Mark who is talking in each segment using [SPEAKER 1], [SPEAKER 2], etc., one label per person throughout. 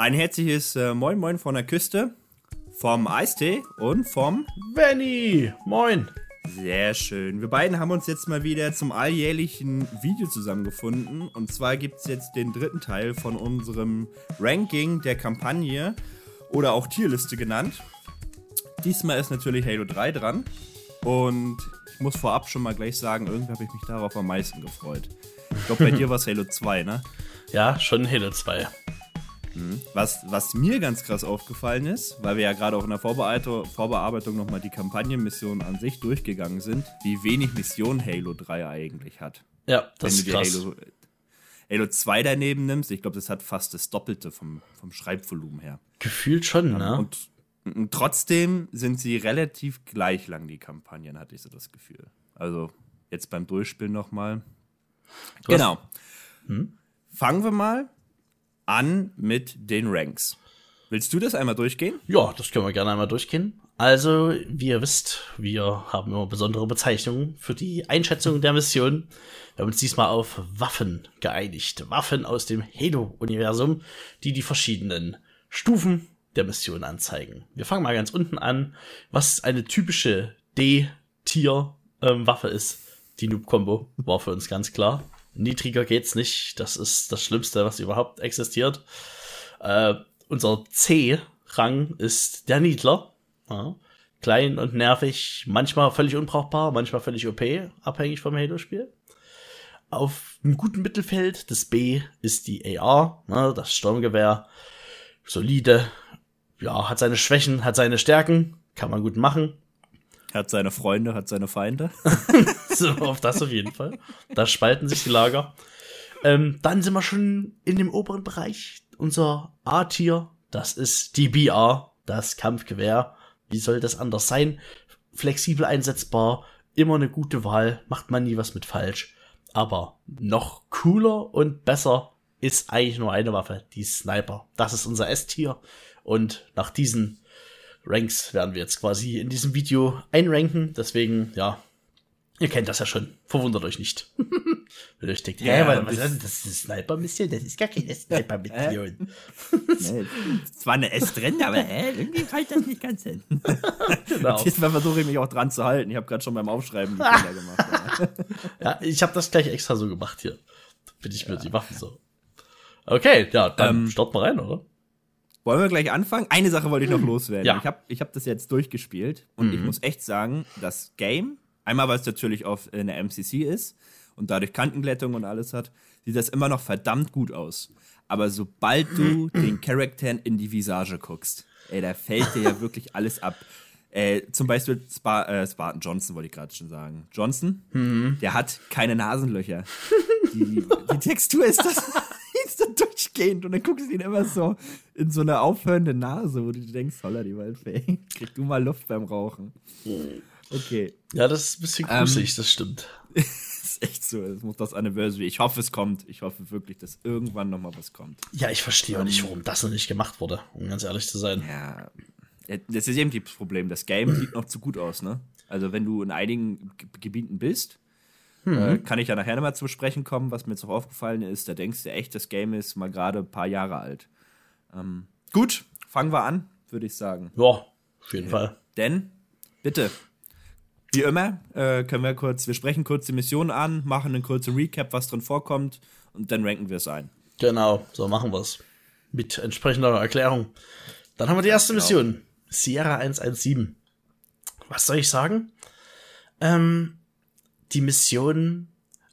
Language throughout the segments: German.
[SPEAKER 1] Ein herzliches äh, Moin Moin von der Küste, vom Eistee und vom
[SPEAKER 2] Benny. Moin.
[SPEAKER 1] Sehr schön. Wir beiden haben uns jetzt mal wieder zum alljährlichen Video zusammengefunden. Und zwar gibt es jetzt den dritten Teil von unserem Ranking der Kampagne oder auch Tierliste genannt. Diesmal ist natürlich Halo 3 dran. Und ich muss vorab schon mal gleich sagen, irgendwie habe ich mich darauf am meisten gefreut. Ich glaube, bei dir war es Halo 2, ne?
[SPEAKER 2] Ja, schon Halo 2.
[SPEAKER 1] Mhm. Was, was mir ganz krass aufgefallen ist, weil wir ja gerade auch in der Vorbereitung, Vorbearbeitung nochmal die Kampagnenmissionen an sich durchgegangen sind, wie wenig Missionen Halo 3 eigentlich hat.
[SPEAKER 2] Ja, das ist krass.
[SPEAKER 1] Halo, Halo 2 daneben nimmst, ich glaube, das hat fast das Doppelte vom, vom Schreibvolumen her.
[SPEAKER 2] Gefühlt schon, ne?
[SPEAKER 1] Und, und trotzdem sind sie relativ gleich lang, die Kampagnen, hatte ich so das Gefühl. Also jetzt beim Durchspielen nochmal. Genau. Hm? Fangen wir mal an mit den Ranks. Willst du das einmal durchgehen?
[SPEAKER 2] Ja, das können wir gerne einmal durchgehen. Also, wie ihr wisst, wir haben immer besondere Bezeichnungen für die Einschätzung der Mission. Wir haben uns diesmal auf Waffen geeinigt. Waffen aus dem Halo-Universum, die die verschiedenen Stufen der Mission anzeigen. Wir fangen mal ganz unten an, was eine typische D-Tier-Waffe ähm, ist. Die Noob-Kombo war für uns ganz klar. Niedriger geht's nicht. Das ist das Schlimmste, was überhaupt existiert. Äh, unser C-Rang ist der Niedler. Ja. Klein und nervig, manchmal völlig unbrauchbar, manchmal völlig OP, abhängig vom Halo-Spiel. Auf einem guten Mittelfeld, das B ist die AR, ne, das Sturmgewehr. Solide, ja, hat seine Schwächen, hat seine Stärken, kann man gut machen.
[SPEAKER 1] Hat seine Freunde, hat seine Feinde.
[SPEAKER 2] so, auf das auf jeden Fall. Da spalten sich die Lager. Ähm, dann sind wir schon in dem oberen Bereich. Unser A-Tier, das ist die BR, das Kampfgewehr. Wie soll das anders sein? Flexibel einsetzbar, immer eine gute Wahl, macht man nie was mit falsch. Aber noch cooler und besser ist eigentlich nur eine Waffe, die Sniper. Das ist unser S-Tier. Und nach diesen Ranks werden wir jetzt quasi in diesem Video einranken. Deswegen, ja, ihr kennt das ja schon. Verwundert euch nicht. Wenn ihr euch denkt, hä, ja, was ist das? Das ist eine Sniper-Mission? Das ist gar keine Sniper-Mission.
[SPEAKER 1] es war eine S drin, aber hä, irgendwie fällt das nicht ganz hin. genau. Diesmal versuche ich mich auch dran zu halten. Ich habe gerade schon beim Aufschreiben die Fehler gemacht.
[SPEAKER 2] ja, ich habe das gleich extra so gemacht hier. Bin ich ja. mir die Waffen so. Okay, ja, dann ähm, starten wir rein, oder?
[SPEAKER 1] Wollen wir gleich anfangen? Eine Sache wollte ich noch loswerden. Ja. Ich habe ich hab das jetzt durchgespielt und mhm. ich muss echt sagen, das Game, einmal weil es natürlich auf einer MCC ist und dadurch Kantenglättung und alles hat, sieht das immer noch verdammt gut aus. Aber sobald du den Charakteren in die Visage guckst, ey, da fällt dir ja wirklich alles ab. Äh, zum Beispiel Spa äh, Spartan Johnson, wollte ich gerade schon sagen. Johnson, mhm. der hat keine Nasenlöcher. Die, die Textur ist das durchgehend und dann guckst du ihn immer so in so eine aufhörende Nase, wo du denkst, holla die Waldfee, krieg du mal Luft beim Rauchen. Okay.
[SPEAKER 2] Ja, das ist ein bisschen gruselig, ähm, das stimmt.
[SPEAKER 1] ist echt so, es muss das Anniversary. Ich hoffe, es kommt. Ich hoffe wirklich, dass irgendwann noch mal was kommt.
[SPEAKER 2] Ja, ich verstehe auch nicht, ähm, warum das noch nicht gemacht wurde, um ganz ehrlich zu sein.
[SPEAKER 1] Ja, das ist eben das Problem. Das Game sieht noch zu gut aus, ne? Also, wenn du in einigen Gebieten bist, Mhm. Äh, kann ich ja nachher nochmal zu besprechen kommen, was mir jetzt auch aufgefallen ist. Da denkst du echt, das Game ist mal gerade ein paar Jahre alt. Ähm, gut, fangen wir an, würde ich sagen.
[SPEAKER 2] Ja, auf jeden äh, Fall.
[SPEAKER 1] Denn, bitte, wie immer, äh, können wir kurz, wir sprechen kurz die Mission an, machen einen kurzen Recap, was drin vorkommt und dann ranken wir es ein.
[SPEAKER 2] Genau, so machen wir es. Mit entsprechender Erklärung. Dann haben wir die erste genau. Mission. Sierra 117. Was soll ich sagen? Ähm, die Mission,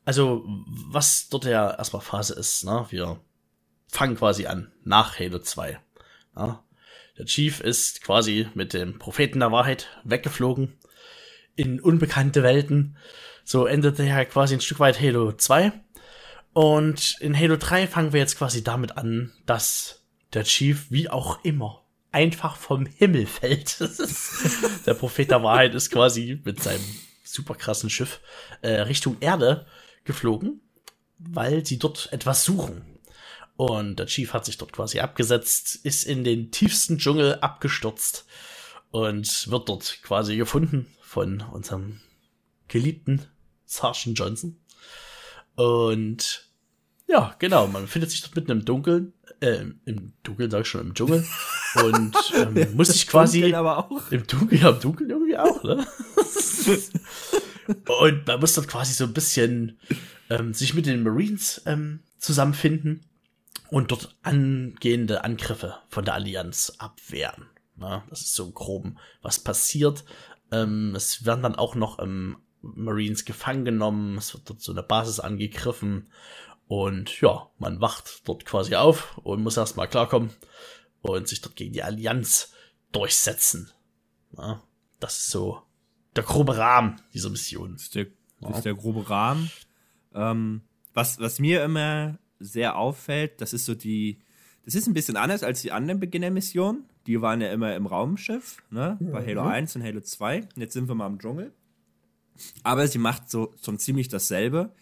[SPEAKER 2] also was dort ja erstmal Phase ist, ne? Wir fangen quasi an, nach Halo 2. Ja? Der Chief ist quasi mit dem Propheten der Wahrheit weggeflogen in unbekannte Welten. So endete ja quasi ein Stück weit Halo 2. Und in Halo 3 fangen wir jetzt quasi damit an, dass der Chief, wie auch immer, einfach vom Himmel fällt. der Prophet der Wahrheit ist quasi mit seinem super krassen Schiff äh, Richtung Erde geflogen, weil sie dort etwas suchen. Und der Chief hat sich dort quasi abgesetzt, ist in den tiefsten Dschungel abgestürzt und wird dort quasi gefunden von unserem geliebten Sergeant Johnson. Und Ja, genau. Man befindet sich dort mitten im Dunkeln, äh, im Dunkeln sag ich schon, im Dschungel. Und ähm, muss sich quasi. Dunkeln
[SPEAKER 1] aber auch.
[SPEAKER 2] Im Dunkeln, ja, im Dunkeln irgendwie auch, ne? und man muss dort quasi so ein bisschen ähm, sich mit den Marines ähm, zusammenfinden und dort angehende Angriffe von der Allianz abwehren. Na, das ist so im Groben, was passiert. Ähm, es werden dann auch noch ähm, Marines gefangen genommen, es wird dort so eine Basis angegriffen und ja, man wacht dort quasi auf und muss erstmal klarkommen und sich dort gegen die Allianz durchsetzen. Ja, das ist so der grobe Rahmen dieser Mission.
[SPEAKER 1] Das ist der, das ist der grobe Rahmen. Ähm, was, was mir immer sehr auffällt, das ist so die, das ist ein bisschen anders als die anderen Beginner-Missionen. Die waren ja immer im Raumschiff, ne? Bei Halo mhm. 1 und Halo 2. Und jetzt sind wir mal im Dschungel. Aber sie macht so schon ziemlich dasselbe.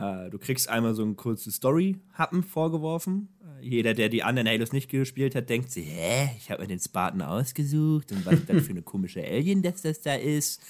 [SPEAKER 1] Äh, du kriegst einmal so ein kurzes Story-Happen vorgeworfen. Äh, jeder, der die anderen Halos nicht gespielt hat, denkt sich, hä, ich habe mir den Spartan ausgesucht und was das für eine komische Alien, dass das da ist.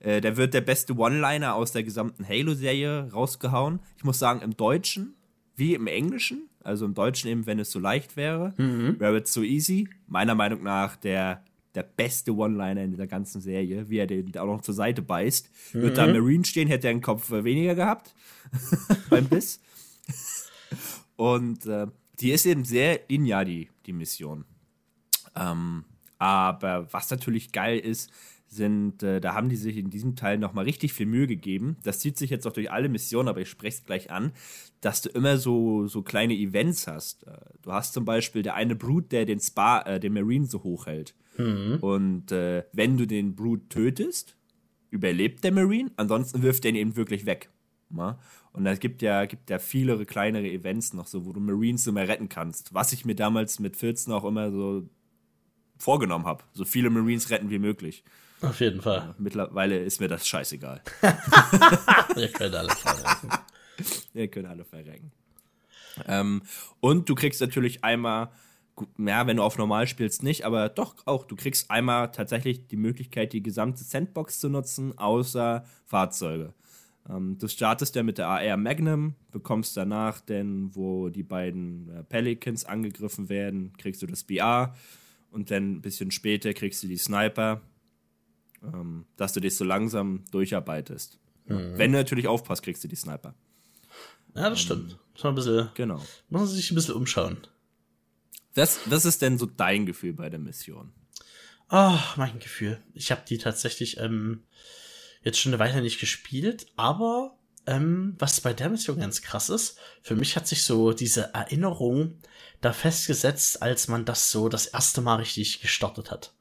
[SPEAKER 1] Äh, da wird der beste One-Liner aus der gesamten Halo-Serie rausgehauen. Ich muss sagen, im Deutschen wie im Englischen, also im Deutschen eben, wenn es so leicht wäre, mhm. wäre es so easy. Meiner Meinung nach der der beste One-Liner in dieser ganzen Serie, wie er den auch noch zur Seite beißt. Mhm. Wird da Marine stehen, hätte er einen Kopf weniger gehabt beim Biss. Und äh, die ist eben sehr linear, die, die Mission. Ähm, aber was natürlich geil ist, sind, äh, da haben die sich in diesem Teil nochmal richtig viel Mühe gegeben. Das zieht sich jetzt auch durch alle Missionen, aber ich spreche es gleich an, dass du immer so, so kleine Events hast. Äh, du hast zum Beispiel der eine Brut, der den Spa, äh, den Marine so hoch hält. Mhm. Und äh, wenn du den Brut tötest, überlebt der Marine, ansonsten wirft er ihn eben wirklich weg. Ma? Und es gibt ja, gibt ja viele kleinere Events noch so, wo du Marines so mehr retten kannst. Was ich mir damals mit 14 auch immer so vorgenommen habe. So viele Marines retten wie möglich.
[SPEAKER 2] Auf jeden Fall.
[SPEAKER 1] Mittlerweile ist mir das scheißegal.
[SPEAKER 2] Ihr könnt alle verrecken.
[SPEAKER 1] Ihr könnt alle verrecken. Ähm, und du kriegst natürlich einmal, ja, wenn du auf normal spielst, nicht, aber doch auch, du kriegst einmal tatsächlich die Möglichkeit, die gesamte Sandbox zu nutzen, außer Fahrzeuge. Ähm, du startest ja mit der AR Magnum, bekommst danach, denn wo die beiden äh, Pelicans angegriffen werden, kriegst du das BR und dann ein bisschen später kriegst du die Sniper ähm, dass du dich so langsam durcharbeitest. Mhm. Wenn du natürlich aufpasst, kriegst du die Sniper.
[SPEAKER 2] Ja, das ähm, stimmt. Muss man ein bisschen,
[SPEAKER 1] genau.
[SPEAKER 2] muss man sich ein bisschen umschauen.
[SPEAKER 1] Was, was ist denn so dein Gefühl bei der Mission?
[SPEAKER 2] Oh, mein Gefühl. Ich habe die tatsächlich ähm, jetzt schon eine Weile nicht gespielt, aber ähm, was bei der Mission ganz krass ist, für mich hat sich so diese Erinnerung da festgesetzt, als man das so das erste Mal richtig gestartet hat.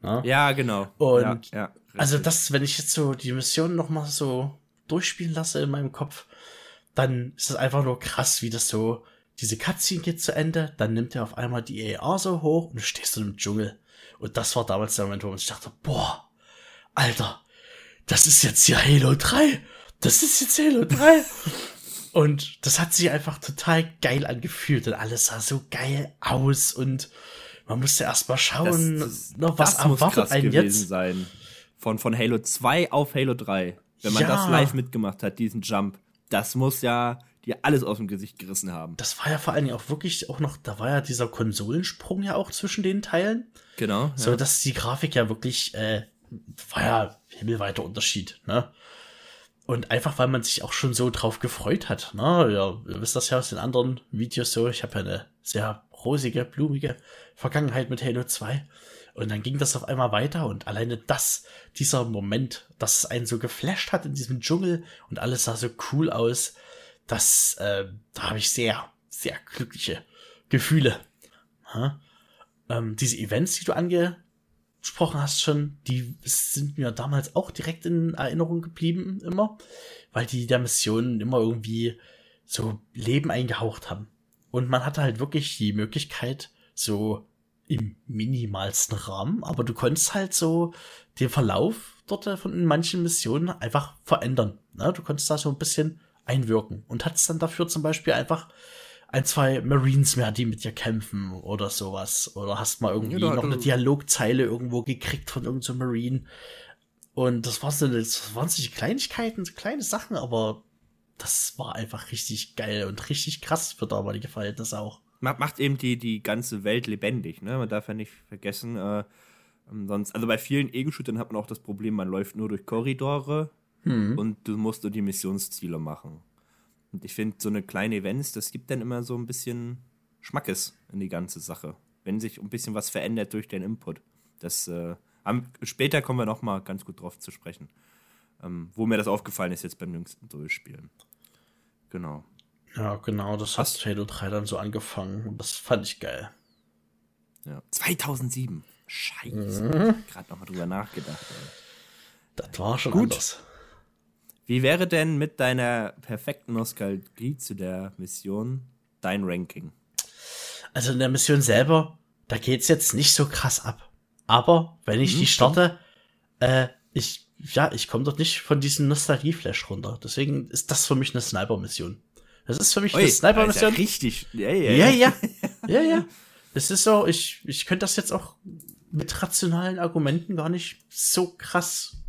[SPEAKER 1] Ne? Ja, genau.
[SPEAKER 2] Und
[SPEAKER 1] ja, ja,
[SPEAKER 2] also das, wenn ich jetzt so die Mission noch mal so durchspielen lasse in meinem Kopf, dann ist es einfach nur krass, wie das so, diese Cutscene geht zu Ende, dann nimmt er auf einmal die AR so hoch und du stehst in im Dschungel. Und das war damals der Moment, wo ich dachte, boah, Alter, das ist jetzt hier Halo 3. Das ist jetzt Halo 3. und das hat sich einfach total geil angefühlt und alles sah so geil aus und man musste erst mal schauen, das, das, noch was
[SPEAKER 1] das erwartet einen gewesen jetzt. sein. Von, von Halo 2 auf Halo 3. Wenn man ja. das live mitgemacht hat, diesen Jump. Das muss ja dir alles aus dem Gesicht gerissen haben.
[SPEAKER 2] Das war ja vor allen Dingen auch wirklich auch noch, da war ja dieser Konsolensprung ja auch zwischen den Teilen.
[SPEAKER 1] Genau. Ja.
[SPEAKER 2] So, dass die Grafik ja wirklich, äh, war ja himmelweiter Unterschied, ne? Und einfach, weil man sich auch schon so drauf gefreut hat. Ne? Ja, ihr wisst das ja aus den anderen Videos so. Ich habe ja eine sehr rosige, blumige Vergangenheit mit Halo 2. Und dann ging das auf einmal weiter und alleine das, dieser Moment, dass es einen so geflasht hat in diesem Dschungel und alles sah so cool aus, das, äh, da habe ich sehr, sehr glückliche Gefühle. Ähm, diese Events, die du angesprochen hast schon, die sind mir damals auch direkt in Erinnerung geblieben, immer, weil die der Mission immer irgendwie so Leben eingehaucht haben. Und man hatte halt wirklich die Möglichkeit, so im minimalsten Rahmen, aber du konntest halt so den Verlauf dort von manchen Missionen einfach verändern. Ne? Du konntest da so ein bisschen einwirken und hattest dann dafür zum Beispiel einfach ein, zwei Marines mehr, die mit dir kämpfen oder sowas. Oder hast mal irgendwie ja, noch eine Dialogzeile irgendwo gekriegt von irgendeinem so Marine. Und das, war so, das waren so Kleinigkeiten, so kleine Sachen, aber das war einfach richtig geil und richtig krass für damalige Verhältnisse auch.
[SPEAKER 1] Macht eben die, die ganze Welt lebendig, ne? Man darf ja nicht vergessen, äh, ähm, sonst, also bei vielen Ego-Shootern hat man auch das Problem, man läuft nur durch Korridore hm. und du musst nur die Missionsziele machen. Und ich finde, so eine kleine Events, das gibt dann immer so ein bisschen Schmackes in die ganze Sache. Wenn sich ein bisschen was verändert durch den Input. Das, äh, am, später kommen wir noch mal ganz gut drauf zu sprechen. Ähm, wo mir das aufgefallen ist jetzt beim jüngsten Durchspielen. Genau.
[SPEAKER 2] Ja, genau, das hat Halo 3 dann so angefangen und das fand ich geil.
[SPEAKER 1] Ja. 2007. Scheiße. Mhm. Gerade nochmal drüber nachgedacht. Ey.
[SPEAKER 2] Das war schon Gut. anders.
[SPEAKER 1] Wie wäre denn mit deiner perfekten Nostalgie zu der Mission dein Ranking?
[SPEAKER 2] Also in der Mission selber, da geht's jetzt nicht so krass ab. Aber wenn ich hm, die starte, äh, ich, ja, ich komme dort nicht von diesem Nostalgie-Flash runter. Deswegen ist das für mich eine Sniper-Mission. Das ist für mich Ui, eine Sniper-Mission.
[SPEAKER 1] Richtig.
[SPEAKER 2] Ja, ja, ja. Ja, ja. ja, Es ist so, ich, ich könnte das jetzt auch mit rationalen Argumenten gar nicht so krass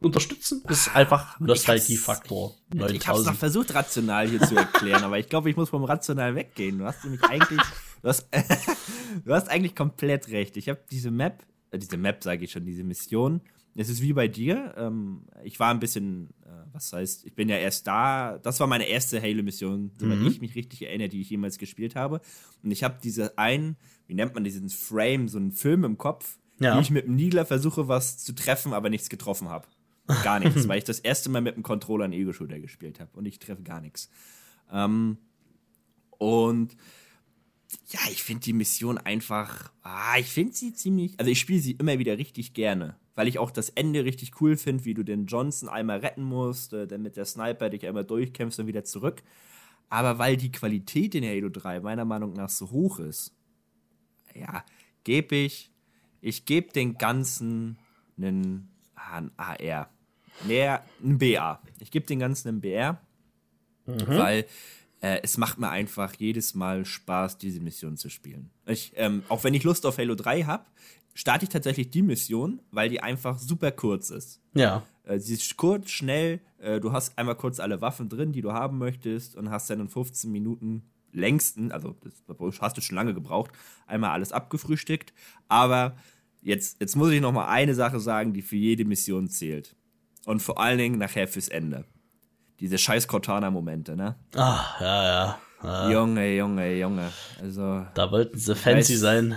[SPEAKER 2] unterstützen. Das ist einfach Nostalgie-Faktor.
[SPEAKER 1] Ich, ich habe es noch versucht, rational hier zu erklären, aber ich glaube, ich muss vom Rational weggehen. Du hast nämlich eigentlich, du hast, du hast eigentlich komplett recht. Ich habe diese Map, äh, diese Map sage ich schon, diese Mission. Es ist wie bei dir. Ähm, ich war ein bisschen, äh, was heißt, ich bin ja erst da. Das war meine erste Halo-Mission, soweit mhm. ich mich richtig erinnere, die ich jemals gespielt habe. Und ich habe diese einen, wie nennt man diesen Frame, so einen Film im Kopf, ja. wie ich mit dem Needler versuche, was zu treffen, aber nichts getroffen habe. Gar nichts, weil ich das erste Mal mit dem Controller einen Ego-Shooter gespielt habe und ich treffe gar nichts. Ähm, und ja, ich finde die Mission einfach, ah, ich finde sie ziemlich, also ich spiele sie immer wieder richtig gerne, weil ich auch das Ende richtig cool finde, wie du den Johnson einmal retten musst, äh, dann mit der Sniper dich einmal durchkämpfst und wieder zurück. Aber weil die Qualität in Halo 3 meiner Meinung nach so hoch ist, ja, gebe ich, ich gebe den Ganzen einen, ah, einen AR. Nee, ein BA. Ich gebe den Ganzen einen BR, mhm. weil äh, es macht mir einfach jedes Mal Spaß, diese Mission zu spielen. Ich, ähm, auch wenn ich Lust auf Halo 3 habe, starte ich tatsächlich die Mission, weil die einfach super kurz ist.
[SPEAKER 2] Ja.
[SPEAKER 1] Äh, sie ist kurz, schnell, äh, du hast einmal kurz alle Waffen drin, die du haben möchtest und hast dann in 15 Minuten längsten, also das hast du schon lange gebraucht, einmal alles abgefrühstückt. Aber jetzt, jetzt muss ich noch mal eine Sache sagen, die für jede Mission zählt. Und vor allen Dingen nachher fürs Ende. Diese scheiß Cortana-Momente, ne?
[SPEAKER 2] Ah, ja, ja.
[SPEAKER 1] Ah. Junge, Junge, Junge. Also.
[SPEAKER 2] Da wollten sie fancy weiß, sein.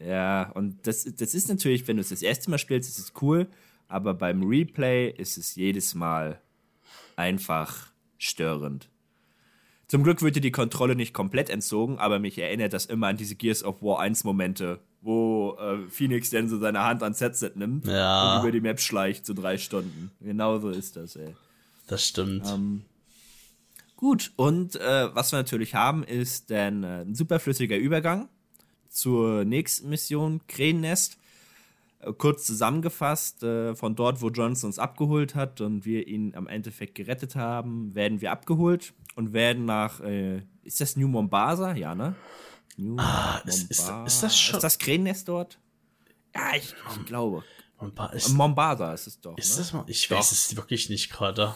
[SPEAKER 1] Ja, und das, das ist natürlich, wenn du es das erste Mal spielst, ist es cool, aber beim Replay ist es jedes Mal einfach störend. Zum Glück wird dir die Kontrolle nicht komplett entzogen, aber mich erinnert das immer an diese Gears of War 1 Momente, wo äh, Phoenix dann so seine Hand ans Headset nimmt
[SPEAKER 2] ja.
[SPEAKER 1] und über die Map schleicht, so drei Stunden. Genauso ist das, ey.
[SPEAKER 2] Das stimmt. Ähm,
[SPEAKER 1] gut, und äh, was wir natürlich haben, ist dann äh, ein superflüssiger Übergang zur nächsten Mission, Krähennest. Äh, kurz zusammengefasst, äh, von dort, wo Johnson uns abgeholt hat und wir ihn am Endeffekt gerettet haben, werden wir abgeholt und werden nach, äh, ist das New Mombasa? Ja, ne?
[SPEAKER 2] New ah, ist, ist, ist, das schon?
[SPEAKER 1] Ist das Krähennest dort? Ja, ich, ich glaube. Mombasa ist es doch.
[SPEAKER 2] Ist ne? das mal? Ich doch. weiß es wirklich nicht gerade.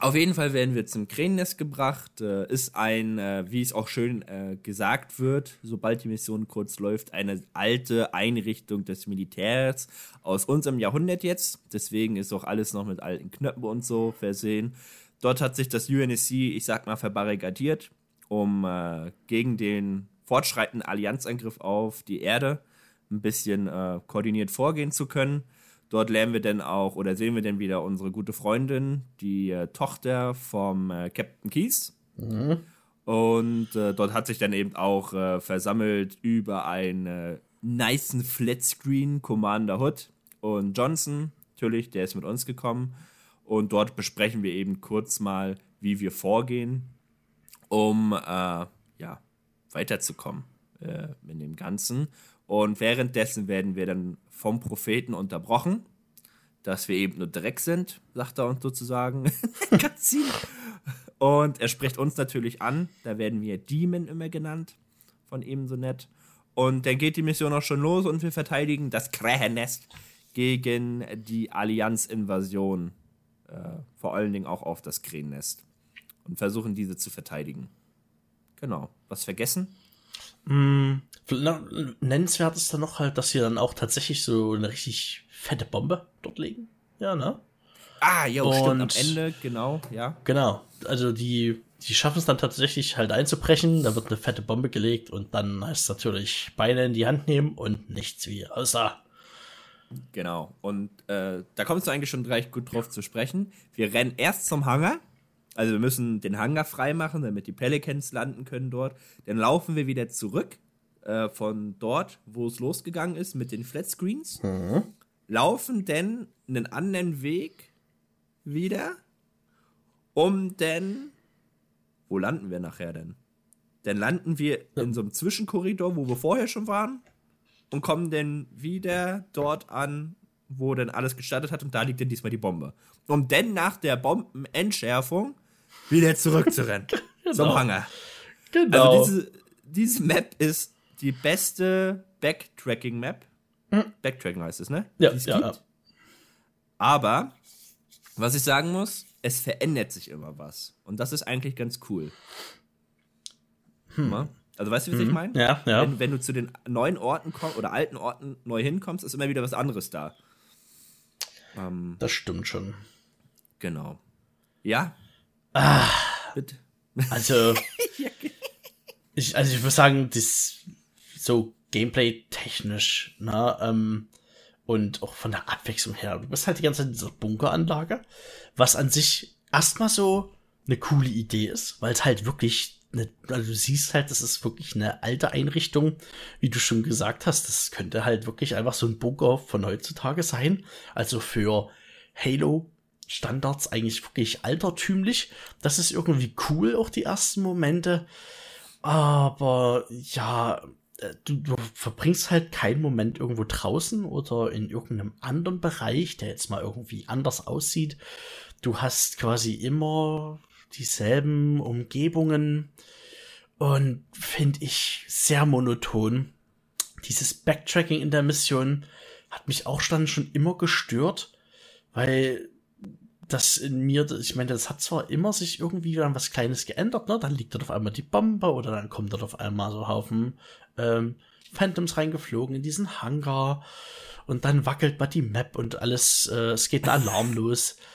[SPEAKER 1] Auf jeden Fall werden wir zum Krähennest gebracht. Äh, ist ein, äh, wie es auch schön äh, gesagt wird, sobald die Mission kurz läuft, eine alte Einrichtung des Militärs aus unserem Jahrhundert jetzt. Deswegen ist auch alles noch mit alten Knöpfen und so versehen. Dort hat sich das UNSC, ich sag mal, verbarrikadiert, um äh, gegen den fortschreitenden Allianzangriff auf die Erde ein bisschen äh, koordiniert vorgehen zu können. Dort lernen wir dann auch oder sehen wir dann wieder unsere gute Freundin, die äh, Tochter vom äh, Captain Keys. Mhm. Und äh, dort hat sich dann eben auch äh, versammelt über einen nicen Flatscreen Commander Hood und Johnson, natürlich, der ist mit uns gekommen. Und dort besprechen wir eben kurz mal, wie wir vorgehen, um äh, ja, weiterzukommen äh, in dem Ganzen. Und währenddessen werden wir dann vom Propheten unterbrochen, dass wir eben nur Dreck sind, sagt er uns sozusagen. Und er spricht uns natürlich an, da werden wir Demon immer genannt, von ihm so nett. Und dann geht die Mission auch schon los und wir verteidigen das Krähennest gegen die Allianz-Invasion äh, vor allen Dingen auch auf das Krähennest und versuchen diese zu verteidigen. Genau. Was vergessen?
[SPEAKER 2] Mm, nennenswert ist dann noch halt, dass sie dann auch tatsächlich so eine richtig fette Bombe dort legen. Ja, ne?
[SPEAKER 1] Ah, ja, stimmt. Am Ende, genau, ja.
[SPEAKER 2] Genau. Also die, die schaffen es dann tatsächlich halt einzubrechen, da wird eine fette Bombe gelegt und dann heißt es natürlich Beine in die Hand nehmen und nichts wie außer.
[SPEAKER 1] Genau. Und äh, da kommst du eigentlich schon gleich gut drauf zu sprechen. Wir rennen erst zum Hangar. Also wir müssen den Hangar freimachen, damit die Pelicans landen können dort. Dann laufen wir wieder zurück äh, von dort, wo es losgegangen ist mit den Flatscreens. Mhm. Laufen dann einen anderen Weg wieder, um denn. Wo landen wir nachher denn? Dann landen wir in so einem Zwischenkorridor, wo wir vorher schon waren, und kommen dann wieder dort an, wo dann alles gestartet hat, und da liegt dann diesmal die Bombe. Um dann nach der Bombenentschärfung wieder zurückzurennen. genau. Zum Hangar. Genau. Also diese, diese Map ist die beste Backtracking-Map. Hm. Backtracking heißt es, ne?
[SPEAKER 2] Ja, ja, ja.
[SPEAKER 1] Aber was ich sagen muss, es verändert sich immer was. Und das ist eigentlich ganz cool. Hm. Also weißt du, was hm. ich meine?
[SPEAKER 2] Ja, ja.
[SPEAKER 1] Wenn, wenn, du zu den neuen Orten kommst oder alten Orten neu hinkommst, ist immer wieder was anderes da.
[SPEAKER 2] Ähm, das stimmt schon.
[SPEAKER 1] Genau. Ja.
[SPEAKER 2] Ah, Bitte. Also, ich, also ich würde sagen, das so Gameplay-technisch, ne, ähm, und auch von der Abwechslung her. Du bist halt die ganze Zeit in dieser Bunkeranlage, was an sich erstmal so eine coole Idee ist, weil es halt wirklich eine, also du siehst halt, das ist wirklich eine alte Einrichtung, wie du schon gesagt hast. Das könnte halt wirklich einfach so ein Bunker von heutzutage sein. Also für Halo Standards eigentlich wirklich altertümlich. Das ist irgendwie cool, auch die ersten Momente. Aber ja, äh, du, du verbringst halt keinen Moment irgendwo draußen oder in irgendeinem anderen Bereich, der jetzt mal irgendwie anders aussieht. Du hast quasi immer dieselben Umgebungen und finde ich sehr monoton. Dieses Backtracking in der Mission hat mich auch dann schon immer gestört, weil das in mir, ich meine, das hat zwar immer sich irgendwie dann was Kleines geändert, ne? Dann liegt dort auf einmal die Bombe oder dann kommt dort auf einmal so Haufen ähm, Phantoms reingeflogen in diesen Hangar und dann wackelt mal die Map und alles, äh, es geht ein Alarm los.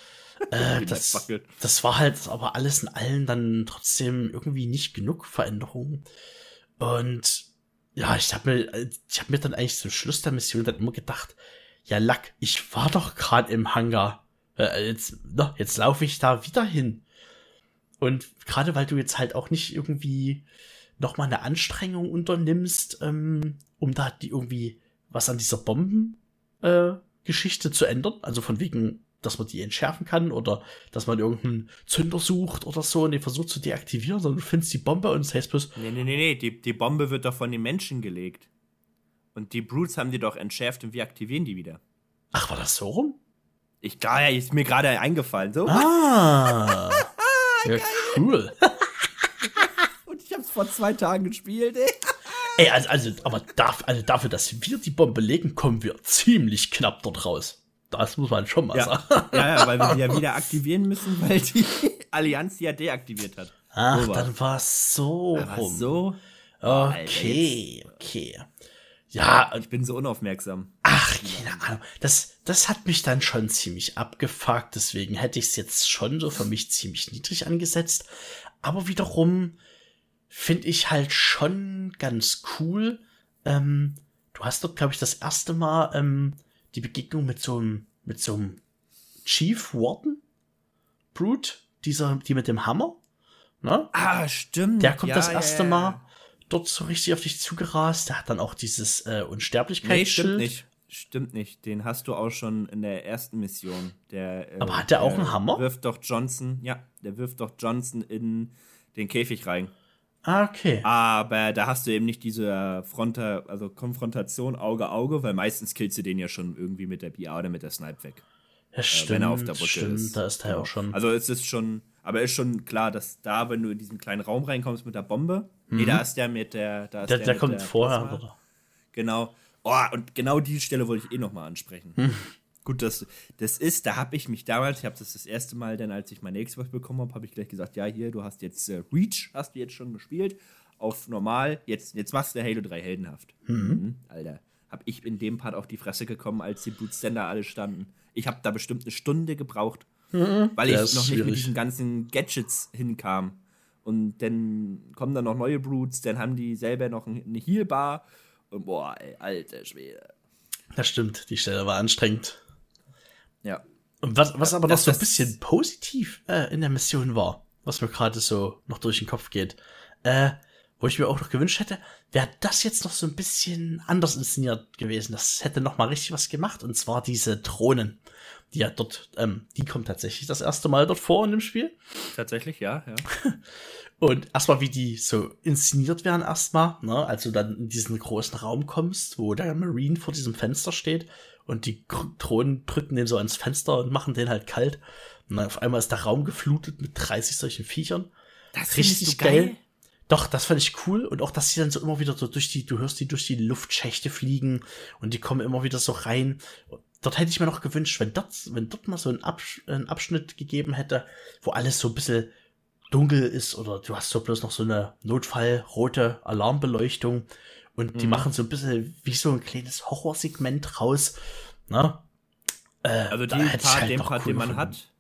[SPEAKER 2] Äh, das, das war halt aber alles in allen dann trotzdem irgendwie nicht genug Veränderungen. Und ja, ich habe mir, ich habe mir dann eigentlich zum Schluss der Mission dann immer gedacht, ja Lack, ich war doch gerade im Hangar. Äh, jetzt, na, jetzt laufe ich da wieder hin. Und gerade weil du jetzt halt auch nicht irgendwie noch mal eine Anstrengung unternimmst, ähm, um da die irgendwie was an dieser Bomben-Geschichte äh, zu ändern. Also von wegen, dass man die entschärfen kann oder dass man irgendeinen Zünder sucht oder so und den versucht zu deaktivieren, sondern du findest die Bombe und sagst bloß.
[SPEAKER 1] Nee, nee, nee, nee, die, die Bombe wird doch von den Menschen gelegt. Und die Brutes haben die doch entschärft und wir aktivieren die wieder.
[SPEAKER 2] Ach, war das so rum?
[SPEAKER 1] Ich, ja, ist mir gerade eingefallen. So.
[SPEAKER 2] Ah. ja, cool.
[SPEAKER 1] Und ich hab's vor zwei Tagen gespielt, ey.
[SPEAKER 2] Ey, also, also, aber darf, also dafür, dass wir die Bombe legen, kommen wir ziemlich knapp dort raus. Das muss man schon mal
[SPEAKER 1] ja.
[SPEAKER 2] sagen.
[SPEAKER 1] Ja, ja, weil wir die ja wieder aktivieren müssen, weil die Allianz die ja deaktiviert hat.
[SPEAKER 2] Ach, so dann war es so
[SPEAKER 1] rum. so.
[SPEAKER 2] Okay, okay. Ja,
[SPEAKER 1] ich bin so unaufmerksam.
[SPEAKER 2] Ach, keine Ahnung. Das, das hat mich dann schon ziemlich abgefuckt. Deswegen hätte ich es jetzt schon so für mich ziemlich niedrig angesetzt. Aber wiederum finde ich halt schon ganz cool. Ähm, du hast dort, glaube ich, das erste Mal ähm, die Begegnung mit so einem, mit so einem Chief Warden Brute, dieser, die mit dem Hammer. Ne?
[SPEAKER 1] Ah, stimmt.
[SPEAKER 2] Der kommt ja, das erste ja, ja. Mal dort so richtig auf dich zugerast. Der hat dann auch dieses äh, Unsterblichkeitsschild.
[SPEAKER 1] Nee, stimmt nicht. Stimmt nicht. Den hast du auch schon in der ersten Mission. Der,
[SPEAKER 2] äh, Aber hat der auch einen Hammer?
[SPEAKER 1] Wirft doch Johnson, ja, der wirft doch Johnson in den Käfig rein.
[SPEAKER 2] Ah, okay.
[SPEAKER 1] Aber da hast du eben nicht diese Fronta, also Konfrontation Auge Auge, weil meistens killst du den ja schon irgendwie mit der BA oder mit der Snipe weg.
[SPEAKER 2] Ja, stimmt. Äh, wenn er auf der Brücke stimmt, ist. Da ist er ja auch schon.
[SPEAKER 1] Also es ist schon, aber ist schon klar, dass da, wenn du in diesen kleinen Raum reinkommst mit der Bombe, mhm. nee, da ist der mit der, da ist
[SPEAKER 2] der,
[SPEAKER 1] der,
[SPEAKER 2] der kommt der vorher, Plasma. oder?
[SPEAKER 1] Genau. Oh, und genau die Stelle wollte ich eh nochmal ansprechen. Hm. Gut, das, das ist, da habe ich mich damals, ich habe das das erste Mal, dann als ich meine Xbox bekommen habe, habe ich gleich gesagt, ja, hier, du hast jetzt äh, Reach, hast du jetzt schon gespielt, auf normal, jetzt, jetzt machst du Halo 3 heldenhaft. Mhm. Mhm, Alter, habe ich in dem Part auf die Fresse gekommen, als die Blutständer alle standen. Ich habe da bestimmt eine Stunde gebraucht, mhm, weil ich noch nicht mit diesen ganzen Gadgets hinkam. Und dann kommen dann noch neue Brutes, dann haben die selber noch eine Healbar. Und boah, ey, alter Schwede.
[SPEAKER 2] Das stimmt, die Stelle war anstrengend.
[SPEAKER 1] Ja.
[SPEAKER 2] Und was, was aber das, noch so ein bisschen positiv äh, in der Mission war, was mir gerade so noch durch den Kopf geht, äh, wo ich mir auch noch gewünscht hätte, wäre das jetzt noch so ein bisschen anders inszeniert gewesen. Das hätte noch mal richtig was gemacht. Und zwar diese Drohnen, die ja dort, ähm, die kommen tatsächlich das erste Mal dort vor in dem Spiel.
[SPEAKER 1] Tatsächlich, ja, ja.
[SPEAKER 2] Und erstmal, wie die so inszeniert werden, erstmal, ne, als du dann in diesen großen Raum kommst, wo der Marine vor diesem Fenster steht und die Drohnen drücken den so ans Fenster und machen den halt kalt. Und dann auf einmal ist der Raum geflutet mit 30 solchen Viechern.
[SPEAKER 1] Das richtig geil. geil.
[SPEAKER 2] Doch, das fand ich cool. Und auch, dass sie dann so immer wieder so durch die, du hörst die durch die Luftschächte fliegen und die kommen immer wieder so rein. Dort hätte ich mir noch gewünscht, wenn dort, wenn dort mal so ein, Absch ein Abschnitt gegeben hätte, wo alles so ein bisschen dunkel ist oder du hast so bloß noch so eine notfallrote Alarmbeleuchtung und die mhm. machen so ein bisschen wie so ein kleines Horrorsegment raus. Ne?
[SPEAKER 1] Äh, also den Part, halt den Part, cool den man gefunden. hat,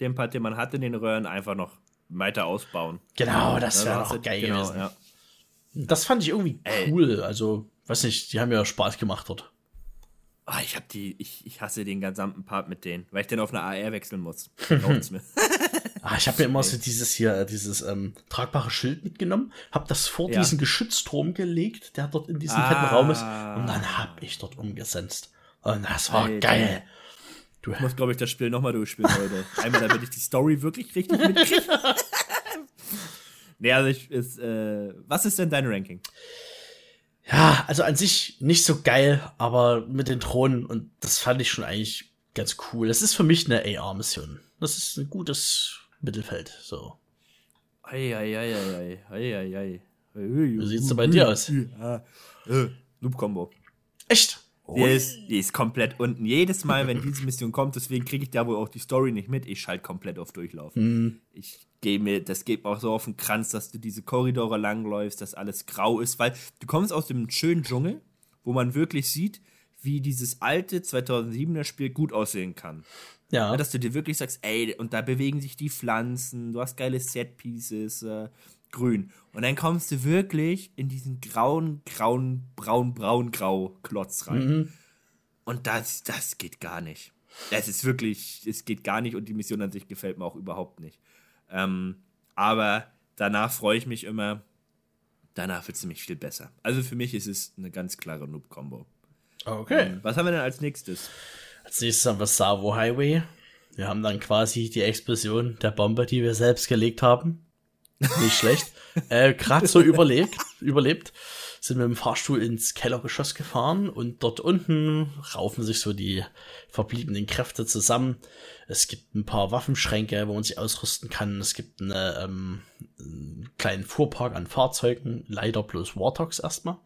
[SPEAKER 1] den Part, den man hat in den Röhren, einfach noch weiter ausbauen.
[SPEAKER 2] Genau, das wäre doch geil genau, gewesen. Ja. Das fand ich irgendwie cool. Also, weiß nicht, die haben ja Spaß gemacht dort.
[SPEAKER 1] Oh, ich hab die, ich, ich hasse den gesamten Part mit denen, weil ich den auf eine AR wechseln muss. mir.
[SPEAKER 2] Ah, ich habe mir immer so dieses hier, dieses ähm, tragbare Schild mitgenommen, habe das vor ja. diesen Geschützturm gelegt, der dort in diesem ah. fetten Raum ist, und dann hab ich dort umgesetzt. Und das war Alter. geil.
[SPEAKER 1] Du ich muss, glaube ich, das Spiel nochmal durchspielen heute. Einmal, damit ich die Story wirklich richtig mitkriege. nee, also ich, ist, äh, was ist denn dein Ranking?
[SPEAKER 2] Ja, also an sich nicht so geil, aber mit den Thronen und das fand ich schon eigentlich ganz cool. Das ist für mich eine AR-Mission. Das ist ein gutes Mittelfeld, so.
[SPEAKER 1] Eieieiei,
[SPEAKER 2] eieiei. Wie sieht's denn bei dir aus? Ja,
[SPEAKER 1] äh, Loop-Combo.
[SPEAKER 2] Echt?
[SPEAKER 1] Die ist, die ist komplett unten. Jedes Mal, wenn diese Mission kommt, deswegen kriege ich da wohl auch die Story nicht mit, ich schalte komplett auf Durchlauf. Mhm. Ich gehe mir, das geht mir auch so auf den Kranz, dass du diese Korridore langläufst, dass alles grau ist, weil du kommst aus dem schönen Dschungel, wo man wirklich sieht, wie dieses alte 2007er Spiel gut aussehen kann. Ja. Dass du dir wirklich sagst, ey, und da bewegen sich die Pflanzen, du hast geile Set-Pieces, äh, grün. Und dann kommst du wirklich in diesen grauen, grauen, braun, braun, grau Klotz rein. Mhm. Und das, das geht gar nicht. Das ist wirklich, es geht gar nicht und die Mission an sich gefällt mir auch überhaupt nicht. Ähm, aber danach freue ich mich immer. Danach wird es nämlich viel besser. Also für mich ist es eine ganz klare Noob-Kombo.
[SPEAKER 2] Okay. Ähm,
[SPEAKER 1] was haben wir denn als nächstes?
[SPEAKER 2] Als nächstes haben wir Savo Highway. Wir haben dann quasi die Explosion der Bombe, die wir selbst gelegt haben. Nicht schlecht. Äh, Gerade so überlebt, überlebt, sind wir im Fahrstuhl ins Kellergeschoss gefahren und dort unten raufen sich so die verbliebenen Kräfte zusammen. Es gibt ein paar Waffenschränke, wo man sich ausrüsten kann. Es gibt eine, ähm, einen kleinen Fuhrpark an Fahrzeugen, leider bloß Warthogs erstmal.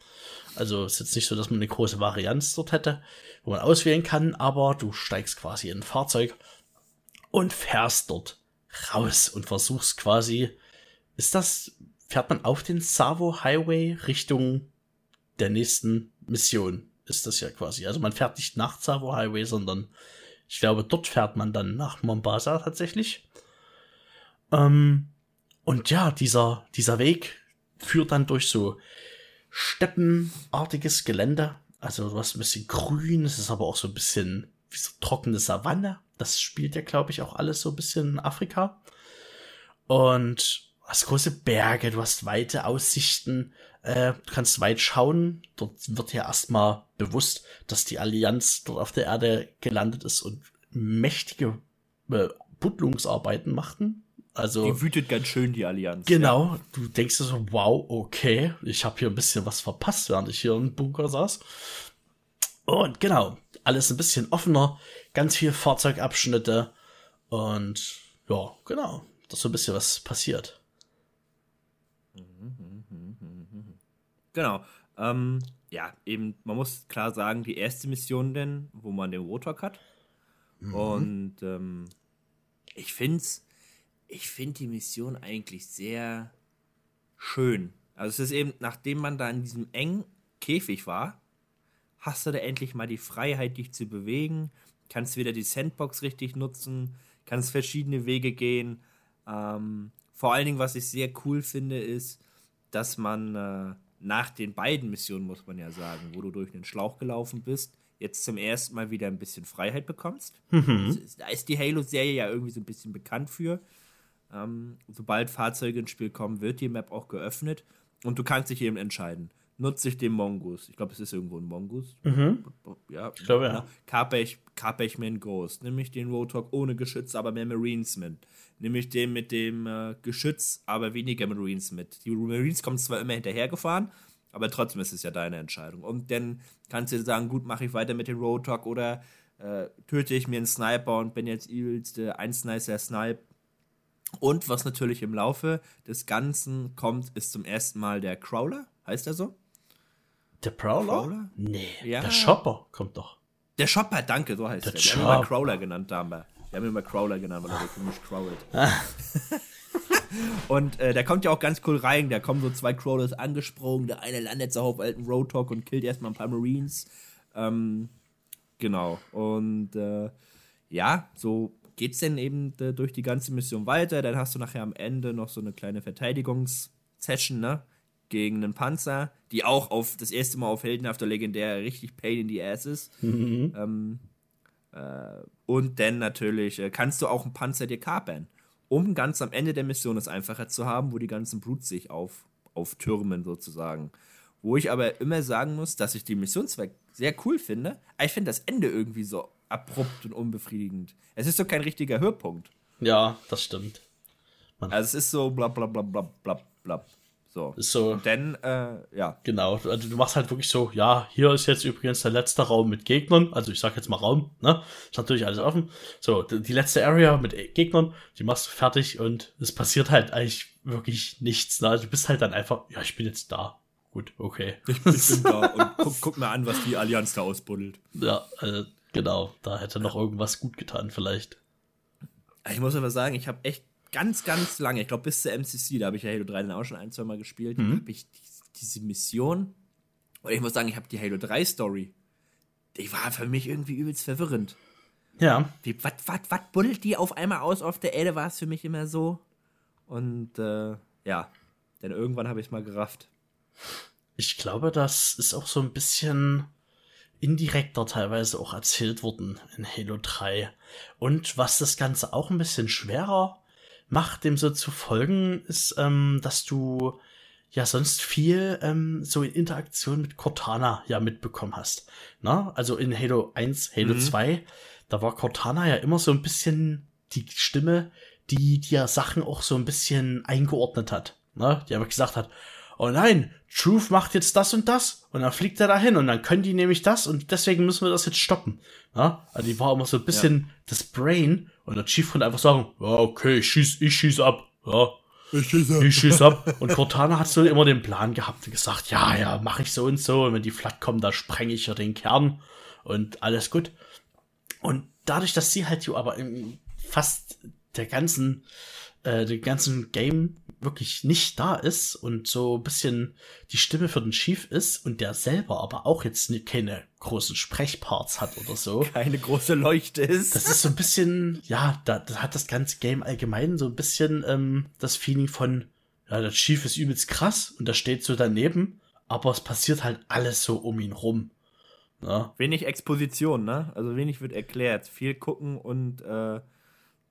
[SPEAKER 2] Also ist jetzt nicht so, dass man eine große Varianz dort hätte, wo man auswählen kann, aber du steigst quasi in ein Fahrzeug und fährst dort raus und versuchst quasi ist das, fährt man auf den Savo Highway Richtung der nächsten Mission? Ist das ja quasi. Also man fährt nicht nach Savo Highway, sondern ich glaube, dort fährt man dann nach Mombasa tatsächlich. Ähm, und ja, dieser, dieser Weg führt dann durch so steppenartiges Gelände. Also du hast ein bisschen grün, es ist aber auch so ein bisschen wie so trockene Savanne. Das spielt ja, glaube ich, auch alles so ein bisschen in Afrika. Und hast große Berge, du hast weite Aussichten, äh, du kannst weit schauen. Dort wird ja erstmal bewusst, dass die Allianz dort auf der Erde gelandet ist und mächtige äh, Buddlungsarbeiten machten. Also,
[SPEAKER 1] die wütet ganz schön, die Allianz.
[SPEAKER 2] Genau, ja. du denkst so, wow, okay, ich habe hier ein bisschen was verpasst, während ich hier im Bunker saß. Und genau, alles ein bisschen offener, ganz viel Fahrzeugabschnitte und ja, genau, das ist so ein bisschen was passiert.
[SPEAKER 1] Genau. Ähm, ja, eben, man muss klar sagen, die erste Mission denn, wo man den Rotok hat, Mhm. Und ähm, ich finde ich finde die Mission eigentlich sehr schön. Also es ist eben, nachdem man da in diesem engen Käfig war, hast du da endlich mal die Freiheit, dich zu bewegen, kannst wieder die Sandbox richtig nutzen, kannst verschiedene Wege gehen. Ähm, vor allen Dingen, was ich sehr cool finde, ist, dass man äh, nach den beiden Missionen, muss man ja sagen, wo du durch den Schlauch gelaufen bist, jetzt zum ersten Mal wieder ein bisschen Freiheit bekommst. Mhm. Da ist die Halo-Serie ja irgendwie so ein bisschen bekannt für. Ähm, sobald Fahrzeuge ins Spiel kommen, wird die Map auch geöffnet und du kannst dich eben entscheiden. Nutze ich den Mongoose? Ich glaube, es ist irgendwo ein Mongoose. Mhm. Ja, ich glaube, ja. Kaper ich, mir einen Ghost? Nehme ich den Roadhog ohne Geschütz, aber mehr Marines mit? Nehme ich den mit dem äh, Geschütz, aber weniger Marines mit? Die Marines kommen zwar immer hinterhergefahren, aber trotzdem ist es ja deine Entscheidung. Und dann kannst du sagen, gut, mache ich weiter mit dem Roadhog oder äh, töte ich mir einen Sniper und bin jetzt übelste Einsnicer Snipe und was natürlich im Laufe des Ganzen kommt, ist zum ersten Mal der Crawler. Heißt er so?
[SPEAKER 2] Der Prowler? Crawler? Nee, ja. der Shopper kommt doch.
[SPEAKER 1] Der Shopper, danke, so heißt der. Der. Wir haben ihn immer Crawler genannt, da haben wir. Wir haben ihn immer Crawler genannt, weil er so komisch crawlt. Ah. und äh, der kommt ja auch ganz cool rein. Da kommen so zwei Crawlers angesprungen. Der eine landet so auf alten Road Talk und killt erstmal ein paar Marines. Ähm, genau. Und äh, ja, so geht es denn eben äh, durch die ganze Mission weiter. Dann hast du nachher am Ende noch so eine kleine Verteidigungssession, ne? Gegen einen Panzer, die auch auf das erste Mal auf heldenhafter Legendär richtig Pain in the Ass ist. Mhm. Ähm, äh, und dann natürlich äh, kannst du auch einen Panzer dir kapern, um ganz am Ende der Mission es einfacher zu haben, wo die ganzen Brutes sich auf, auftürmen sozusagen. Wo ich aber immer sagen muss, dass ich die Mission zwar sehr cool finde, aber ich finde das Ende irgendwie so abrupt und unbefriedigend. Es ist so kein richtiger Höhepunkt.
[SPEAKER 2] Ja, das stimmt.
[SPEAKER 1] Man also es ist so bla bla bla bla bla bla. So.
[SPEAKER 2] Ist so.
[SPEAKER 1] Denn, äh, ja.
[SPEAKER 2] Genau, also du machst halt wirklich so, ja, hier ist jetzt übrigens der letzte Raum mit Gegnern. Also ich sag jetzt mal Raum, ne? Ist natürlich alles offen. So, die letzte Area mit Gegnern, die machst du fertig und es passiert halt eigentlich wirklich nichts. Ne? Also du bist halt dann einfach, ja, ich bin jetzt da. Gut, okay.
[SPEAKER 1] Ich, ich bin da und guck, guck mal an, was die Allianz da ausbuddelt.
[SPEAKER 2] Ja, also Genau, da hätte noch irgendwas gut getan, vielleicht.
[SPEAKER 1] Ich muss aber sagen, ich habe echt ganz, ganz lange, ich glaube bis zur MCC, da habe ich ja Halo 3 dann auch schon ein, zwei Mal gespielt, mhm. habe ich diese Mission, und ich muss sagen, ich habe die Halo 3 Story, die war für mich irgendwie übelst verwirrend.
[SPEAKER 2] Ja.
[SPEAKER 1] Wie, was, was, was buddelt die auf einmal aus auf der Erde, war es für mich immer so. Und, äh, ja, denn irgendwann habe ich es mal gerafft.
[SPEAKER 2] Ich glaube, das ist auch so ein bisschen indirekter teilweise auch erzählt worden in Halo 3. Und was das Ganze auch ein bisschen schwerer macht, dem so zu folgen, ist, ähm, dass du ja sonst viel ähm, so in Interaktion mit Cortana ja mitbekommen hast. Na? Also in Halo 1, Halo mhm. 2, da war Cortana ja immer so ein bisschen die Stimme, die dir Sachen auch so ein bisschen eingeordnet hat. Ne? Die aber gesagt hat, oh nein, Truth macht jetzt das und das und dann fliegt er dahin und dann können die nämlich das und deswegen müssen wir das jetzt stoppen. Ja? Also die war immer so ein bisschen ja. das Brain und der Chief konnte einfach sagen, ja, okay, ich schieß, ich schieß ab. Ja, ich schieß ab. Ich schieß ab. Und Cortana hat so immer den Plan gehabt und gesagt, ja, ja, mach ich so und so. Und wenn die Flat kommen, da spreng ich ja den Kern und alles gut. Und dadurch, dass sie halt aber in fast der ganzen, äh, den ganzen Game wirklich nicht da ist und so ein bisschen die Stimme für den Chief ist und der selber aber auch jetzt keine großen Sprechparts hat oder so.
[SPEAKER 1] Keine große Leuchte ist.
[SPEAKER 2] Das ist so ein bisschen, ja, da, da hat das ganze Game allgemein so ein bisschen ähm, das Feeling von, ja, der Chief ist übelst krass und der steht so daneben, aber es passiert halt alles so um ihn rum.
[SPEAKER 1] Ne? Wenig Exposition, ne? Also wenig wird erklärt. Viel gucken und äh,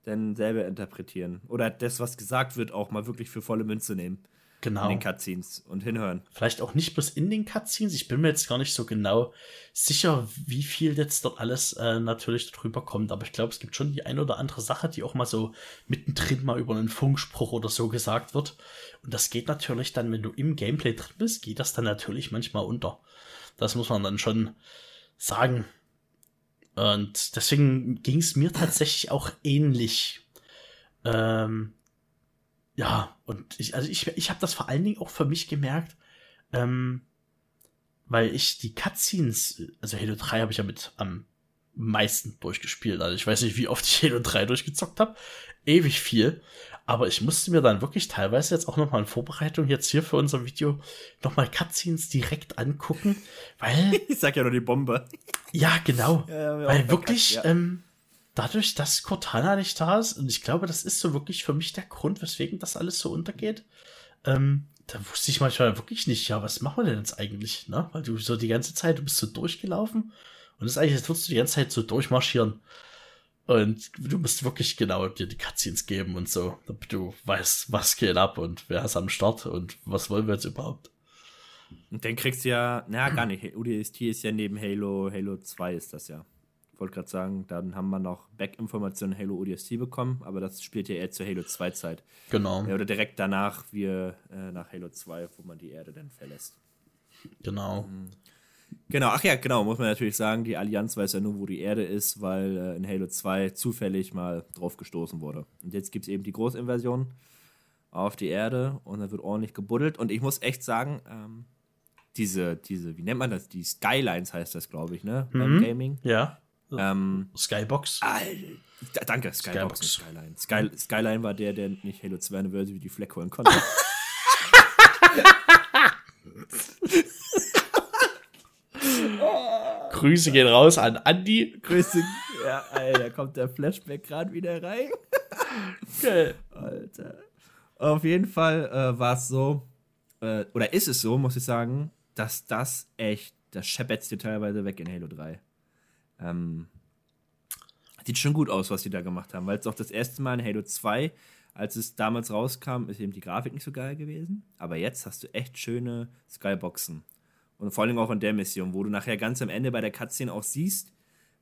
[SPEAKER 1] dann selber interpretieren. Oder das, was gesagt wird, auch mal wirklich für volle Münze nehmen.
[SPEAKER 2] Genau.
[SPEAKER 1] In den Cutscenes und hinhören.
[SPEAKER 2] Vielleicht auch nicht bloß in den Cutscenes. Ich bin mir jetzt gar nicht so genau sicher, wie viel jetzt dort alles äh, natürlich darüber kommt. Aber ich glaube, es gibt schon die ein oder andere Sache, die auch mal so mittendrin mal über einen Funkspruch oder so gesagt wird. Und das geht natürlich dann, wenn du im Gameplay drin bist, geht das dann natürlich manchmal unter. Das muss man dann schon sagen. Und deswegen ging es mir tatsächlich auch ähnlich. Ähm, ja, und ich, also ich, ich habe das vor allen Dingen auch für mich gemerkt, ähm, weil ich die Cutscenes, also Halo 3 habe ich ja mit am meisten durchgespielt. Also ich weiß nicht, wie oft ich Halo 3 durchgezockt habe. Ewig viel. Aber ich musste mir dann wirklich teilweise jetzt auch nochmal in Vorbereitung jetzt hier für unser Video nochmal Cutscenes direkt angucken, weil.
[SPEAKER 1] ich sag ja nur die Bombe.
[SPEAKER 2] Ja, genau. Ja, weil wirklich, ja. ähm, dadurch, dass Cortana nicht da ist, und ich glaube, das ist so wirklich für mich der Grund, weswegen das alles so untergeht, ähm, da wusste ich manchmal wirklich nicht, ja, was machen wir denn jetzt eigentlich, ne? Weil du so die ganze Zeit, du bist so durchgelaufen und es ist eigentlich, als würdest du die ganze Zeit so durchmarschieren. Und du musst wirklich genau dir die Cutscenes geben und so, damit du weißt, was geht ab und wer ist am Start und was wollen wir jetzt überhaupt.
[SPEAKER 1] Und dann kriegst du ja, na gar nicht, UDST ist ja neben Halo, Halo 2 ist das ja. Ich wollte gerade sagen, dann haben wir noch Back-Informationen Halo ODST bekommen, aber das spielt ja eher zur Halo 2 Zeit.
[SPEAKER 2] Genau.
[SPEAKER 1] Oder direkt danach, wir äh, nach Halo 2, wo man die Erde dann verlässt.
[SPEAKER 2] Genau. Mhm.
[SPEAKER 1] Genau, ach ja, genau, muss man natürlich sagen, die Allianz weiß ja nur, wo die Erde ist, weil äh, in Halo 2 zufällig mal drauf gestoßen wurde. Und jetzt gibt es eben die Großinvasion auf die Erde und da wird ordentlich gebuddelt. Und ich muss echt sagen, ähm, diese, diese, wie nennt man das? Die Skylines heißt das, glaube ich, ne?
[SPEAKER 2] Mhm. Beim Gaming.
[SPEAKER 1] Ja. Ähm,
[SPEAKER 2] Skybox.
[SPEAKER 1] Alter, danke, Skybox. Skybox. Skyline. Sky, Skyline war der, der nicht Halo 2 Anniversary die Fleck holen konnte.
[SPEAKER 2] Grüße gehen raus an Andy.
[SPEAKER 1] Grüße. Ja, Alter, kommt der Flashback gerade wieder rein.
[SPEAKER 2] Geil.
[SPEAKER 1] Alter. Auf jeden Fall äh, war es so, äh, oder ist es so, muss ich sagen, dass das echt, das scheppert dir teilweise weg in Halo 3. Ähm, sieht schon gut aus, was die da gemacht haben, weil es auch das erste Mal in Halo 2, als es damals rauskam, ist eben die Grafik nicht so geil gewesen. Aber jetzt hast du echt schöne Skyboxen. Und vor allem auch in der Mission, wo du nachher ganz am Ende bei der Cutscene auch siehst,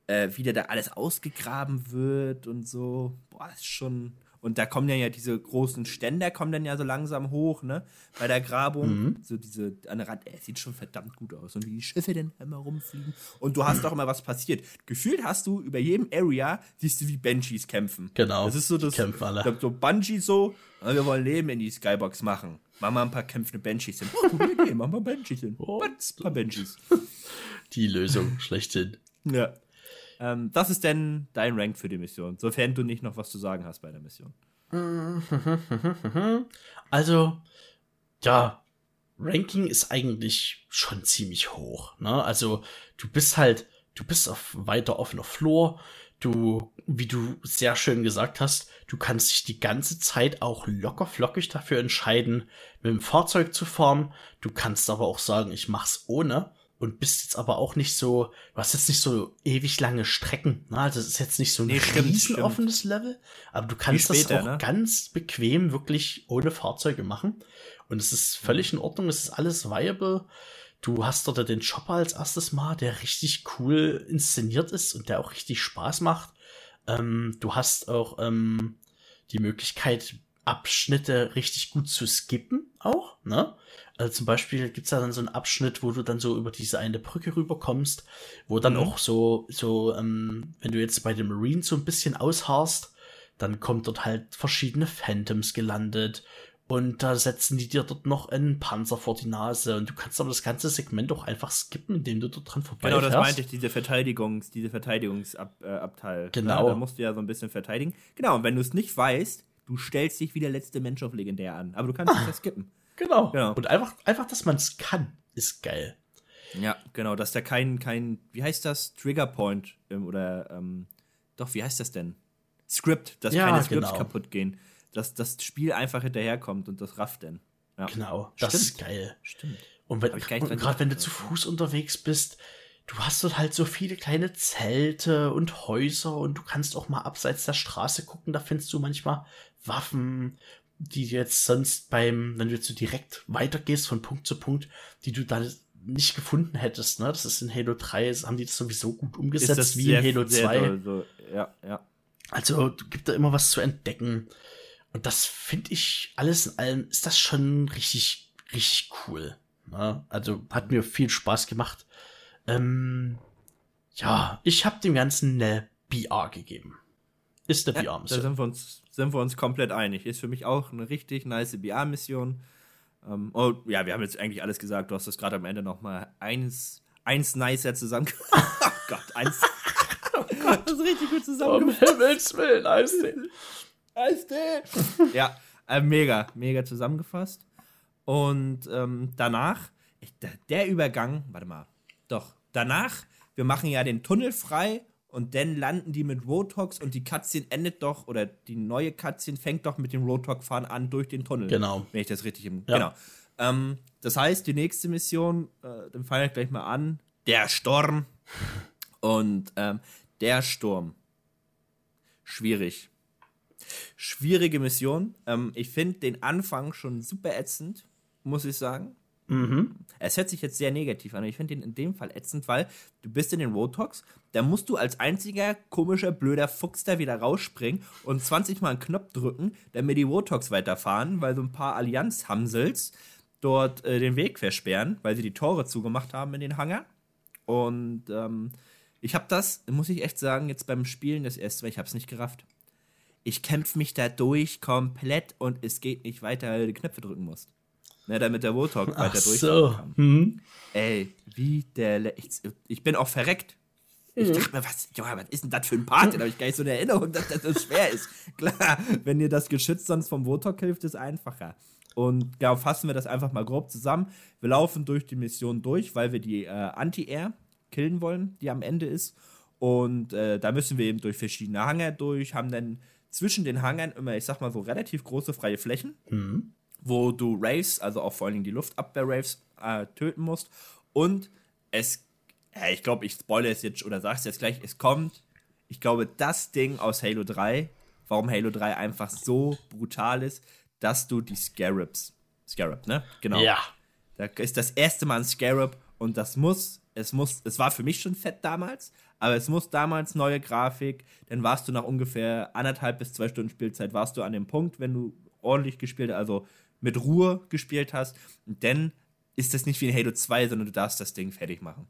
[SPEAKER 1] äh, wie da alles ausgegraben wird und so. Boah, ist schon. Und da kommen dann ja diese großen Ständer, kommen dann ja so langsam hoch, ne? Bei der Grabung. Mhm. So diese an der Rand, ey, sieht schon verdammt gut aus. Und wie die Schiffe denn immer rumfliegen. Und du hast doch immer was passiert. Gefühlt hast du über jedem Area, siehst du, wie Banshees kämpfen.
[SPEAKER 2] Genau.
[SPEAKER 1] Das ist so das.
[SPEAKER 2] Kämpfen alle.
[SPEAKER 1] So Bungie so, wir wollen Leben in die Skybox machen. Machen wir ein paar kämpfende Banshees hin. Oh, gute Idee, machen wir Banshees hin. Oh, ein paar Banshees.
[SPEAKER 2] Die Lösung schlechthin.
[SPEAKER 1] Ja. Ähm, das ist denn dein Rank für die Mission, sofern du nicht noch was zu sagen hast bei der Mission.
[SPEAKER 2] Also, ja, Ranking ist eigentlich schon ziemlich hoch. Ne? Also, du bist halt, du bist auf weiter offener Flur, Du, wie du sehr schön gesagt hast, du kannst dich die ganze Zeit auch locker flockig dafür entscheiden, mit dem Fahrzeug zu fahren. Du kannst aber auch sagen, ich mach's ohne und bist jetzt aber auch nicht so, du hast jetzt nicht so ewig lange Strecken. Ne? Also es ist jetzt nicht so ein nee, riesen offenes Level, aber du kannst später, das auch ne? ganz bequem wirklich ohne Fahrzeuge machen. Und es ist völlig in Ordnung, es ist alles viable. Du hast dort den Chopper als erstes Mal, der richtig cool inszeniert ist und der auch richtig Spaß macht. Ähm, du hast auch ähm, die Möglichkeit, Abschnitte richtig gut zu skippen, auch, ne? Also zum Beispiel gibt's da dann so einen Abschnitt, wo du dann so über diese eine Brücke rüberkommst, wo dann mhm. auch so, so, ähm, wenn du jetzt bei den Marines so ein bisschen ausharrst, dann kommt dort halt verschiedene Phantoms gelandet und da setzen die dir dort noch einen Panzer vor die Nase und du kannst aber das ganze Segment auch einfach skippen, indem du dort dran vorbei
[SPEAKER 1] Genau, das meinte ich, diese Verteidigungs, diese Verteidigungsabteil.
[SPEAKER 2] Äh, genau.
[SPEAKER 1] Ja, da musst du ja so ein bisschen verteidigen. Genau, und wenn du es nicht weißt, du stellst dich wie der letzte Mensch auf legendär an. Aber du kannst ah, es skippen.
[SPEAKER 2] Genau. genau. Und einfach, einfach, dass man es kann, ist geil.
[SPEAKER 1] Ja, genau, dass da kein, kein, wie heißt das? Triggerpoint ähm, oder, ähm, doch, wie heißt das denn? Script, dass ja, keine Scripts genau. kaputt gehen dass das Spiel einfach hinterherkommt und das rafft denn.
[SPEAKER 2] Ja. Genau, das Stimmt. ist geil.
[SPEAKER 1] Stimmt.
[SPEAKER 2] Und, wenn, gerade wenn du zu Fuß unterwegs bist, du hast dort halt so viele kleine Zelte und Häuser und du kannst auch mal abseits der Straße gucken, da findest du manchmal Waffen, die jetzt sonst beim, wenn du jetzt so direkt weitergehst von Punkt zu Punkt, die du da nicht gefunden hättest, ne? Das ist in Halo 3, haben die das sowieso gut umgesetzt, wie in Halo 2.
[SPEAKER 1] So, ja, ja.
[SPEAKER 2] Also gibt da immer was zu entdecken. Und das finde ich alles in allem, ist das schon richtig, richtig cool. Ne? Also hat mir viel Spaß gemacht. Ähm, ja, ich habe dem Ganzen eine BR gegeben. Ist eine
[SPEAKER 1] ja, BR-Mission. Da sind wir, uns, sind wir uns komplett einig. Ist für mich auch eine richtig nice BR-Mission. Ähm, oh, ja, wir haben jetzt eigentlich alles gesagt. Du hast das gerade am Ende noch mal eins, eins nicer zusammen. oh Gott, eins. das ist richtig gut zusammengefasst.
[SPEAKER 2] Um Himmels Willen, Eistee.
[SPEAKER 1] Eistee. ja, äh, mega, mega zusammengefasst. Und ähm, danach, ich, der Übergang, warte mal, doch, danach, wir machen ja den Tunnel frei und dann landen die mit Rotox und die Cutscene endet doch, oder die neue Cutscene fängt doch mit dem Rotox-Fahren an durch den Tunnel.
[SPEAKER 2] Genau.
[SPEAKER 1] Wenn ich das richtig im. Ja. Genau. Ähm, das heißt, die nächste Mission, äh, dann fange ich gleich mal an. Der Sturm. Und ähm, der Sturm. Schwierig. Schwierige Mission. Ähm, ich finde den Anfang schon super ätzend, muss ich sagen. Mhm. Es hört sich jetzt sehr negativ an, ich finde ihn in dem Fall ätzend, weil du bist in den Rotox, da musst du als einziger komischer, blöder Fuchs da wieder rausspringen und 20 Mal einen Knopf drücken, damit die Rotox weiterfahren, weil so ein paar Allianz-Hamsels dort äh, den Weg versperren, weil sie die Tore zugemacht haben in den Hangar. Und ähm, ich habe das, muss ich echt sagen, jetzt beim Spielen das erste Mal, ich habe es nicht gerafft. Ich kämpfe mich da durch komplett und es geht nicht weiter, weil du die Knöpfe drücken musst. Ne, damit der Wotalk weiter durch
[SPEAKER 2] so. kann. Mhm.
[SPEAKER 1] Ey, wie der. Le ich, ich bin auch verreckt. Ich mhm. dachte mir, was, Junge, was ist denn das für ein Part? Da habe ich gar nicht so eine Erinnerung, dass das so schwer ist. Klar, wenn dir das Geschütz sonst vom Wotalk hilft, ist es einfacher. Und ja, fassen wir das einfach mal grob zusammen. Wir laufen durch die Mission durch, weil wir die äh, Anti-Air killen wollen, die am Ende ist. Und äh, da müssen wir eben durch verschiedene Hanger durch, haben dann zwischen den Hangern immer, ich sag mal so, relativ große freie Flächen, mhm. Wo du Raves, also auch vor allen Dingen die Luftabwehr-Raves, äh, töten musst. Und es, ja, ich glaube, ich spoilere es jetzt oder sag's jetzt gleich, es kommt, ich glaube, das Ding aus Halo 3, warum Halo 3 einfach so brutal ist, dass du die Scarabs, Scarab, ne? Genau.
[SPEAKER 2] Ja.
[SPEAKER 1] Da ist das erste Mal ein Scarab und das muss es muss, es war für mich schon fett damals, aber es muss damals neue Grafik, dann warst du nach ungefähr anderthalb bis zwei Stunden Spielzeit, warst du an dem Punkt, wenn du ordentlich gespielt, also mit Ruhe gespielt hast, und dann ist das nicht wie in Halo 2, sondern du darfst das Ding fertig machen.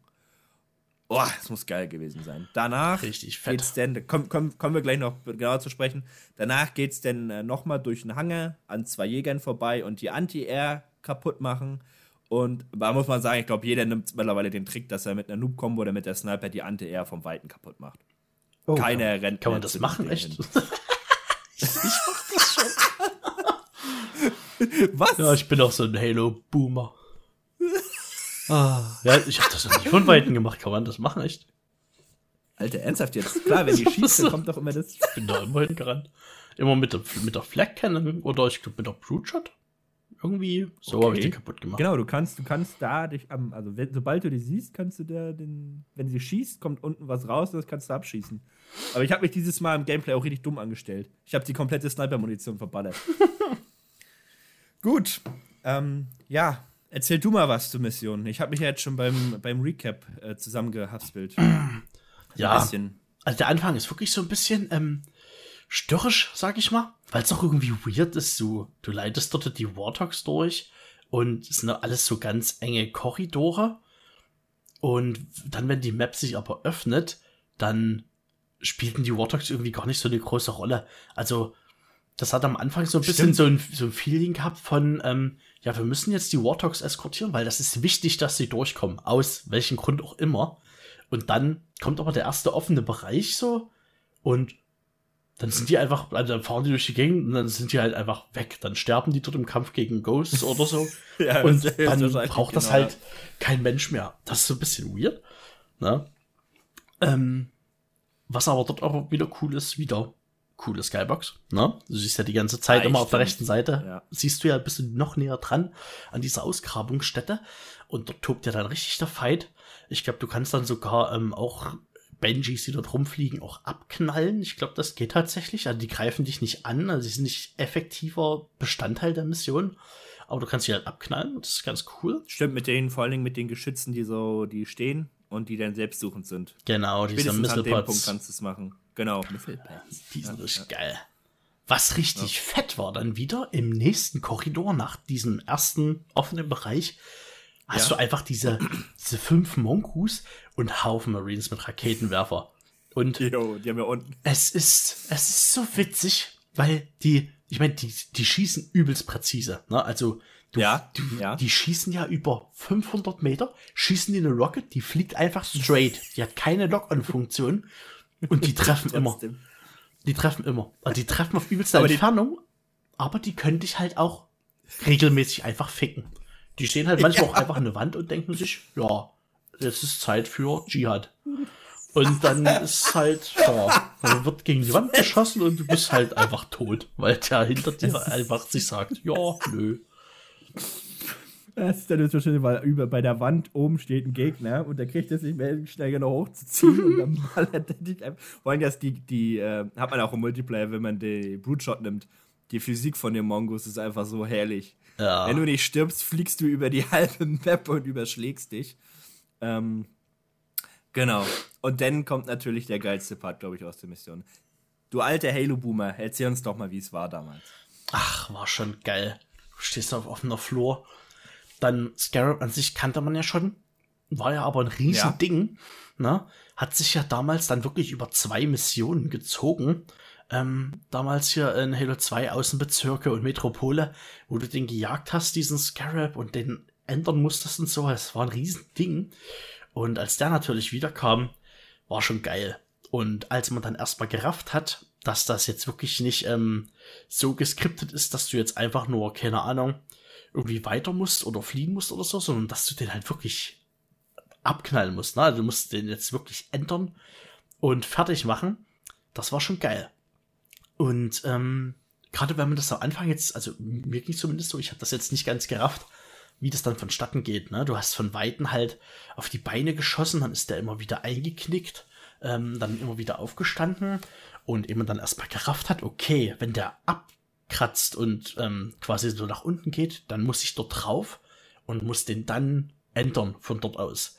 [SPEAKER 1] Boah, das muss geil gewesen sein. Danach
[SPEAKER 2] Richtig fett.
[SPEAKER 1] geht's denn, komm, komm, kommen wir gleich noch genauer zu sprechen. Danach geht's dann äh, nochmal durch einen Hangar an zwei Jägern vorbei und die Anti-Air kaputt machen. Und da muss man sagen, ich glaube, jeder nimmt mittlerweile den Trick, dass er mit einer Noob-Kombo oder mit der Sniper die Ante eher vom Weiten kaputt macht.
[SPEAKER 2] Oh, Keiner kann, rennt. Kann man das machen, echt? ich. Was? Ja, ich bin auch so ein Halo-Boomer. ah, ja, ich habe das noch nicht von Weiten gemacht. Kann man das machen, echt?
[SPEAKER 1] Alter, ernsthaft jetzt? Klar, wenn die schießt, dann kommt doch immer das.
[SPEAKER 2] Ich bin da immer hingerannt. Immer mit der, mit der Flag Cannon oder ich glaube mit der Brute Shot. Irgendwie so okay. habe ich den kaputt gemacht.
[SPEAKER 1] Genau, du kannst, du kannst da dich am, also wenn, sobald du die siehst, kannst du da den, wenn sie schießt, kommt unten was raus, das kannst du abschießen. Aber ich habe mich dieses Mal im Gameplay auch richtig dumm angestellt. Ich habe die komplette Sniper-Munition verballert. Gut, ähm, ja, erzähl du mal was zur Mission. Ich habe mich ja jetzt schon beim, beim Recap äh, zusammengehaspelt.
[SPEAKER 2] ja, also der Anfang ist wirklich so ein bisschen, ähm, störrisch, sag ich mal, weil es auch irgendwie weird ist. Du, du leitest dort die Warthogs durch und es sind alles so ganz enge Korridore. Und dann, wenn die Map sich aber öffnet, dann spielten die Warthogs irgendwie gar nicht so eine große Rolle. Also, das hat am Anfang so ein bisschen so ein, so ein Feeling gehabt von, ähm, ja, wir müssen jetzt die Warthogs eskortieren, weil das ist wichtig, dass sie durchkommen. Aus welchem Grund auch immer. Und dann kommt aber der erste offene Bereich so und dann sind die einfach, also dann fahren die durch die Gegend und dann sind die halt einfach weg. Dann sterben die dort im Kampf gegen Ghosts oder so. ja, und dann braucht das genau, halt ja. kein Mensch mehr. Das ist so ein bisschen weird. Ne? Ähm, was aber dort aber wieder cool ist, wieder coole Skybox. Ne? Du siehst ja die ganze Zeit ja, immer auf der rechten Seite. Ja. Siehst du ja, bist du noch näher dran an dieser Ausgrabungsstätte. Und dort tobt ja dann richtig der Fight. Ich glaube, du kannst dann sogar ähm, auch Benjis, die dort rumfliegen, auch abknallen. Ich glaube, das geht tatsächlich. Also die greifen dich nicht an, also sie sind nicht effektiver Bestandteil der Mission. Aber du kannst sie halt abknallen das ist ganz cool.
[SPEAKER 1] Stimmt, mit denen, vor allen Dingen mit den Geschützen, die so, die stehen und die dann selbstsuchend sind.
[SPEAKER 2] Genau,
[SPEAKER 1] diese Missile An dem Punkt kannst du es machen. Genau,
[SPEAKER 2] Missile Die sind ja, richtig ja. geil. Was richtig ja. fett war dann wieder im nächsten Korridor nach diesem ersten offenen Bereich, hast du einfach diese, diese fünf Monkus und Haufen Marines mit Raketenwerfer. Und
[SPEAKER 1] jo, die haben ja unten.
[SPEAKER 2] Es ist, es ist so witzig, weil die, ich meine, die, die schießen übelst präzise. Ne? Also, du, ja, du, ja. die schießen ja über 500 Meter, schießen die eine Rocket, die fliegt einfach straight. Die hat keine Lock-on-Funktion. Und die treffen immer. Die treffen immer. Also die treffen auf übelste aber Entfernung, aber die können dich halt auch regelmäßig einfach ficken. Die stehen halt manchmal ja. auch einfach an der Wand und denken sich, ja, jetzt ist Zeit für Dschihad. Und dann ist halt, ja, dann wird gegen die Wand geschossen und du bist halt einfach tot, weil der hinter dir einfach sich sagt, ja, nö.
[SPEAKER 1] Das ist dann so schön, weil über bei der Wand oben steht ein Gegner und der kriegt es nicht mehr schnell genug hochzuziehen und dann ballert er dich einfach. Vor allem, dass die, die, äh, hat man auch im Multiplayer, wenn man die Brute Shot nimmt. Die Physik von den Mongos ist einfach so herrlich. Ja. Wenn du nicht stirbst, fliegst du über die halbe Map und überschlägst dich. Ähm, genau. Und dann kommt natürlich der geilste Part, glaube ich, aus der Mission. Du alter Halo-Boomer, erzähl uns doch mal, wie es war damals.
[SPEAKER 2] Ach, war schon geil. Du stehst auf offener Flur dann Scarab an sich kannte man ja schon, war ja aber ein Riesending. Ja. Ne? Hat sich ja damals dann wirklich über zwei Missionen gezogen. Ähm, damals hier in Halo 2 Außenbezirke und Metropole, wo du den gejagt hast, diesen Scarab, und den ändern musstest und so. Es war ein Riesending. Und als der natürlich wiederkam, war schon geil. Und als man dann erstmal gerafft hat, dass das jetzt wirklich nicht ähm, so geskriptet ist, dass du jetzt einfach nur, keine Ahnung, irgendwie weiter musst oder fliehen musst oder so, sondern dass du den halt wirklich abknallen musst. Ne? Du musst den jetzt wirklich ändern und fertig machen. Das war schon geil. Und ähm, gerade wenn man das am Anfang jetzt, also mir ging zumindest so, ich habe das jetzt nicht ganz gerafft, wie das dann vonstatten geht. Ne? Du hast von Weitem halt auf die Beine geschossen, dann ist der immer wieder eingeknickt, ähm, dann immer wieder aufgestanden und eben dann erstmal gerafft hat, okay, wenn der ab kratzt und ähm, quasi so nach unten geht, dann muss ich dort drauf und muss den dann ändern von dort aus.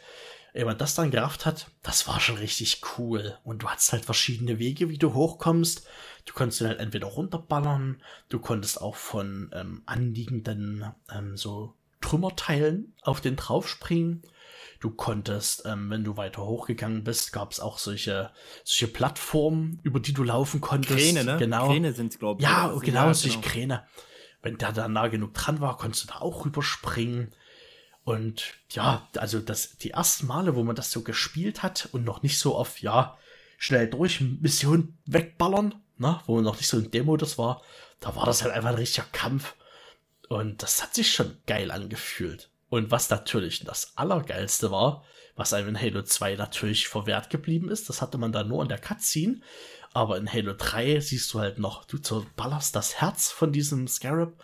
[SPEAKER 2] Wenn man das dann gerafft hat, das war schon richtig cool. Und du hattest halt verschiedene Wege, wie du hochkommst. Du konntest ihn halt entweder runterballern, du konntest auch von ähm, anliegenden ähm, so Trümmerteilen auf den draufspringen. Du konntest, ähm, wenn du weiter hochgegangen bist, gab es auch solche, solche Plattformen, über die du laufen konntest.
[SPEAKER 1] Kräne, ne?
[SPEAKER 2] Genau.
[SPEAKER 1] Kräne sind glaube
[SPEAKER 2] ich. Ja, genau, ja, solche genau. Kräne. Wenn der da nah genug dran war, konntest du da auch rüberspringen. Und ja, also das, die ersten Male, wo man das so gespielt hat und noch nicht so auf, ja, schnell durch Mission wegballern, ne, wo man noch nicht so ein Demo das war, da war das halt einfach ein richtiger Kampf. Und das hat sich schon geil angefühlt. Und was natürlich das Allergeilste war, was einem in Halo 2 natürlich verwehrt geblieben ist, das hatte man da nur in der Cutscene. Aber in Halo 3 siehst du halt noch, du zerballerst das Herz von diesem Scarab.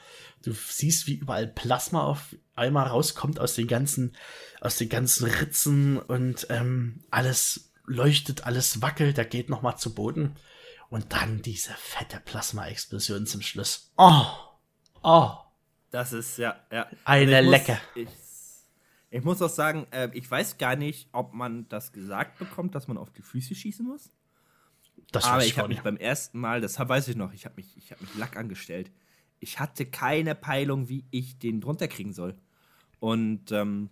[SPEAKER 2] Du siehst, wie überall Plasma auf einmal rauskommt aus den ganzen, aus den ganzen Ritzen und ähm, alles leuchtet, alles wackelt, der geht nochmal zu Boden. Und dann diese fette Plasma-Explosion zum Schluss. Oh! Oh!
[SPEAKER 1] Das ist, ja, ja.
[SPEAKER 2] Eine
[SPEAKER 1] ich
[SPEAKER 2] Lecke.
[SPEAKER 1] ich, ich, muss auch sagen, äh, ich weiß gar nicht, ob man das gesagt bekommt, dass man auf die Füße schießen muss. Das Aber ich habe mich beim ersten Mal, das weiß ich noch, ich habe mich, hab mich Lack angestellt. Ich hatte keine Peilung, wie ich den drunter kriegen soll. Und ähm,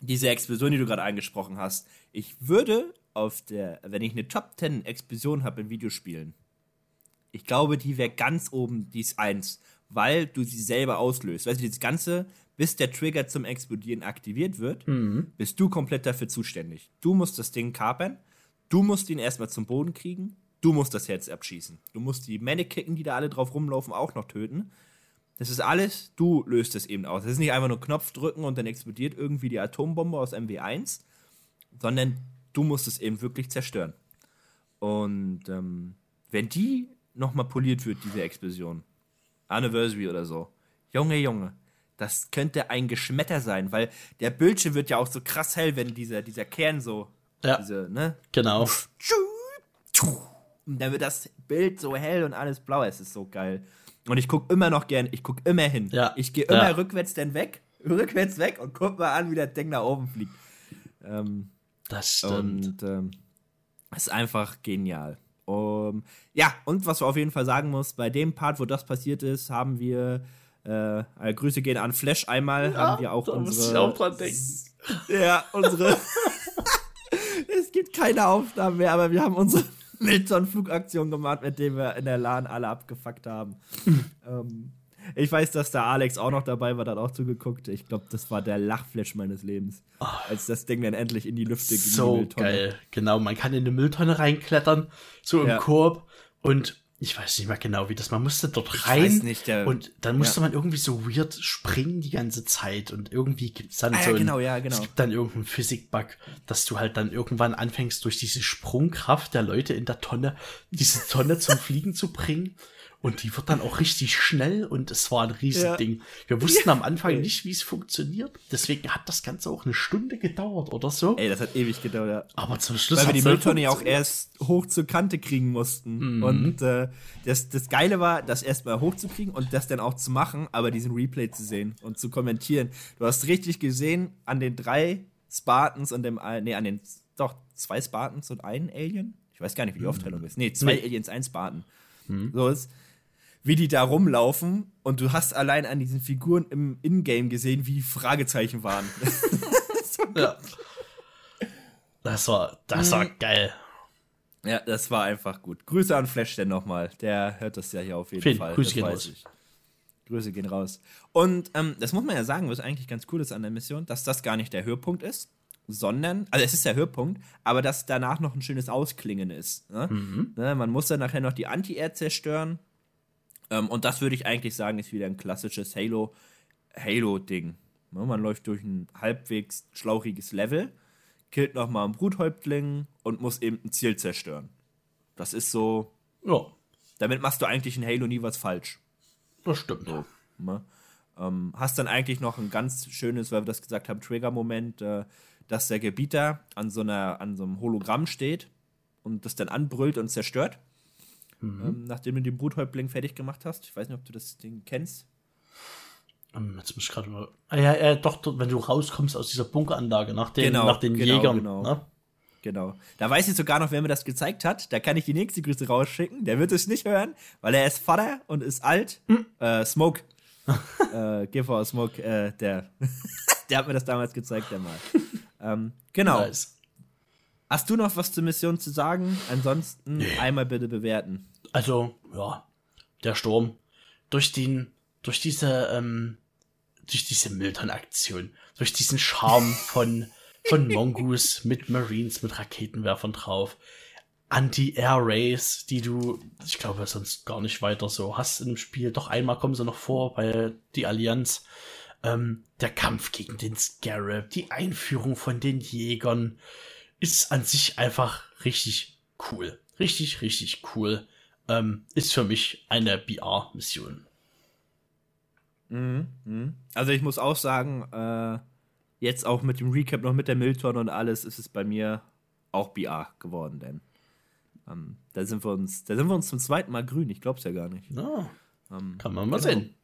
[SPEAKER 1] diese Explosion, die du gerade angesprochen hast, ich würde auf der, wenn ich eine Top 10 Explosion habe in Videospielen, ich glaube, die wäre ganz oben, die ist eins weil du sie selber auslöst. Weißt du, das Ganze, bis der Trigger zum Explodieren aktiviert wird, mhm. bist du komplett dafür zuständig. Du musst das Ding kapern, du musst ihn erstmal zum Boden kriegen, du musst das Herz abschießen. Du musst die Mannequin, die da alle drauf rumlaufen, auch noch töten. Das ist alles, du löst es eben aus. Das ist nicht einfach nur Knopf drücken und dann explodiert irgendwie die Atombombe aus MW1, sondern du musst es eben wirklich zerstören. Und ähm, wenn die nochmal poliert wird, diese Explosion, Anniversary oder so. Junge, Junge. Das könnte ein Geschmetter sein, weil der Bildschirm wird ja auch so krass hell, wenn dieser, dieser Kern so.
[SPEAKER 2] Ja.
[SPEAKER 1] Diese, ne?
[SPEAKER 2] Genau.
[SPEAKER 1] Und dann wird das Bild so hell und alles blau. Es ist so geil. Und ich gucke immer noch gern, ich gucke immer hin.
[SPEAKER 2] Ja.
[SPEAKER 1] Ich gehe immer ja. rückwärts dann weg, rückwärts weg und guck mal an, wie das Ding nach oben fliegt. Ähm,
[SPEAKER 2] das stimmt.
[SPEAKER 1] Und ähm, ist einfach genial. Um, ja, und was wir auf jeden Fall sagen muss, bei dem Part, wo das passiert ist, haben wir äh, äh Grüße gehen an Flash einmal, ja, haben wir auch
[SPEAKER 2] da
[SPEAKER 1] unsere.
[SPEAKER 2] Muss ich auch dran denken.
[SPEAKER 1] Ja, unsere. es gibt keine Aufnahmen mehr, aber wir haben unsere Milton-Flugaktion gemacht, mit dem wir in der LAN alle abgefuckt haben. ähm, ich weiß, dass da Alex auch noch dabei war, hat auch zugeguckt. Ich glaube, das war der Lachflash meines Lebens. Oh, als das Ding dann endlich in die Lüfte
[SPEAKER 2] ging. So geil. Genau, man kann in eine Mülltonne reinklettern, so im ja. Korb. Und ich weiß nicht mehr genau, wie das, man musste dort rein nicht, der, und dann musste ja. man irgendwie so weird springen die ganze Zeit und irgendwie gibt's dann ah, so
[SPEAKER 1] ja, genau, ja, genau.
[SPEAKER 2] es gibt dann irgendeinen Physikbug, dass du halt dann irgendwann anfängst durch diese Sprungkraft der Leute in der Tonne diese Tonne zum Fliegen zu bringen und die wird dann auch richtig schnell und es war ein Riesending. Ja. Wir wussten ja. am Anfang nicht, wie es funktioniert. Deswegen hat das Ganze auch eine Stunde gedauert oder so.
[SPEAKER 1] Ey, das hat ewig gedauert, ja.
[SPEAKER 2] Aber zum Schluss
[SPEAKER 1] Weil wir die Mülltonne ja auch erst hoch zur Kante kriegen mussten. Mhm. Und äh, das, das Geile war, das erstmal hochzukriegen und das dann auch zu machen, aber diesen Replay zu sehen und zu kommentieren. Du hast richtig gesehen, an den drei Spartans und dem, nee, an den, doch, zwei Spartans und einen Alien. Ich weiß gar nicht, wie die Aufteilung ist. Nee, zwei nee. Aliens, ein Spartan. Mhm. So ist wie die da rumlaufen und du hast allein an diesen Figuren im Ingame gesehen, wie die Fragezeichen waren.
[SPEAKER 2] so ja. Das war, das war mhm. geil.
[SPEAKER 1] Ja, das war einfach gut. Grüße an Flash denn nochmal. Der hört das ja hier auf jeden Vielen Fall.
[SPEAKER 2] Grüße gehen raus.
[SPEAKER 1] Ich. Grüße gehen raus. Und ähm, das muss man ja sagen, was eigentlich ganz cool ist an der Mission, dass das gar nicht der Höhepunkt ist, sondern, also es ist der Höhepunkt, aber dass danach noch ein schönes Ausklingen ist. Ne? Mhm. Ne, man muss dann nachher noch die Anti-Air zerstören ähm, und das würde ich eigentlich sagen, ist wieder ein klassisches Halo, Halo-Ding. Ja, man läuft durch ein halbwegs schlauchiges Level, killt nochmal einen Bruthäuptling und muss eben ein Ziel zerstören. Das ist so. Ja. Damit machst du eigentlich in Halo nie was falsch.
[SPEAKER 2] Das stimmt. So,
[SPEAKER 1] ne? ähm, hast dann eigentlich noch ein ganz schönes, weil wir das gesagt haben, Trigger-Moment, äh, dass der Gebieter an so, einer, an so einem Hologramm steht und das dann anbrüllt und zerstört mhm. ähm, nachdem du den Bruthäuptling fertig gemacht hast. Ich weiß nicht, ob du das Ding kennst.
[SPEAKER 2] Ähm, jetzt muss ich gerade mal. Ah, ja, ja, doch, wenn du rauskommst aus dieser Bunkeranlage nach den, genau, nach den genau, Jägern.
[SPEAKER 1] Genau. Ne? Genau. Da weiß ich sogar noch, wer mir das gezeigt hat. Da kann ich die nächste Grüße rausschicken. Der wird es nicht hören, weil er ist Vater und ist alt. Hm. Äh, Smoke. äh, Giver Smoke, äh, der, der hat mir das damals gezeigt, der mal. ähm, genau. Nice. Hast du noch was zur Mission zu sagen? Ansonsten nee. einmal bitte bewerten.
[SPEAKER 2] Also, ja, der Sturm. Durch den, durch diese, ähm, durch diese Milton-Aktion, durch diesen Charme von, von Mongoose mit Marines, mit Raketenwerfern drauf, Anti-Air-Rays, die du, ich glaube, sonst gar nicht weiter so hast im Spiel. Doch einmal kommen sie noch vor bei die Allianz. Ähm, der Kampf gegen den Scarab, die Einführung von den Jägern, ist an sich einfach richtig cool. Richtig, richtig cool. Ähm, ist für mich eine BR-Mission.
[SPEAKER 1] Mhm, mh. Also ich muss auch sagen, äh, jetzt auch mit dem Recap noch mit der Milton und alles, ist es bei mir auch BR geworden, denn ähm, da sind wir uns, da sind wir uns zum zweiten Mal grün. Ich glaub's ja gar nicht.
[SPEAKER 2] No. Ähm, Kann man mal genau. sehen.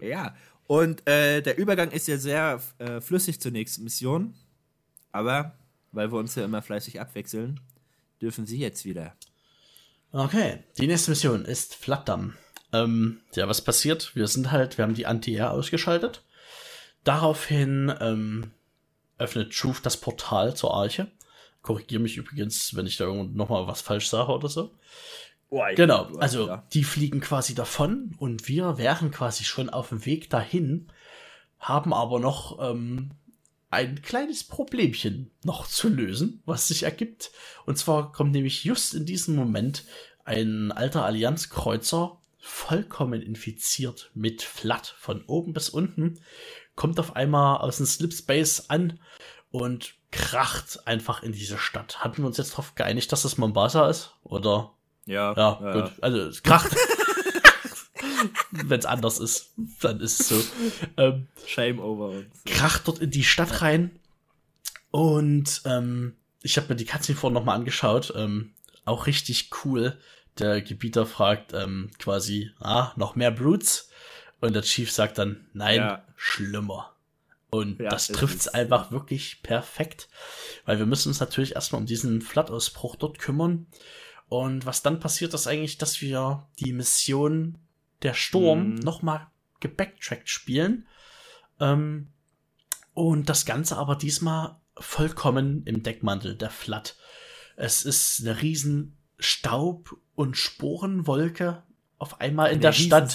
[SPEAKER 1] Ja. Und äh, der Übergang ist ja sehr äh, flüssig zur nächsten Mission. Aber weil wir uns ja immer fleißig abwechseln, dürfen Sie jetzt wieder.
[SPEAKER 2] Okay, die nächste Mission ist Flattern. Ähm, ja, was passiert? Wir sind halt, wir haben die Anti-Air ausgeschaltet. Daraufhin ähm, öffnet Truth das Portal zur Arche. Korrigiere mich übrigens, wenn ich da irgendwo nochmal was falsch sage oder so. Oh, genau, also ja. die fliegen quasi davon und wir wären quasi schon auf dem Weg dahin, haben aber noch ähm, ein kleines Problemchen noch zu lösen, was sich ergibt. Und zwar kommt nämlich just in diesem Moment ein alter Allianzkreuzer, vollkommen infiziert mit Flat von oben bis unten, kommt auf einmal aus dem Slipspace an und kracht einfach in diese Stadt. Hatten wir uns jetzt darauf geeinigt, dass das Mombasa ist? Oder?
[SPEAKER 1] Ja.
[SPEAKER 2] Ja, ja gut. Also es kracht. Wenn es anders ist, dann ist es so.
[SPEAKER 1] Ähm, Shame over uns.
[SPEAKER 2] Kracht dort in die Stadt rein. Und ähm, ich habe mir die Cutscene vorhin nochmal angeschaut. Ähm, auch richtig cool. Der Gebieter fragt ähm, quasi, ah, noch mehr Brutes? Und der Chief sagt dann, nein, ja. schlimmer. Und ja, das trifft's einfach wirklich perfekt. Weil wir müssen uns natürlich erstmal um diesen Flattausbruch dort kümmern. Und was dann passiert, ist eigentlich, dass wir die Mission der Sturm mhm. nochmal gebacktrackt spielen. Ähm, und das Ganze aber diesmal vollkommen im Deckmantel der Flat. Es ist eine riesen Staub- und Sporenwolke auf einmal in
[SPEAKER 1] Eine
[SPEAKER 2] der Stadt.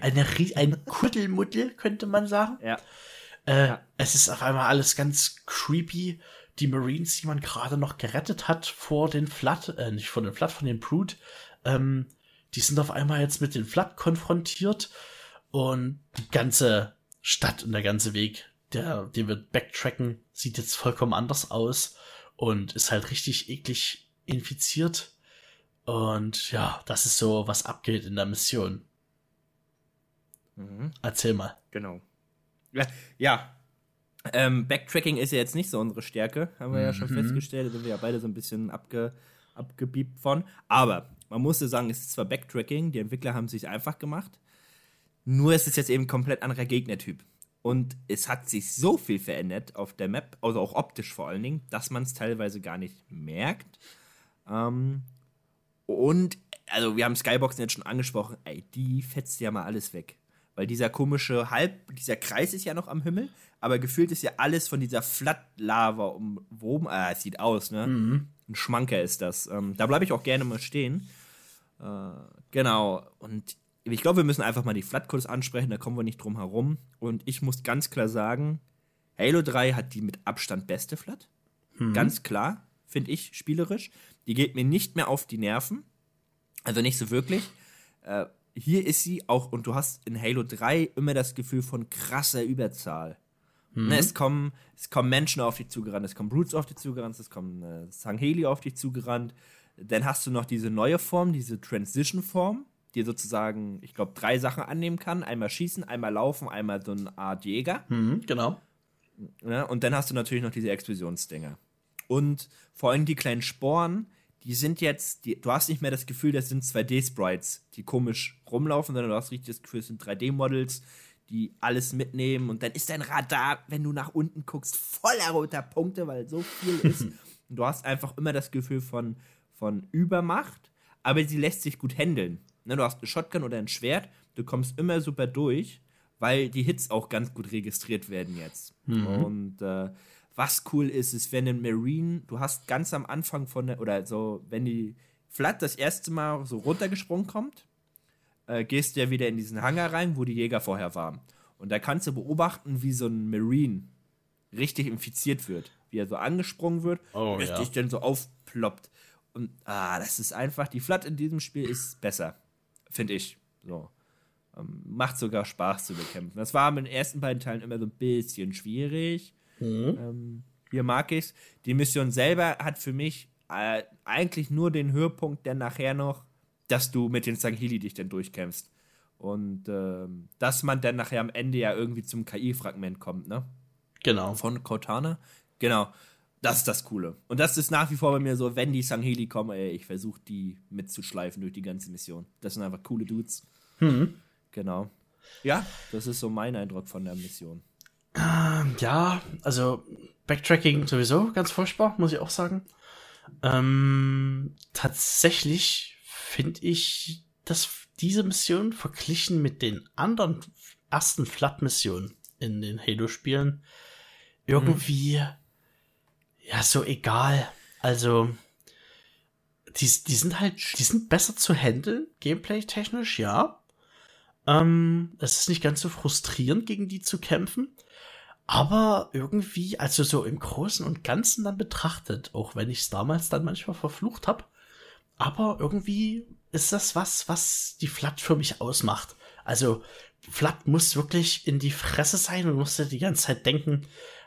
[SPEAKER 2] Eine, ein Kuddelmuddel, könnte man sagen.
[SPEAKER 1] Ja.
[SPEAKER 2] Äh,
[SPEAKER 1] Ja.
[SPEAKER 2] Es ist auf einmal alles ganz creepy. Die Marines, die man gerade noch gerettet hat vor den Flood, äh, nicht vor den Flood, von den Brood, ähm, die sind auf einmal jetzt mit den Flood konfrontiert und die ganze Stadt und der ganze Weg, der, den wir backtracken, sieht jetzt vollkommen anders aus und ist halt richtig eklig infiziert. Und ja, das ist so, was abgeht in der Mission.
[SPEAKER 1] Mhm.
[SPEAKER 2] Erzähl mal.
[SPEAKER 1] Genau. Ja, ja. Ähm, Backtracking ist ja jetzt nicht so unsere Stärke, haben wir ja schon
[SPEAKER 2] Mhm.
[SPEAKER 1] festgestellt. Da sind wir ja beide so ein bisschen abge, abgebiebt von. Aber man muss ja sagen, es ist zwar Backtracking, die Entwickler haben es sich einfach gemacht, nur es ist jetzt eben ein komplett anderer Gegnertyp. Und es hat sich so viel verändert auf der Map, also auch optisch vor allen Dingen, dass man es teilweise gar nicht merkt. Ähm, und, also wir haben Skyboxen jetzt schon angesprochen, ey, die fetzt ja mal alles weg. Weil dieser komische Halb, dieser Kreis ist ja noch am Himmel, aber gefühlt ist ja alles von dieser Flat-Lava umwoben. Ah, es sieht aus, ne? Ein Schmanker ist das. Ähm, da bleibe ich auch gerne mal stehen. Äh, genau. Und ich glaube, wir müssen einfach mal die Flat kurz ansprechen, da kommen wir nicht drum herum. Und ich muss ganz klar sagen, Halo 3 hat die mit Abstand beste Flat. Ganz klar, finde ich, spielerisch. Die geht mir nicht mehr auf die Nerven. Also nicht so wirklich. Äh, hier ist sie auch, und du hast in Halo 3 immer das Gefühl von krasser Überzahl. Ne, es, kommen, es kommen Menschen auf dich zugerannt, es kommen Brutes auf dich zugerannt, es kommen äh, Sangheli auf dich zugerannt. Dann hast du noch diese neue Form, diese Transition-Form, die sozusagen, ich glaube, drei Sachen annehmen kann. Einmal schießen, einmal laufen, einmal so eine Art Jäger.
[SPEAKER 2] Mhm, genau.
[SPEAKER 1] Ne? Und dann hast du natürlich noch diese Explosionsdinger. Und vor allem die kleinen Sporen, die sind jetzt, die, du hast nicht mehr das Gefühl, das sind 2D-Sprites, die komisch rumlaufen, sondern du hast richtig das Gefühl, es sind 3D-Models, die alles mitnehmen. Und dann ist dein Radar, wenn du nach unten guckst, voller roter Punkte, weil so viel ist. Und du hast einfach immer das Gefühl von, von Übermacht, aber sie lässt sich gut handeln. Ne? Du hast eine Shotgun oder ein Schwert, du kommst immer super durch, weil die Hits auch ganz gut registriert werden jetzt. Und äh, was cool ist, ist, wenn ein Marine, du hast ganz am Anfang von der, oder so, wenn die Flat das erste Mal so runtergesprungen kommt, äh, gehst du ja wieder in diesen Hangar rein, wo die Jäger vorher waren. Und da kannst du beobachten, wie so ein Marine richtig infiziert wird. Wie er so angesprungen wird,
[SPEAKER 2] Oh,
[SPEAKER 1] richtig
[SPEAKER 2] ja.
[SPEAKER 1] dann so aufploppt. Und ah, das ist einfach, die Flat in diesem Spiel ist besser. Finde ich. So. Ähm, macht sogar Spaß zu bekämpfen. Das war mit den ersten beiden Teilen immer so ein bisschen schwierig. Ähm, hier mag ich's. Die Mission selber hat für mich äh, eigentlich nur den Höhepunkt, dann nachher noch, dass du mit den Sanghili dich dann durchkämpfst. Und ähm, dass man dann nachher am Ende ja irgendwie zum KI-Fragment kommt, ne?
[SPEAKER 2] Genau.
[SPEAKER 1] Von Cortana. Genau. Das ist das Coole. Und das ist nach wie vor bei mir so, wenn die Sangheli kommen, ey, ich versuche die mitzuschleifen durch die ganze Mission. Das sind einfach coole Dudes. Genau. Ja, das ist so mein Eindruck von der Mission.
[SPEAKER 2] Ja, also Backtracking sowieso ganz furchtbar, muss ich auch sagen. Ähm, tatsächlich finde ich, dass diese Mission verglichen mit den anderen ersten Flat-Missionen in den Halo-Spielen irgendwie ja so egal. Also die, die sind halt, die sind besser zu handeln, gameplay-technisch, ja. Ähm, es ist nicht ganz so frustrierend, gegen die zu kämpfen. Aber irgendwie, also so im Großen und Ganzen dann betrachtet, auch wenn ich es damals dann manchmal verflucht habe, aber irgendwie ist das was, was die Flat für mich ausmacht. Also Flat muss wirklich in die Fresse sein und musste die ganze Zeit denken,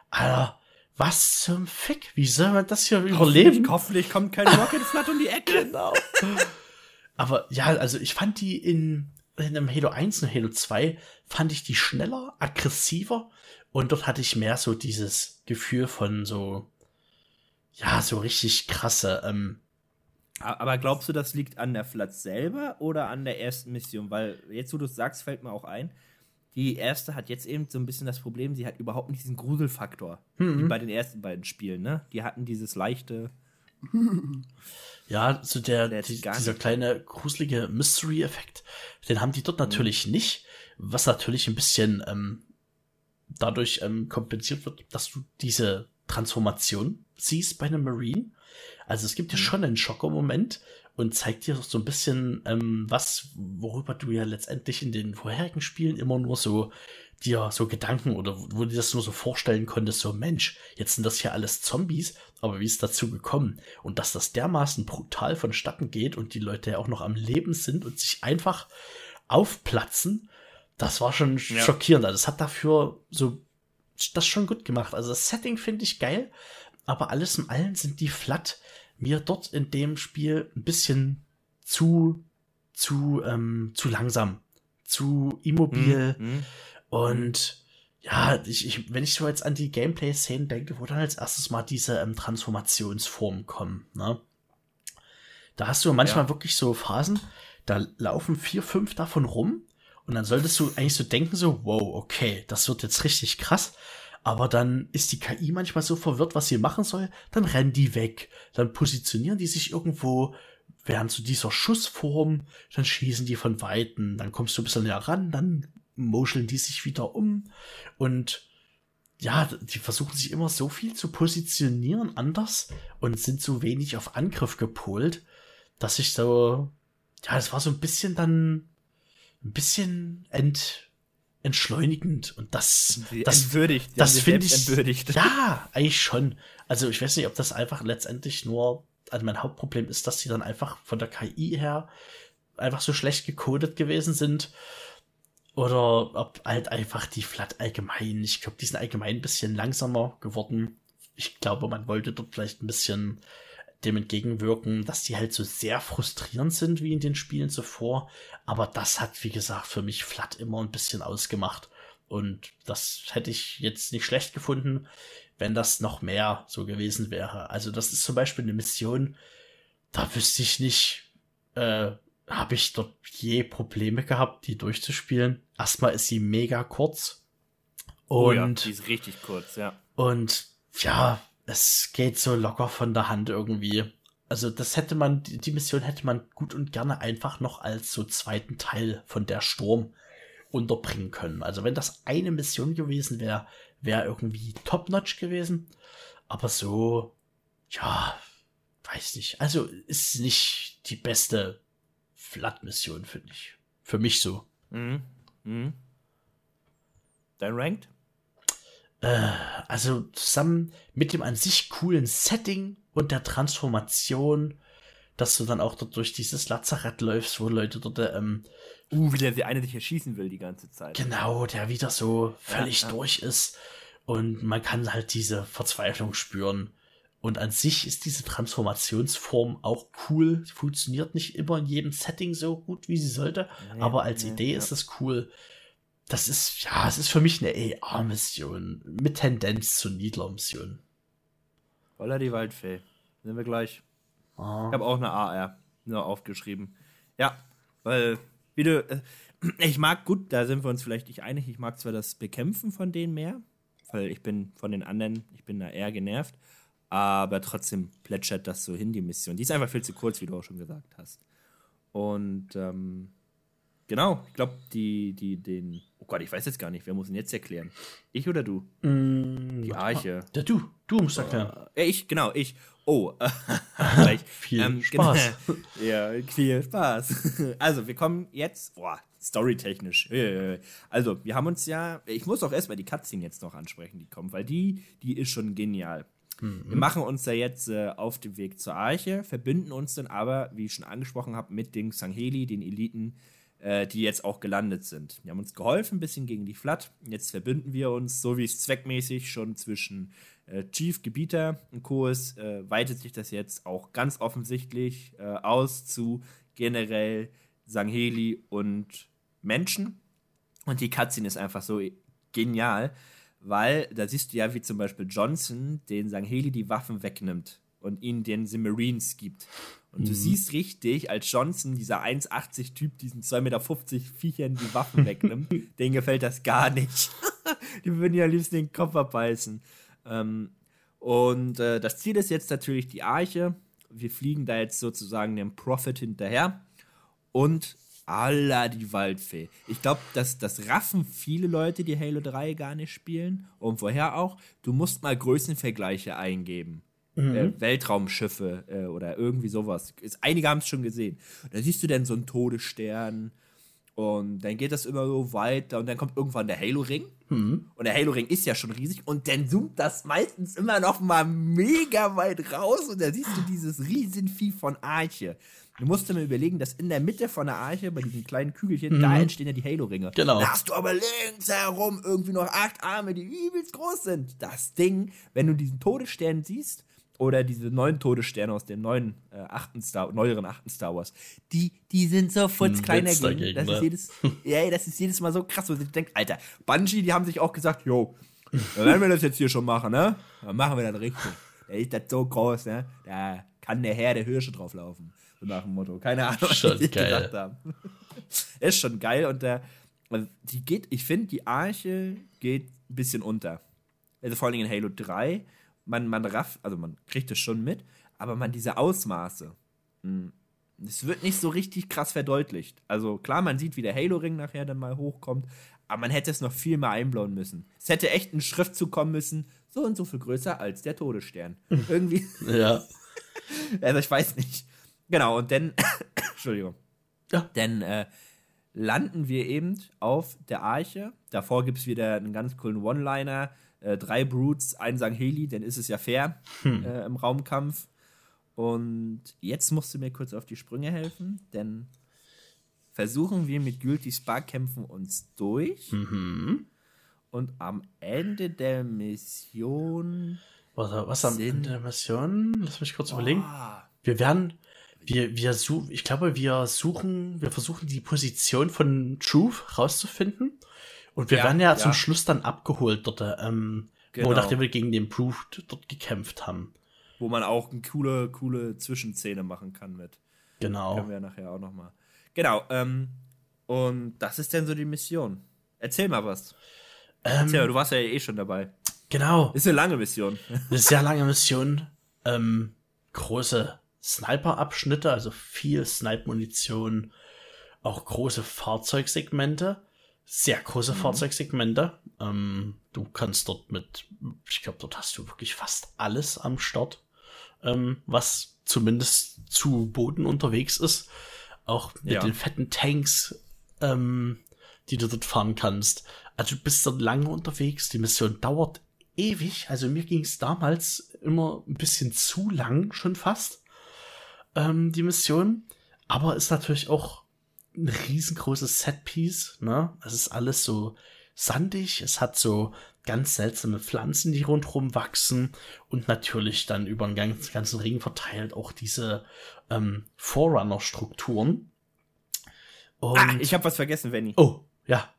[SPEAKER 2] Alter, was zum Fick? Wie soll man das hier überleben?
[SPEAKER 1] Hoffentlich kommt kein Rocket Flat um die Ecke.
[SPEAKER 2] Genau. Aber ja, also ich fand die in, in einem Halo 1 und Halo 2 fand ich die schneller, aggressiver und dort hatte ich mehr so dieses Gefühl von so, ja, so richtig krasse, ähm,
[SPEAKER 1] Aber glaubst du, das liegt an der Flat selber oder an der ersten Mission? Weil jetzt, wo du es sagst, fällt mir auch ein, die erste hat jetzt eben so ein bisschen das Problem, sie hat überhaupt nicht diesen Gruselfaktor, wie bei den ersten beiden Spielen, ne? Die hatten dieses leichte,
[SPEAKER 2] ja, so der,
[SPEAKER 1] Der
[SPEAKER 2] die, dieser kleine gruselige Mystery-Effekt, den haben die dort natürlich nicht, was natürlich ein bisschen ähm, dadurch ähm, kompensiert wird, dass du diese Transformation siehst bei einem Marine. Also es gibt ja schon einen Schocker-Moment und zeigt dir so ein bisschen ähm, was, worüber du ja letztendlich in den vorherigen Spielen immer nur so dir so Gedanken oder wo du dir das nur so vorstellen konntest, so Mensch, jetzt sind das hier alles Zombies, aber wie ist dazu gekommen? Und dass das dermaßen brutal vonstatten geht und die Leute ja auch noch am Leben sind und sich einfach aufplatzen, das war schon ja. schockierend. Also es hat dafür so das schon gut gemacht. Also das Setting finde ich geil, aber alles im Allen sind die Flat mir dort in dem Spiel ein bisschen zu zu ähm, zu langsam, zu immobil. Mhm. Und ja, ich, ich, wenn ich so jetzt an die Gameplay-Szenen denke, wo dann als erstes mal diese ähm, Transformationsformen kommen, ne? Da hast du manchmal ja. wirklich so Phasen, da laufen vier, fünf davon rum und dann solltest du eigentlich so denken, so, wow, okay, das wird jetzt richtig krass. Aber dann ist die KI manchmal so verwirrt, was sie machen soll, dann rennen die weg. Dann positionieren die sich irgendwo während zu dieser Schussform, dann schießen die von Weitem, dann kommst du ein bisschen näher ran, dann moscheln die sich wieder um. Und ja, die versuchen sich immer so viel zu positionieren anders und sind so wenig auf Angriff gepolt, dass ich so, ja, es war so ein bisschen dann ein bisschen ent, entschleunigend und das, das,
[SPEAKER 1] entwürdigt,
[SPEAKER 2] das finde ich, entwürdigt. ja, eigentlich schon. Also ich weiß nicht, ob das einfach letztendlich nur, also mein Hauptproblem ist, dass sie dann einfach von der KI her einfach so schlecht gecodet gewesen sind oder ob halt einfach die Flat allgemein, ich glaube, die sind allgemein ein bisschen langsamer geworden. Ich glaube, man wollte dort vielleicht ein bisschen dem entgegenwirken, dass die halt so sehr frustrierend sind wie in den Spielen zuvor. Aber das hat, wie gesagt, für mich Flat immer ein bisschen ausgemacht. Und das hätte ich jetzt nicht schlecht gefunden, wenn das noch mehr so gewesen wäre. Also das ist zum Beispiel eine Mission, da wüsste ich nicht, äh, habe ich dort je Probleme gehabt, die durchzuspielen. Erstmal ist sie mega kurz. Und oh ja,
[SPEAKER 1] die ist richtig kurz, ja.
[SPEAKER 2] Und ja, es geht so locker von der Hand irgendwie. Also das hätte man, die Mission hätte man gut und gerne einfach noch als so zweiten Teil von der Sturm unterbringen können. Also wenn das eine Mission gewesen wäre, wäre irgendwie top-notch gewesen. Aber so, ja, weiß nicht. Also ist nicht die beste Flat-Mission, finde ich. Für mich so. Mhm. Mhm.
[SPEAKER 1] Dein Ranked?
[SPEAKER 2] Äh, also zusammen mit dem an sich coolen Setting und der Transformation, dass du dann auch dort durch dieses Lazarett läufst, wo Leute dort, ähm,
[SPEAKER 1] Uh, wie der, der eine dich erschießen will die ganze Zeit.
[SPEAKER 2] Genau, der wieder so völlig ja, ja. durch ist. Und man kann halt diese Verzweiflung spüren. Und an sich ist diese Transformationsform auch cool. Sie funktioniert nicht immer in jedem Setting so gut, wie sie sollte. Ja, aber als Idee ist das cool. Das ist, ja, es ist für mich eine AR-Mission. Mit Tendenz zur Niedler-Mission.
[SPEAKER 1] Holla die Waldfee. Sind wir gleich. Ah. Ich habe auch eine AR nur aufgeschrieben. Ja, weil, wie du, äh, ich mag gut, da sind wir uns vielleicht nicht einig. Ich mag zwar das Bekämpfen von denen mehr, weil ich bin von den anderen, ich bin da eher genervt aber trotzdem plätschert das so hin, die Mission. Die ist einfach viel zu kurz, wie du auch schon gesagt hast. Und ähm, genau, ich glaube, die, die, den. Oh Gott, ich weiß jetzt gar nicht, wer muss ihn jetzt erklären? Ich oder du?
[SPEAKER 2] Mm, die Arche. Der du, du musst erklären.
[SPEAKER 1] Äh, ich, genau, ich. Oh,
[SPEAKER 2] viel ähm, Spaß.
[SPEAKER 1] Ja, viel Spaß. also, wir kommen jetzt, boah, storytechnisch. Also, wir haben uns ja, ich muss auch erstmal die Cutscene jetzt noch ansprechen, die kommt, weil die, die ist schon genial. Mhm. Wir machen uns da jetzt äh, auf den Weg zur Arche, verbinden uns dann aber, wie ich schon angesprochen habe, mit den Sangheli, den Eliten, äh, die jetzt auch gelandet sind. Die haben uns geholfen, ein bisschen gegen die Flat. Jetzt verbinden wir uns, so wie es zweckmäßig schon zwischen äh, Chief, Gebieter und Co. ist, äh, weitet sich das jetzt auch ganz offensichtlich äh, aus zu generell Sangheli und Menschen. Und die Cutscene ist einfach so genial weil da siehst du ja, wie zum Beispiel Johnson den Sangheli die Waffen wegnimmt und ihnen den Marines gibt. Und mhm. du siehst richtig, als Johnson, dieser 1,80-Typ, diesen 2,50 Meter Viechern die Waffen wegnimmt, denen gefällt das gar nicht. die würden ja am liebsten den Kopf abbeißen. Ähm, und äh, das Ziel ist jetzt natürlich die Arche. Wir fliegen da jetzt sozusagen dem Prophet hinterher. Und Allah, die Waldfee. Ich glaube, das, das raffen viele Leute, die Halo 3 gar nicht spielen. Und vorher auch, du musst mal Größenvergleiche eingeben. Mhm. äh, Weltraumschiffe äh, oder irgendwie sowas. Ist, einige haben es schon gesehen. da siehst du dann so einen Todesstern und dann geht das immer so weiter und dann kommt irgendwann der Halo-Ring. Mhm. Und der Halo-Ring ist ja schon riesig und dann zoomt das meistens immer noch mal mega weit raus und da siehst du dieses Riesenvieh von Arche. Du musst dir mal überlegen, dass in der Mitte von der Arche, bei diesen kleinen Kügelchen, mhm. da entstehen ja die Halo-Ringe.
[SPEAKER 2] Genau.
[SPEAKER 1] Da hast du aber links herum irgendwie noch acht Arme, die übelst groß sind. Das Ding, wenn du diesen Todesstern siehst, oder diese neuen Todessterne aus dem neuen äh, achten Star, neueren achten Star Wars, die, die sind so futzklein dagegen. Das, ist ne? jedes, ja, das ist jedes Mal so krass, wo ich denke, Alter, Bungie, die haben sich auch gesagt, jo, wenn wir das jetzt hier schon machen, ne, dann machen wir das richtig. Da ist das so groß, ne, da kann der Herr der Hirsche drauflaufen. So nach dem Motto. Keine Ahnung, was
[SPEAKER 2] schon
[SPEAKER 1] die
[SPEAKER 2] geil. gedacht haben.
[SPEAKER 1] ist schon geil und der, die geht, ich finde, die Arche geht ein bisschen unter. Also vor allem in Halo 3 man, man rafft, also man kriegt es schon mit, aber man diese Ausmaße, hm, es wird nicht so richtig krass verdeutlicht. Also klar, man sieht, wie der Halo-Ring nachher dann mal hochkommt, aber man hätte es noch viel mehr einblauen müssen. Es hätte echt ein Schriftzug kommen müssen, so und so viel größer als der Todesstern. Irgendwie.
[SPEAKER 2] ja.
[SPEAKER 1] also ich weiß nicht. Genau, und dann, Entschuldigung.
[SPEAKER 2] Ja.
[SPEAKER 1] Dann äh, landen wir eben auf der Arche. Davor gibt es wieder einen ganz coolen One-Liner äh, drei Brutes, ein Heli, dann ist es ja fair hm. äh, im Raumkampf. Und jetzt musst du mir kurz auf die Sprünge helfen, denn versuchen wir mit Guilty Spark kämpfen uns durch.
[SPEAKER 2] Mhm.
[SPEAKER 1] Und am Ende der Mission.
[SPEAKER 2] Was, was am Ende der Mission? Lass mich kurz oh. überlegen. Wir werden. Wir, wir suchen, ich glaube, wir suchen, wir versuchen die Position von Truth rauszufinden. Und wir ja, werden ja, zum Schluss dann abgeholt dort, ähm, genau. wo, nachdem wir gegen den Proved dort gekämpft haben.
[SPEAKER 1] Wo man auch eine coole, coole Zwischenszene machen kann mit.
[SPEAKER 2] Genau.
[SPEAKER 1] Können wir ja nachher auch nochmal. Genau, ähm, und das ist dann so die Mission. Erzähl mal was. Ähm, Erzähl mal, du warst ja eh schon dabei.
[SPEAKER 2] Genau.
[SPEAKER 1] Ist eine lange Mission.
[SPEAKER 2] Eine sehr lange Mission. Ähm, große Sniper-Abschnitte, also viel Snipe-Munition, auch große Fahrzeugsegmente sehr große mhm. Fahrzeugsegmente. Ähm, du kannst dort mit, ich glaube, dort hast du wirklich fast alles am Start, ähm, was zumindest zu Boden unterwegs ist. Auch mit ja. den fetten Tanks, ähm, die du dort fahren kannst. Also du bist dort lange unterwegs. Die Mission dauert ewig. Also mir ging es damals immer ein bisschen zu lang, schon fast, ähm, die Mission. Aber ist natürlich auch ein riesengroßes Setpiece, ne? Es ist alles so sandig, es hat so ganz seltsame Pflanzen, die rundherum wachsen und natürlich dann über den ganzen, ganzen Ring verteilt auch diese ähm, Forerunner-Strukturen.
[SPEAKER 1] Ah, ich habe was vergessen, Benny.
[SPEAKER 2] Oh, ja.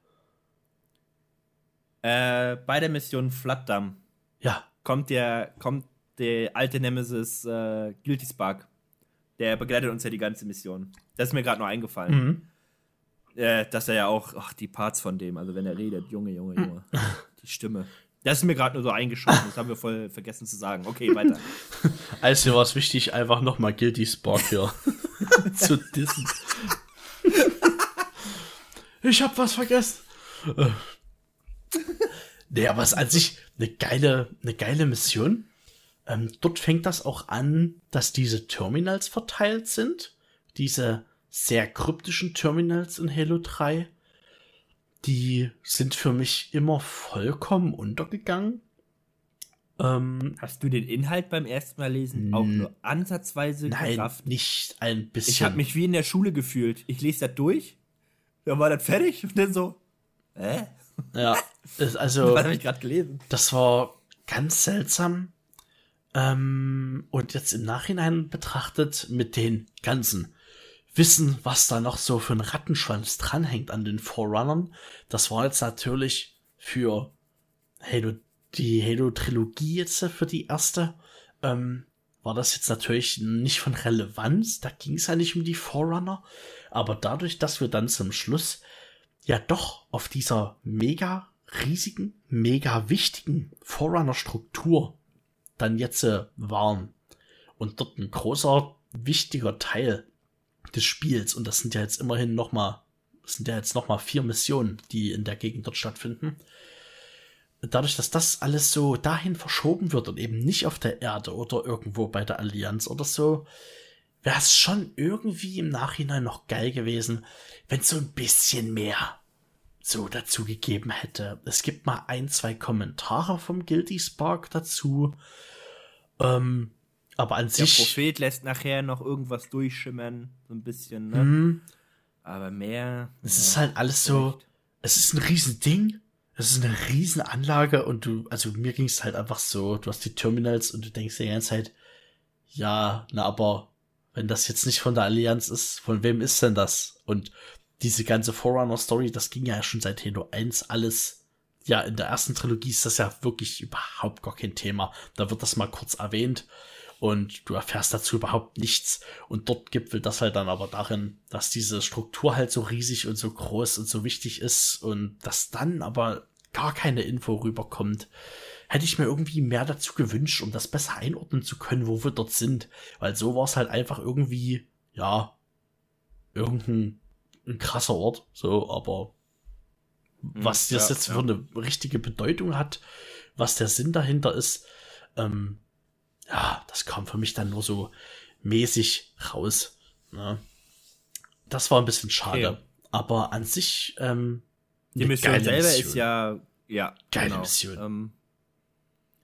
[SPEAKER 1] Äh, bei der Mission Flatdamm
[SPEAKER 2] ja.
[SPEAKER 1] kommt der, kommt der alte Nemesis äh, Guilty Spark. Der begleitet uns ja die ganze Mission. Das ist mir gerade noch eingefallen. Mhm. Äh, dass er ja auch, ach, die Parts von dem, also wenn er redet, Junge, Junge, Junge. die Stimme. Das ist mir gerade nur so eingeschossen, das haben wir voll vergessen zu sagen. Okay, weiter.
[SPEAKER 2] Also war es wichtig, einfach nochmal Guilty Spark hier zu dissen. ich hab was vergessen. nee, aber es ist an sich eine geile, eine geile Mission. Ähm, dort fängt das auch an, dass diese Terminals verteilt sind. Diese sehr kryptischen Terminals in Halo 3. Die sind für mich immer vollkommen untergegangen.
[SPEAKER 1] Ähm, Hast du den Inhalt beim ersten Mal lesen auch nur ansatzweise
[SPEAKER 2] nein, gerafft? nicht ein bisschen.
[SPEAKER 1] Ich habe mich wie in der Schule gefühlt. Ich lese das durch, dann war das fertig und dann so, äh?
[SPEAKER 2] Ja, also.
[SPEAKER 1] Was habe ich gerade gelesen?
[SPEAKER 2] Das war ganz seltsam. Ähm, und jetzt im Nachhinein betrachtet mit den ganzen Wissen, was da noch so für ein Rattenschwanz dranhängt an den Forerunnern, das war jetzt natürlich für Halo, die Halo-Trilogie jetzt für die erste, ähm, war das jetzt natürlich nicht von Relevanz, da ging es ja nicht um die Forerunner, aber dadurch, dass wir dann zum Schluss ja doch auf dieser mega riesigen, mega wichtigen Forerunner-Struktur dann jetzt äh, waren. Und dort ein großer, wichtiger Teil des Spiels, und das sind ja jetzt immerhin nochmal, das sind ja jetzt nochmal vier Missionen, die in der Gegend dort stattfinden, dadurch, dass das alles so dahin verschoben wird und eben nicht auf der Erde oder irgendwo bei der Allianz oder so, wäre es schon irgendwie im Nachhinein noch geil gewesen, wenn so ein bisschen mehr so dazu gegeben hätte. Es gibt mal ein, zwei Kommentare vom Guilty Spark dazu. Ähm, aber an
[SPEAKER 1] Der
[SPEAKER 2] sich.
[SPEAKER 1] Der Prophet lässt nachher noch irgendwas durchschimmern, so ein bisschen, ne? Mhm. Aber mehr.
[SPEAKER 2] Es ist halt alles so. Es ist ein Riesending. Es ist eine Riesenanlage und du, also mir ging es halt einfach so, du hast die Terminals und du denkst die ganze Zeit, ja, na aber wenn das jetzt nicht von der Allianz ist, von wem ist denn das? Und diese ganze Forerunner-Story, das ging ja schon seit Halo 1 alles. Ja, in der ersten Trilogie ist das ja wirklich überhaupt gar kein Thema. Da wird das mal kurz erwähnt und du erfährst dazu überhaupt nichts. Und dort gipfelt das halt dann aber darin, dass diese Struktur halt so riesig und so groß und so wichtig ist und dass dann aber gar keine Info rüberkommt. Hätte ich mir irgendwie mehr dazu gewünscht, um das besser einordnen zu können, wo wir dort sind. Weil so war es halt einfach irgendwie, ja, irgendein ein krasser Ort, so, aber hm, was das ja, jetzt ja. für eine richtige Bedeutung hat, was der Sinn dahinter ist, ähm, ja, das kam für mich dann nur so mäßig raus. Ne? Das war ein bisschen schade. Okay. Aber an sich, ähm,
[SPEAKER 1] die Mission selber Mission. ist ja, ja,
[SPEAKER 2] geile genau. Mission. Ähm,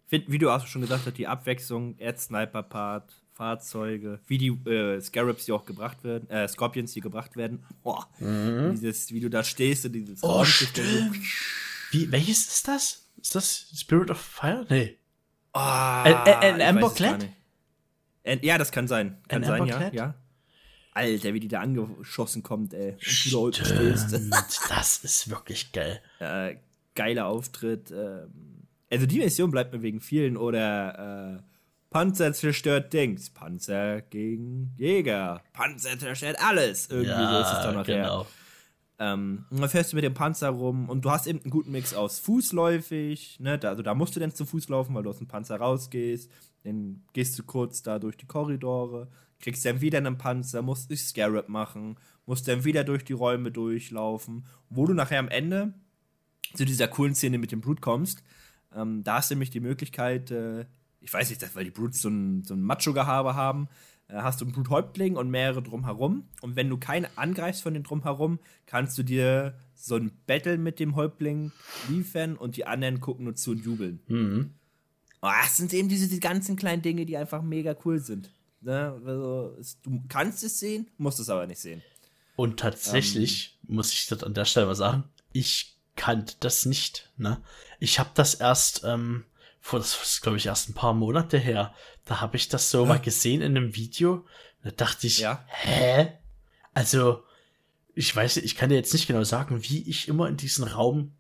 [SPEAKER 1] find, wie du auch schon gesagt hast, die Abwechslung, Ad-Sniper-Part, Fahrzeuge, wie die äh, Scarabs, die auch gebracht werden, äh, Scorpions, die gebracht werden. Boah, mhm. dieses, wie du da stehst und dieses
[SPEAKER 2] oh, Wie, welches ist das? Ist das Spirit of Fire? Nee.
[SPEAKER 1] Oh, ein, Amberclad? Ja, das kann sein. Kann sein, ja, ja. Alter, wie die da angeschossen kommt, ey.
[SPEAKER 2] Und du da stehst. das ist wirklich geil.
[SPEAKER 1] Äh, geiler Auftritt. Ähm, also die Mission bleibt mir wegen vielen oder äh, Panzer zerstört Dings, Panzer gegen Jäger, Panzer zerstört alles. Irgendwie ja, so ist es dann nachher. Genau. Ähm, und dann fährst du mit dem Panzer rum und du hast eben einen guten Mix aus fußläufig, ne? Da, also da musst du dann zu Fuß laufen, weil du aus dem Panzer rausgehst. Dann gehst du kurz da durch die Korridore, kriegst dann wieder einen Panzer, musst dich Scarab machen, musst dann wieder durch die Räume durchlaufen. Wo du nachher am Ende zu dieser coolen Szene mit dem Blut kommst, ähm, da hast du nämlich die Möglichkeit, äh, ich weiß nicht, weil die Brutes so ein, so ein Macho-Gehabe haben, hast du einen Bluthäuptling und mehrere drumherum. Und wenn du keinen angreifst von den drumherum, kannst du dir so ein Battle mit dem Häuptling liefern und die anderen gucken nur zu und jubeln. Mhm. Oh, das sind eben diese die ganzen kleinen Dinge, die einfach mega cool sind. Ne? Also, es, du kannst es sehen, musst es aber nicht sehen.
[SPEAKER 2] Und tatsächlich ähm, muss ich das an der Stelle mal sagen, ich kannte das nicht. Ne? Ich habe das erst ähm, vor, das ist glaube ich erst ein paar Monate her, da habe ich das so ja. mal gesehen in einem Video. Da dachte ich, ja. hä? Also, ich weiß, ich kann dir jetzt nicht genau sagen, wie ich immer in diesen Raum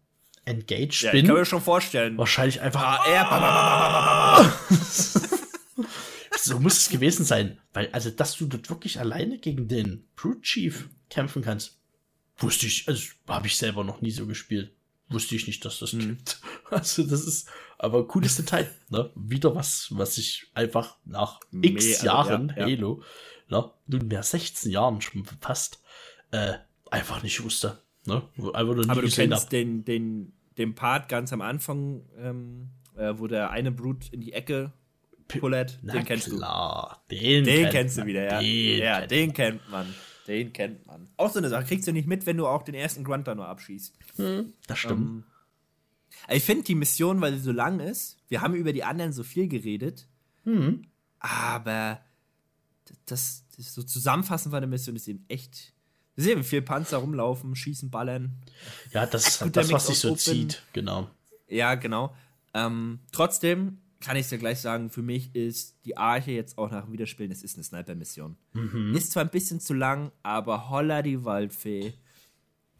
[SPEAKER 2] engaged ja, bin. Ich
[SPEAKER 1] kann mir schon vorstellen.
[SPEAKER 2] Wahrscheinlich einfach. Ah, so muss es gewesen sein. Weil, also, dass du dort wirklich alleine gegen den Brute Chief kämpfen kannst, wusste ich, also habe ich selber noch nie so gespielt wusste ich nicht, dass das mhm. gibt. Also das ist aber cooles Detail. Ne? Wieder was, was ich einfach nach x Me also, Jahren ja. Halo, ne? nunmehr 16 Jahren schon fast, äh, einfach nicht wusste. Ne?
[SPEAKER 1] Einfach nur aber du kennst den, den, den Part ganz am Anfang, ähm, äh, wo der eine Brut in die Ecke pullert, den kennst klar.
[SPEAKER 2] du. Den,
[SPEAKER 1] den kennst du wieder, ja. Den ja, kennt den kennt man. Den kennt man. Auch so eine Sache, kriegst du nicht mit, wenn du auch den ersten Grunter nur abschießt.
[SPEAKER 2] Hm, das stimmt. Ähm,
[SPEAKER 1] ich finde die Mission, weil sie so lang ist, wir haben über die anderen so viel geredet,
[SPEAKER 2] hm.
[SPEAKER 1] aber das, das so zusammenfassend war der Mission ist eben echt. Wir sehen viel Panzer rumlaufen, schießen, ballern.
[SPEAKER 2] Ja, das ist halt das, was sich so Open. zieht, genau.
[SPEAKER 1] Ja, genau. Ähm, trotzdem, kann ich dir gleich sagen, für mich ist die Arche jetzt auch nach dem Wiederspielen, es ist eine Sniper-Mission. Mhm. Ist zwar ein bisschen zu lang, aber holla die Waldfee.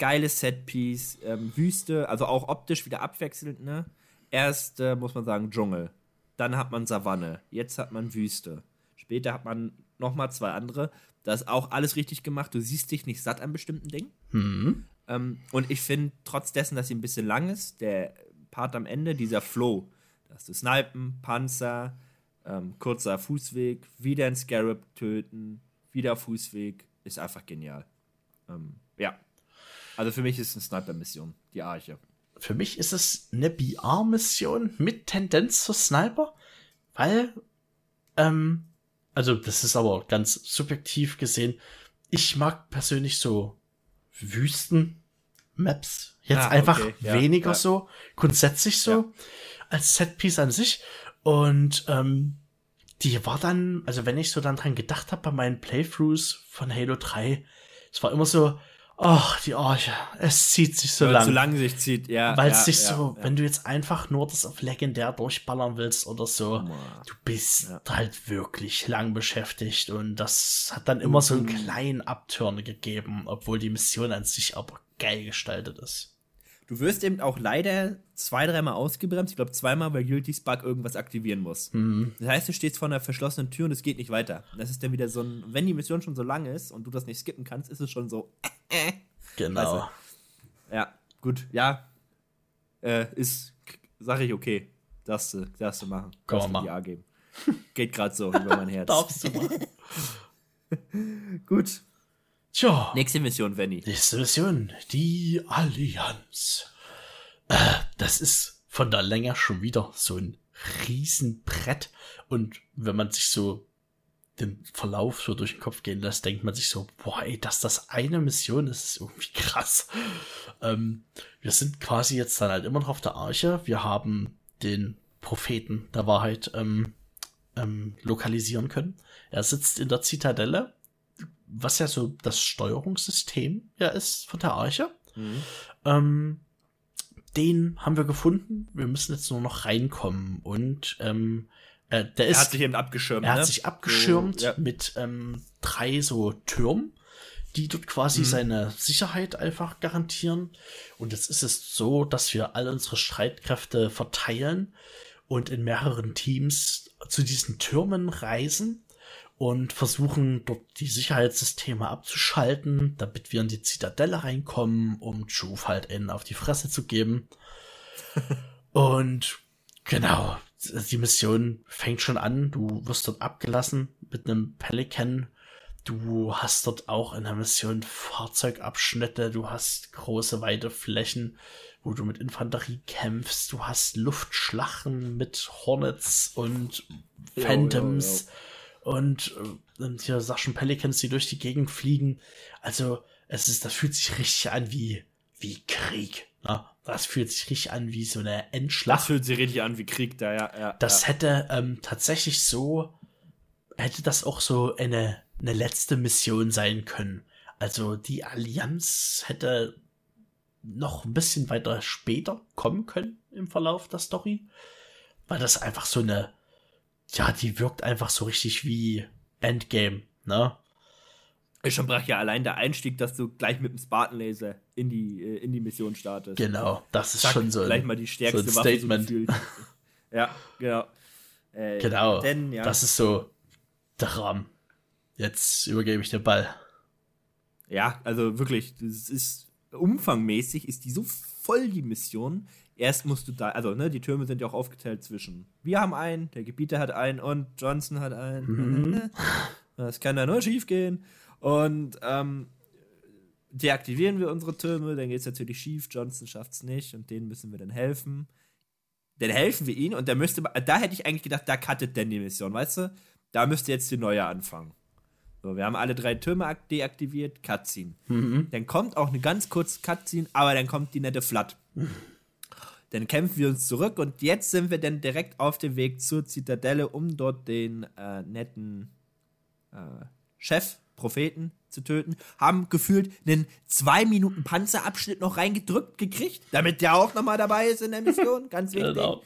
[SPEAKER 1] Geiles Setpiece, ähm, Wüste, also auch optisch wieder abwechselnd, ne? Erst äh, muss man sagen Dschungel, dann hat man Savanne, jetzt hat man Wüste. Später hat man nochmal zwei andere. Das ist auch alles richtig gemacht. Du siehst dich nicht satt an bestimmten Dingen.
[SPEAKER 2] Mhm.
[SPEAKER 1] Ähm, und ich finde, trotz dessen, dass sie ein bisschen lang ist, der Part am Ende, dieser Flow, hast du Snipen, Panzer, ähm, kurzer Fußweg, wieder ein Scarab töten, wieder Fußweg, ist einfach genial. Ähm, ja. Also für mich ist es eine Sniper-Mission, die Arche.
[SPEAKER 2] für mich ist es eine BR-Mission mit Tendenz zur Sniper, weil, ähm, also das ist aber ganz subjektiv gesehen, ich mag persönlich so Wüsten-Maps jetzt ah, einfach okay. ja, weniger ja. so, grundsätzlich so, ja. als Setpiece an sich. Und ähm, die war dann, also wenn ich so dann dran gedacht habe bei meinen Playthroughs von Halo 3, es war immer so, ach, die Arche, es zieht sich so lang.
[SPEAKER 1] Zu lang sich zieht, ja.
[SPEAKER 2] Weil es ja, sich ja, so, ja. wenn du jetzt einfach nur das auf legendär durchballern willst oder so, du bist halt wirklich lang beschäftigt und das hat dann immer so einen mhm. kleinen Abturn gegeben, obwohl die Mission an sich aber geil gestaltet ist.
[SPEAKER 1] Du wirst eben auch leider zwei, dreimal ausgebremst. Ich glaube, zweimal, weil Guilty Spark irgendwas aktivieren muss. Mhm. Das heißt, du stehst vor einer verschlossenen Tür und es geht nicht weiter. Das ist dann wieder so ein, wenn die Mission schon so lang ist und du das nicht skippen kannst, ist es schon so.
[SPEAKER 2] Äh, genau. Also,
[SPEAKER 1] ja, gut, ja. Äh, ist, sag ich, okay. Darfst du, darfst du machen.
[SPEAKER 2] Darfst du
[SPEAKER 1] die A geben. Geht gerade so über mein Herz.
[SPEAKER 2] Darfst du machen.
[SPEAKER 1] gut.
[SPEAKER 2] Tja.
[SPEAKER 1] Nächste Mission, Venny.
[SPEAKER 2] Nächste Mission, die Allianz. Äh, das ist von der Länge schon wieder so ein Riesenbrett. Und wenn man sich so den Verlauf so durch den Kopf gehen lässt, denkt man sich so, boah, ey, dass das eine Mission ist, ist irgendwie krass. Ähm, wir sind quasi jetzt dann halt immer noch auf der Arche. Wir haben den Propheten der Wahrheit ähm, ähm, lokalisieren können. Er sitzt in der Zitadelle was ja so das Steuerungssystem ja ist von der Arche. Mhm. Ähm, den haben wir gefunden. Wir müssen jetzt nur noch reinkommen und ähm, äh, der ist.
[SPEAKER 1] Er hat sich eben abgeschirmt.
[SPEAKER 2] Er hat ne? sich abgeschirmt so, ja. mit ähm, drei so Türmen, die dort quasi mhm. seine Sicherheit einfach garantieren. Und jetzt ist es so, dass wir all unsere Streitkräfte verteilen und in mehreren Teams zu diesen Türmen reisen und versuchen dort die Sicherheitssysteme abzuschalten, damit wir in die Zitadelle reinkommen, um Juve halt einen auf die Fresse zu geben. und genau, die Mission fängt schon an. Du wirst dort abgelassen mit einem Pelican. Du hast dort auch in der Mission Fahrzeugabschnitte. Du hast große, weite Flächen, wo du mit Infanterie kämpfst. Du hast Luftschlachten mit Hornets und Phantoms. Jo, jo, jo und, äh, hier Saschen Pelicans, die durch die Gegend fliegen. Also, es ist, das fühlt sich richtig an wie, wie Krieg. Ne? Das fühlt sich richtig an wie so eine Endschlacht. Das
[SPEAKER 1] fühlt sich richtig an wie Krieg da, ja. ja
[SPEAKER 2] das
[SPEAKER 1] ja.
[SPEAKER 2] hätte ähm, tatsächlich so, hätte das auch so eine, eine letzte Mission sein können. Also die Allianz hätte noch ein bisschen weiter später kommen können im Verlauf der Story, weil das einfach so eine ja, die wirkt einfach so richtig wie Endgame, ne?
[SPEAKER 1] Ist schon brach ja allein der Einstieg, dass du gleich mit dem Spartan Laser in die, äh, in die Mission startest.
[SPEAKER 2] Genau, das ist Zack, schon so
[SPEAKER 1] ein, gleich mal die stärkste
[SPEAKER 2] so Statement.
[SPEAKER 1] Waffe. So ja, genau.
[SPEAKER 2] Äh, genau, denn, ja. das ist so der Rahmen. Jetzt übergebe ich den Ball.
[SPEAKER 1] Ja, also wirklich, das ist umfangmäßig, ist die so voll, die Mission erst musst du da, also ne, die Türme sind ja auch aufgeteilt zwischen wir haben einen, der Gebieter hat einen und Johnson hat einen. Mhm. Das kann da nur schief gehen. Und ähm, deaktivieren wir unsere Türme, dann geht es natürlich schief, Johnson schafft es nicht und denen müssen wir dann helfen. Dann helfen wir ihnen und da müsste da hätte ich eigentlich gedacht, da cuttet denn die Mission, weißt du? Da müsste jetzt die neue anfangen. So, wir haben alle drei Türme deaktiviert, Cutscene. Mhm. Dann kommt auch eine ganz kurze Cutscene, aber dann kommt die nette Flat. Dann kämpfen wir uns zurück und jetzt sind wir dann direkt auf dem Weg zur Zitadelle, um dort den äh, netten äh, Chef, Propheten zu töten. Haben gefühlt einen zwei Minuten Panzerabschnitt noch reingedrückt gekriegt, damit der auch nochmal dabei ist in der Mission. Ganz wichtig. Genau.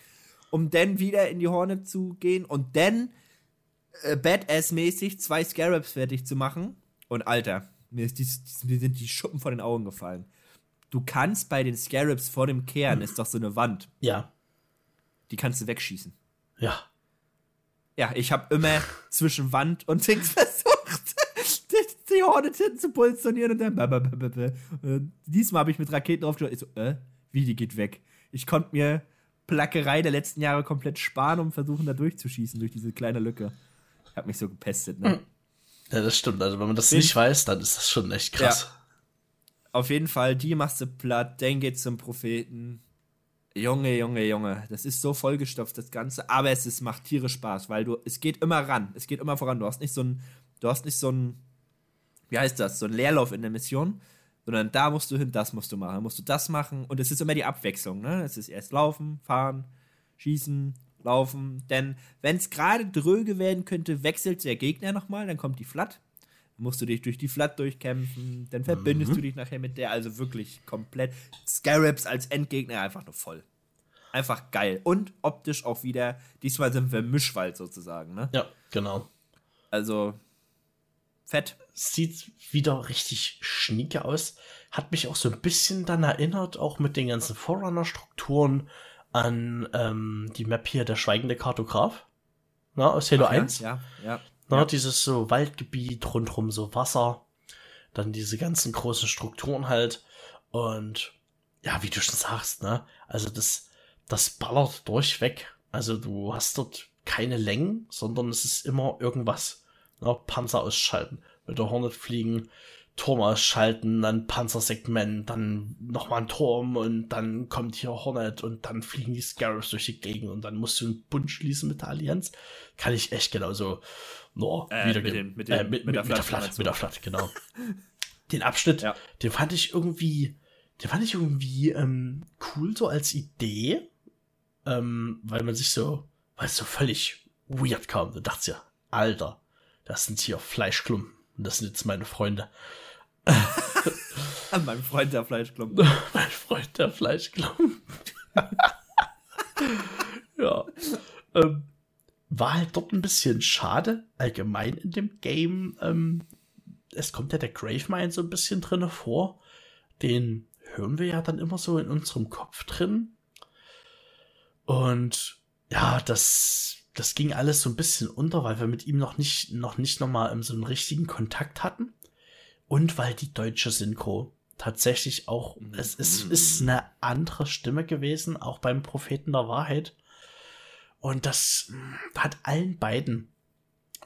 [SPEAKER 1] Um dann wieder in die Horne zu gehen und dann äh, Badass-mäßig zwei Scarabs fertig zu machen. Und Alter, mir, ist die, mir sind die Schuppen vor den Augen gefallen du kannst bei den Scarabs vor dem Kern, ist doch so eine Wand.
[SPEAKER 2] Ja.
[SPEAKER 1] Die kannst du wegschießen.
[SPEAKER 2] Ja.
[SPEAKER 1] Ja, ich habe immer zwischen Wand und Dings versucht, die, die Hornet hinten zu positionieren und dann. Und diesmal habe ich mit Raketen draufgeschaut. Ich so, äh, wie, die geht weg. Ich konnte mir Plackerei der letzten Jahre komplett sparen, um versuchen, da durchzuschießen, durch diese kleine Lücke. Ich habe mich so gepestet, ne?
[SPEAKER 2] Ja, das stimmt. Also, wenn man das nicht weiß, dann ist das schon echt krass.
[SPEAKER 1] Ja auf jeden Fall, die machst du platt, dann geht's zum Propheten. Junge, Junge, Junge, das ist so vollgestopft, das Ganze, aber es ist, macht tierisch Spaß, weil du, es geht immer ran, es geht immer voran. Du hast nicht so ein, du hast nicht so ein, wie heißt das, so ein Leerlauf in der Mission, sondern da musst du hin, das musst du machen, musst du das machen und es ist immer die Abwechslung, ne? Es ist erst laufen, fahren, schießen, laufen, denn wenn es gerade dröge werden könnte, wechselt der Gegner nochmal, dann kommt die Flat, musst du dich durch die Flat durchkämpfen, dann verbindest mhm. du dich nachher mit der, also wirklich komplett. Scarabs als Endgegner einfach nur voll. Einfach geil. Und optisch auch wieder, diesmal sind wir Mischwald sozusagen, ne?
[SPEAKER 2] Ja, genau.
[SPEAKER 1] Also, fett.
[SPEAKER 2] Sieht wieder richtig schnieke aus. Hat mich auch so ein bisschen dann erinnert, auch mit den ganzen Forerunner-Strukturen, an ähm, die Map hier, der schweigende Kartograf. Na, aus Halo Ach, 1.
[SPEAKER 1] Ja, ja.
[SPEAKER 2] Na, ja. Dieses so Waldgebiet, rundrum so Wasser, dann diese ganzen großen Strukturen halt. Und ja, wie du schon sagst, ne? Also das, das ballert durchweg. Also du hast dort keine Längen, sondern es ist immer irgendwas. Ne? Panzer ausschalten, mit der Hornet fliegen, Turm ausschalten, dann Panzersegment, dann nochmal ein Turm und dann kommt hier Hornet und dann fliegen die Scarabs durch die Gegend und dann musst du einen Bund schließen mit der Allianz. Kann ich echt genauso nur äh, wieder mit, den, mit, den, äh, mit, mit, der Flat, Flat, mit der Flat, genau. den Abschnitt, ja. den fand ich irgendwie, den fand ich irgendwie ähm, cool so als Idee, ähm, weil man sich so, weil es so völlig weird kam. Du dachtest ja, Alter, das sind hier Fleischklumpen und das sind jetzt meine Freunde.
[SPEAKER 1] mein Freund der Fleischklumpen.
[SPEAKER 2] mein Freund der Fleischklumpen. ja. Ähm, war halt dort ein bisschen schade, allgemein in dem Game. Ähm, es kommt ja der Gravemind so ein bisschen drin vor. Den hören wir ja dann immer so in unserem Kopf drin. Und ja, das, das ging alles so ein bisschen unter, weil wir mit ihm noch nicht, noch nicht nochmal so einen richtigen Kontakt hatten. Und weil die deutsche Synchro tatsächlich auch, es ist, ist eine andere Stimme gewesen, auch beim Propheten der Wahrheit. Und das hat allen beiden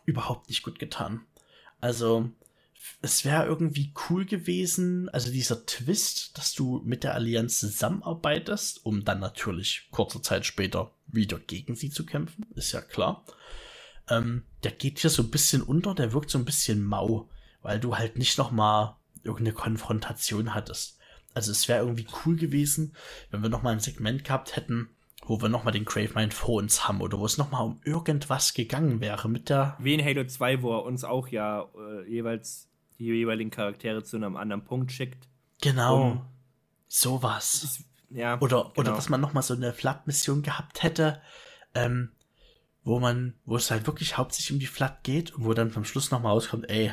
[SPEAKER 2] überhaupt nicht gut getan. Also, es wäre irgendwie cool gewesen, also dieser Twist, dass du mit der Allianz zusammenarbeitest, um dann natürlich kurze Zeit später wieder gegen sie zu kämpfen, ist ja klar. Ähm, der geht hier so ein bisschen unter, der wirkt so ein bisschen mau weil du halt nicht noch mal irgendeine Konfrontation hattest. Also es wäre irgendwie cool gewesen, wenn wir noch mal ein Segment gehabt hätten, wo wir noch mal den Gravemind vor uns haben oder wo es noch mal um irgendwas gegangen wäre mit der
[SPEAKER 1] wie in Halo 2, wo er uns auch ja äh, jeweils die jeweiligen Charaktere zu einem anderen Punkt schickt.
[SPEAKER 2] Genau. Um, sowas.
[SPEAKER 1] Ja,
[SPEAKER 2] oder genau. oder dass man noch mal so eine Flat-Mission gehabt hätte, ähm, wo man, wo es halt wirklich hauptsächlich um die Flat geht und wo dann vom Schluss noch mal rauskommt, ey,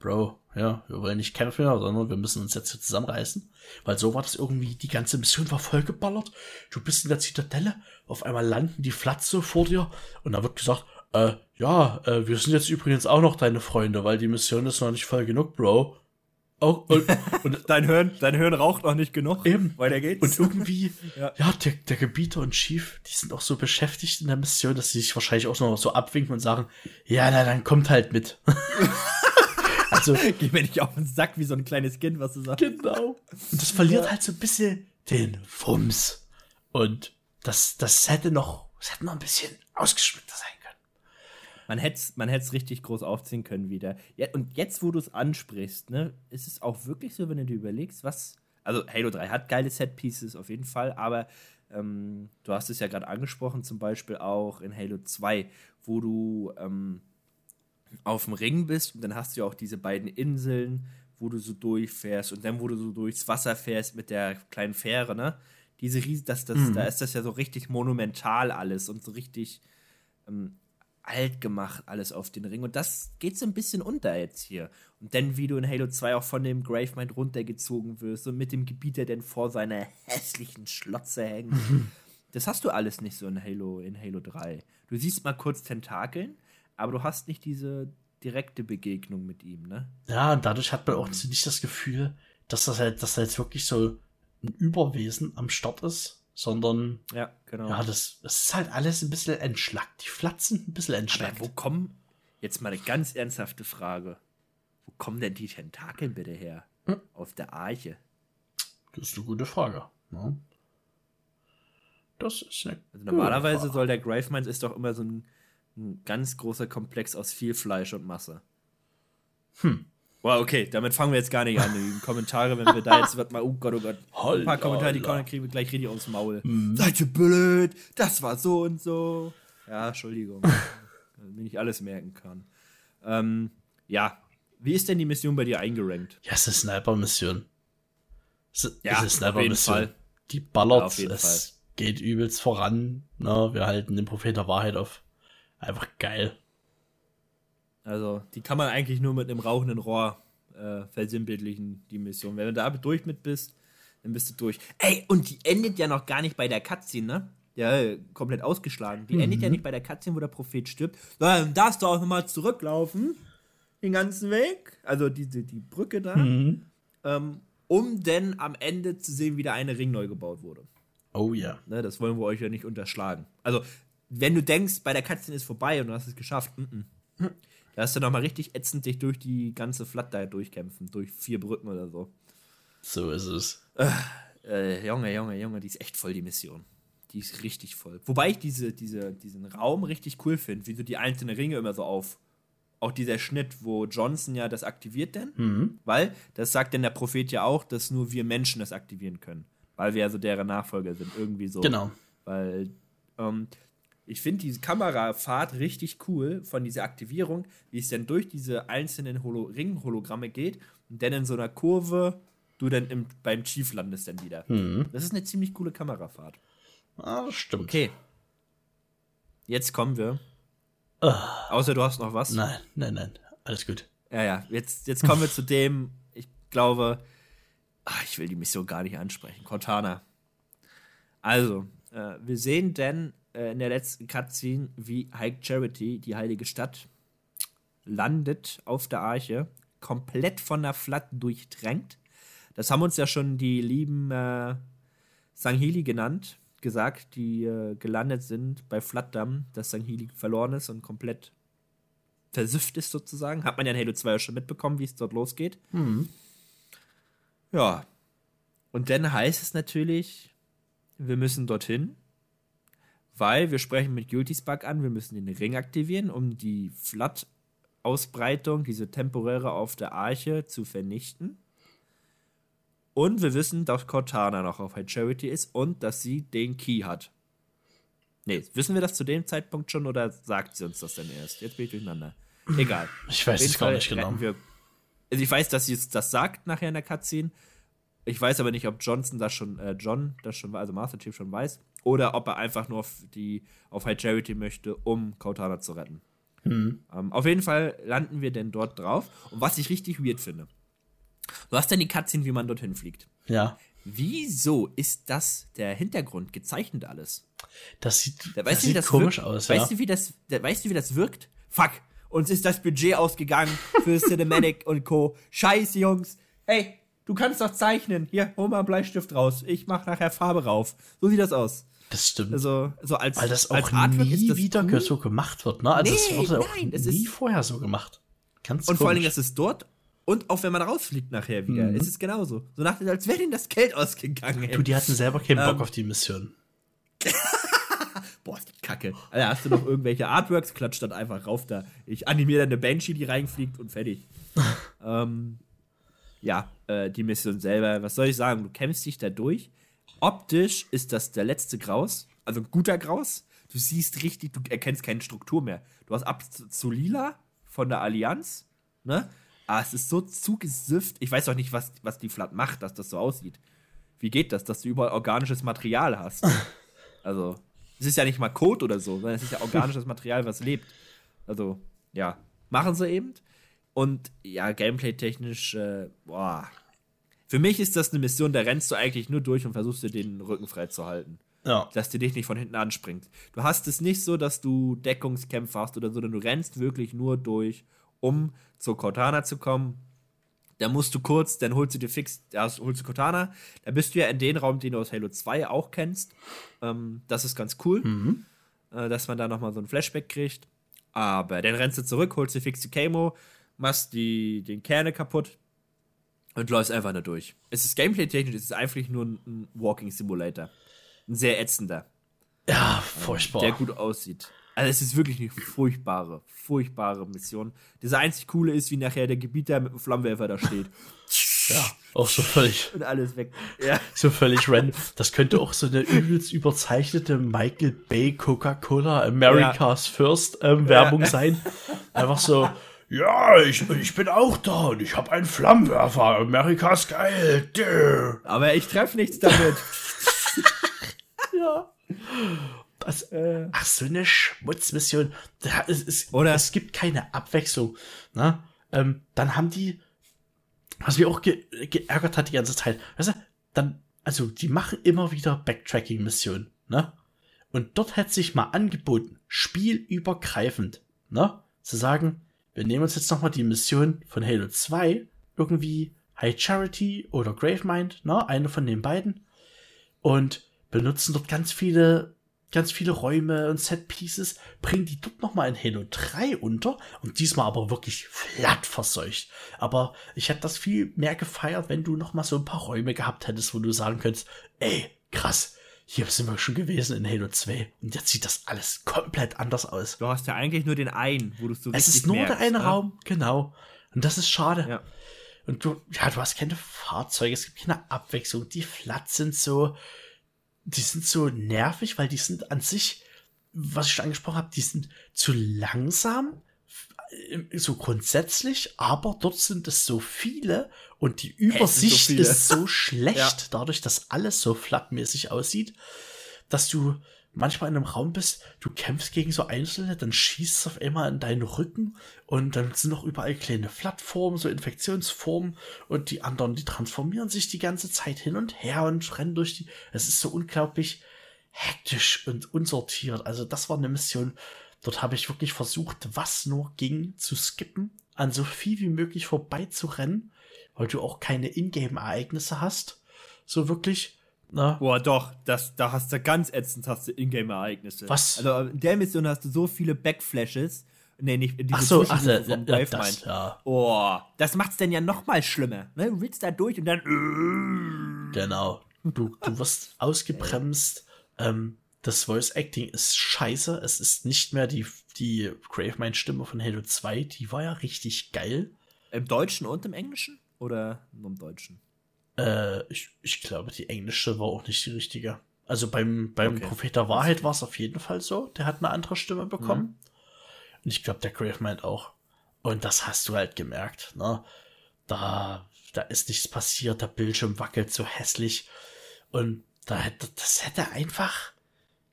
[SPEAKER 2] Bro, ja, wir wollen nicht kämpfen, sondern wir müssen uns jetzt hier zusammenreißen. Weil so war das irgendwie, die ganze Mission war vollgeballert. Du bist in der Zitadelle, auf einmal landen die Flatze vor dir und da wird gesagt, äh, ja, äh, wir sind jetzt übrigens auch noch deine Freunde, weil die Mission ist noch nicht voll genug, Bro.
[SPEAKER 1] Oh, und, und dein Hirn, dein Hirn raucht noch nicht genug.
[SPEAKER 2] Eben. Weiter geht's. Und irgendwie, ja, ja der, der Gebieter und Chief, die sind auch so beschäftigt in der Mission, dass sie sich wahrscheinlich auch noch so abwinken und sagen, ja, na, dann kommt halt mit.
[SPEAKER 1] Also, geh mir nicht auf den Sack wie so ein kleines Kind, was du sagst.
[SPEAKER 2] Genau. Und das verliert ja. halt so ein bisschen den Fums. Und das, das hätte noch, das hätte noch ein bisschen ausgeschmückter sein können.
[SPEAKER 1] Man hätte es man richtig groß aufziehen können wieder. Ja, und jetzt, wo du es ansprichst, ne, ist es auch wirklich so, wenn du dir überlegst, was. Also, Halo 3 hat geile Set-Pieces auf jeden Fall, aber ähm, du hast es ja gerade angesprochen, zum Beispiel auch in Halo 2, wo du ähm, auf dem Ring bist und dann hast du ja auch diese beiden Inseln, wo du so durchfährst und dann, wo du so durchs Wasser fährst mit der kleinen Fähre, ne? Diese Riesen, das, das, mhm. da ist das ja so richtig monumental alles und so richtig ähm, alt gemacht alles auf den Ring. Und das geht so ein bisschen unter jetzt hier. Und dann, wie du in Halo 2 auch von dem Gravemind runtergezogen wirst und mit dem Gebiet, der dann vor seiner hässlichen Schlotze hängt. Das hast du alles nicht so in Halo, in Halo 3. Du siehst mal kurz Tentakeln, aber du hast nicht diese direkte Begegnung mit ihm, ne?
[SPEAKER 2] Ja, und dadurch hat man auch nicht das Gefühl, dass das halt, dass da jetzt wirklich so ein Überwesen am Start ist, sondern
[SPEAKER 1] ja, genau.
[SPEAKER 2] Ja, das, das ist halt alles ein bisschen entschlackt. Die Flatzen ein bisschen entschlackt.
[SPEAKER 1] Aber wo kommen, jetzt mal eine ganz ernsthafte Frage, wo kommen denn die Tentakel bitte her? Hm? Auf der Arche?
[SPEAKER 2] Das ist eine gute Frage. Ja. Das ist eine
[SPEAKER 1] also normalerweise soll der Gravemines ist doch immer so ein, ein, ganz großer Komplex aus viel Fleisch und Masse. Hm. Wow, okay, damit fangen wir jetzt gar nicht an. Die Kommentare, wenn wir da jetzt wird mal, oh Gott, oh Gott, ein paar Kommentare, die kommen, kriegen wir gleich richtig aufs Maul. Hm. Seid ihr blöd? Das war so und so. Ja, Entschuldigung. wenn ich alles merken kann. Ähm, ja, wie ist denn die Mission bei dir eingerankt?
[SPEAKER 2] Ja, es ist eine Sniper-Mission. Es ist eine Sniper-Mission. Die ballert, ja, es Fall. geht übelst voran. Ne? Wir halten den Prophet der Wahrheit auf. Einfach geil.
[SPEAKER 1] Also, die kann man eigentlich nur mit einem rauchenden Rohr äh, versinnbildlichen, die Mission. Wenn du da durch mit bist, dann bist du durch. Ey, und die endet ja noch gar nicht bei der Cutscene, ne? Ja, komplett ausgeschlagen. Die mhm. endet ja nicht bei der Cutscene, wo der Prophet stirbt. Dann darfst du auch nochmal zurücklaufen den ganzen Weg, also diese, die Brücke da, mhm. ähm, um denn am Ende zu sehen, wie der eine Ring neu gebaut wurde.
[SPEAKER 2] Oh ja.
[SPEAKER 1] Ne, das wollen wir euch ja nicht unterschlagen. Also, wenn du denkst, bei der Cutscene ist vorbei und du hast es geschafft, m -m. da hast du nochmal richtig ätzend dich durch die ganze Flat da durchkämpfen, durch vier Brücken oder so.
[SPEAKER 2] So ist es.
[SPEAKER 1] Äh, äh, Junge, Junge, Junge, die ist echt voll, die Mission. Die ist richtig voll. Wobei ich diese, diese, diesen Raum richtig cool finde, wie du die einzelnen Ringe immer so auf, auch dieser Schnitt, wo Johnson ja das aktiviert denn, mhm. weil das sagt denn der Prophet ja auch, dass nur wir Menschen das aktivieren können, weil wir also deren Nachfolger sind, irgendwie so.
[SPEAKER 2] Genau.
[SPEAKER 1] Weil ähm, ich finde diese Kamerafahrt richtig cool von dieser Aktivierung, wie es dann durch diese einzelnen Holo Ring-Hologramme geht und dann in so einer Kurve du dann im, beim Chief landest dann wieder. Mhm. Das ist eine ziemlich coole Kamerafahrt.
[SPEAKER 2] Ah, das stimmt.
[SPEAKER 1] Okay. Jetzt kommen wir Uh, Außer du hast noch was?
[SPEAKER 2] Nein, nein, nein. Alles gut.
[SPEAKER 1] Ja, ja. Jetzt, jetzt kommen wir zu dem, ich glaube, ach, ich will die Mission gar nicht ansprechen. Cortana. Also, äh, wir sehen denn äh, in der letzten Cutscene, wie High Charity, die heilige Stadt, landet auf der Arche, komplett von der Flat durchdrängt. Das haben uns ja schon die lieben äh, Sanghili genannt gesagt, die äh, gelandet sind bei Flatdam, dass Sanghili verloren ist und komplett versüfft ist sozusagen. Hat man ja in Halo 2 auch schon mitbekommen, wie es dort losgeht. Mhm. Ja. Und dann heißt es natürlich, wir müssen dorthin, weil wir sprechen mit Guilty's Bug an, wir müssen den Ring aktivieren, um die Flat-Ausbreitung, diese temporäre auf der Arche zu vernichten. Und wir wissen, dass Cortana noch auf High Charity ist und dass sie den Key hat. Nee, wissen wir das zu dem Zeitpunkt schon oder sagt sie uns das denn erst? Jetzt bin ich durcheinander. Egal.
[SPEAKER 2] Ich weiß es gar nicht genau.
[SPEAKER 1] Wir, also ich weiß, dass sie das sagt nachher in der Cutscene. Ich weiß aber nicht, ob Johnson das schon, äh, John das schon, also Master Chief schon weiß, oder ob er einfach nur auf, die, auf High Charity möchte, um Cortana zu retten. Mhm. Ähm, auf jeden Fall landen wir denn dort drauf. Und was ich richtig weird finde, Du hast dann die Cutscene, wie man dorthin fliegt.
[SPEAKER 2] Ja.
[SPEAKER 1] Wieso ist das der Hintergrund gezeichnet alles?
[SPEAKER 2] Das sieht, da, das sieht das komisch wirkt? aus.
[SPEAKER 1] Weißt, ja. du, wie das, da, weißt du, wie das wirkt? Fuck, uns ist das Budget ausgegangen für Cinematic und Co. Scheiße, Jungs. Hey, du kannst doch zeichnen. Hier, hol mal einen Bleistift raus. Ich mach nachher Farbe rauf. So sieht das aus.
[SPEAKER 2] Das stimmt.
[SPEAKER 1] Also, so als,
[SPEAKER 2] Weil das auch Artwork nie das wieder cool. so gemacht wird, ne? Also, nee, es wurde auch nein, nie vorher so gemacht.
[SPEAKER 1] Ganz Und komisch. vor allen Dingen, es ist dort und auch wenn man rausfliegt nachher wieder, mhm. ist es genauso. So nach, als wäre ihnen das Geld ausgegangen.
[SPEAKER 2] Ey. Du, die hatten selber keinen Bock ähm. auf die Mission.
[SPEAKER 1] Boah, ist die Kacke. Alter, hast du noch irgendwelche Artworks? Klatscht dann einfach rauf da. Ich animiere dann eine Banshee, die reinfliegt und fertig. ähm, ja, äh, die Mission selber, was soll ich sagen? Du kämpfst dich da durch. Optisch ist das der letzte Graus, also guter Graus. Du siehst richtig, du erkennst keine Struktur mehr. Du hast ab zu lila von der Allianz, ne? Ah, es ist so zugesifft. Ich weiß auch nicht, was, was die Flat macht, dass das so aussieht. Wie geht das, dass du überall organisches Material hast? also, es ist ja nicht mal Code oder so, sondern es ist ja organisches Material, was lebt. Also, ja, machen sie eben. Und ja, gameplay-technisch, äh, boah. Für mich ist das eine Mission, da rennst du eigentlich nur durch und versuchst dir den Rücken frei zu halten.
[SPEAKER 2] Ja.
[SPEAKER 1] Dass dir dich nicht von hinten anspringt. Du hast es nicht so, dass du Deckungskämpfe hast oder so, sondern du rennst wirklich nur durch um zur Cortana zu kommen. Da musst du kurz, dann holst du dir fix, ja, holst du Cortana. Da bist du ja in den Raum, den du aus Halo 2 auch kennst. Ähm, das ist ganz cool, mhm. äh, dass man da nochmal so ein Flashback kriegt. Aber dann rennst du zurück, holst dir fix die Camo, machst die, den Kerne kaputt und läufst einfach nur durch. Es ist gameplay-technisch, es ist einfach nur ein, Walking Simulator. Ein sehr ätzender.
[SPEAKER 2] Ja, furchtbar.
[SPEAKER 1] Der gut aussieht. Also es ist wirklich eine furchtbare, furchtbare Mission. Das einzig Coole ist, wie nachher der Gebieter mit dem Flammenwerfer da steht.
[SPEAKER 2] Ja, auch so völlig.
[SPEAKER 1] Und alles weg. Ja.
[SPEAKER 2] So völlig random. Das könnte auch so eine übelst überzeichnete Michael Bay Coca-Cola America's ja. First ähm, Werbung ja. sein. Einfach so, ja, ich, ich bin auch da und ich habe einen Flammenwerfer. America's geil. Duh.
[SPEAKER 1] Aber ich treffe nichts damit.
[SPEAKER 2] ja. Das, äh. Ach, so eine Schmutzmission. Da, es, es, Oder? es gibt keine Abwechslung. Ne? Ähm, dann haben die was mich auch ge geärgert hat die ganze Zeit. Weißt du, dann, also die machen immer wieder Backtracking-Missionen, ne? Und dort hätte sich mal angeboten, spielübergreifend, ne? Zu sagen, wir nehmen uns jetzt nochmal die Mission von Halo 2, irgendwie High Charity oder Gravemind, ne? Eine von den beiden. Und benutzen dort ganz viele ganz viele Räume und Set Pieces, bringen die dort nochmal in Halo 3 unter und diesmal aber wirklich flat verseucht. Aber ich hätte das viel mehr gefeiert, wenn du nochmal so ein paar Räume gehabt hättest, wo du sagen könntest, ey, krass, hier sind wir schon gewesen in Halo 2 und jetzt sieht das alles komplett anders aus.
[SPEAKER 1] Du hast ja eigentlich nur den einen, wo du so
[SPEAKER 2] Es ist nur merkst, der eine ne? Raum, genau. Und das ist schade. Ja. Und du, ja, du hast keine Fahrzeuge, es gibt keine Abwechslung, die flat sind so, die sind so nervig, weil die sind an sich, was ich schon angesprochen habe, die sind zu langsam, so grundsätzlich, aber dort sind es so viele und die Übersicht so ist so schlecht, ja. dadurch, dass alles so flattmäßig aussieht, dass du manchmal in einem Raum bist, du kämpfst gegen so Einzelne, dann schießt es auf einmal in deinen Rücken und dann sind noch überall kleine Flattformen, so Infektionsformen und die anderen, die transformieren sich die ganze Zeit hin und her und rennen durch die. Es ist so unglaublich hektisch und unsortiert. Also das war eine Mission. Dort habe ich wirklich versucht, was nur ging, zu skippen, an so viel wie möglich vorbeizurennen, weil du auch keine Ingame-Ereignisse hast. So wirklich.
[SPEAKER 1] Na? Boah, doch, das, da hast du ganz ätzend hast du Ingame-Ereignisse.
[SPEAKER 2] Was?
[SPEAKER 1] Also in der Mission hast du so viele Backflashes. Nee, nicht
[SPEAKER 2] diese ach so, ach, ja, ja, das, ja.
[SPEAKER 1] Oh, das macht's denn ja noch mal schlimmer. Ne? Du willst da durch und dann.
[SPEAKER 2] Genau. Du, du wirst ausgebremst. Ähm, das Voice Acting ist scheiße. Es ist nicht mehr die, die Gravemind-Stimme von Halo 2. Die war ja richtig geil.
[SPEAKER 1] Im Deutschen und im Englischen? Oder nur im Deutschen?
[SPEAKER 2] Äh, ich, ich glaube, die englische war auch nicht die richtige. Also beim, beim okay. Prophet der Wahrheit war es auf jeden Fall so. Der hat eine andere Stimme bekommen. Mhm. Und ich glaube, der Grave meint auch. Und das hast du halt gemerkt, ne? Da, da ist nichts passiert, der Bildschirm wackelt so hässlich. Und da hätte, das hätte einfach,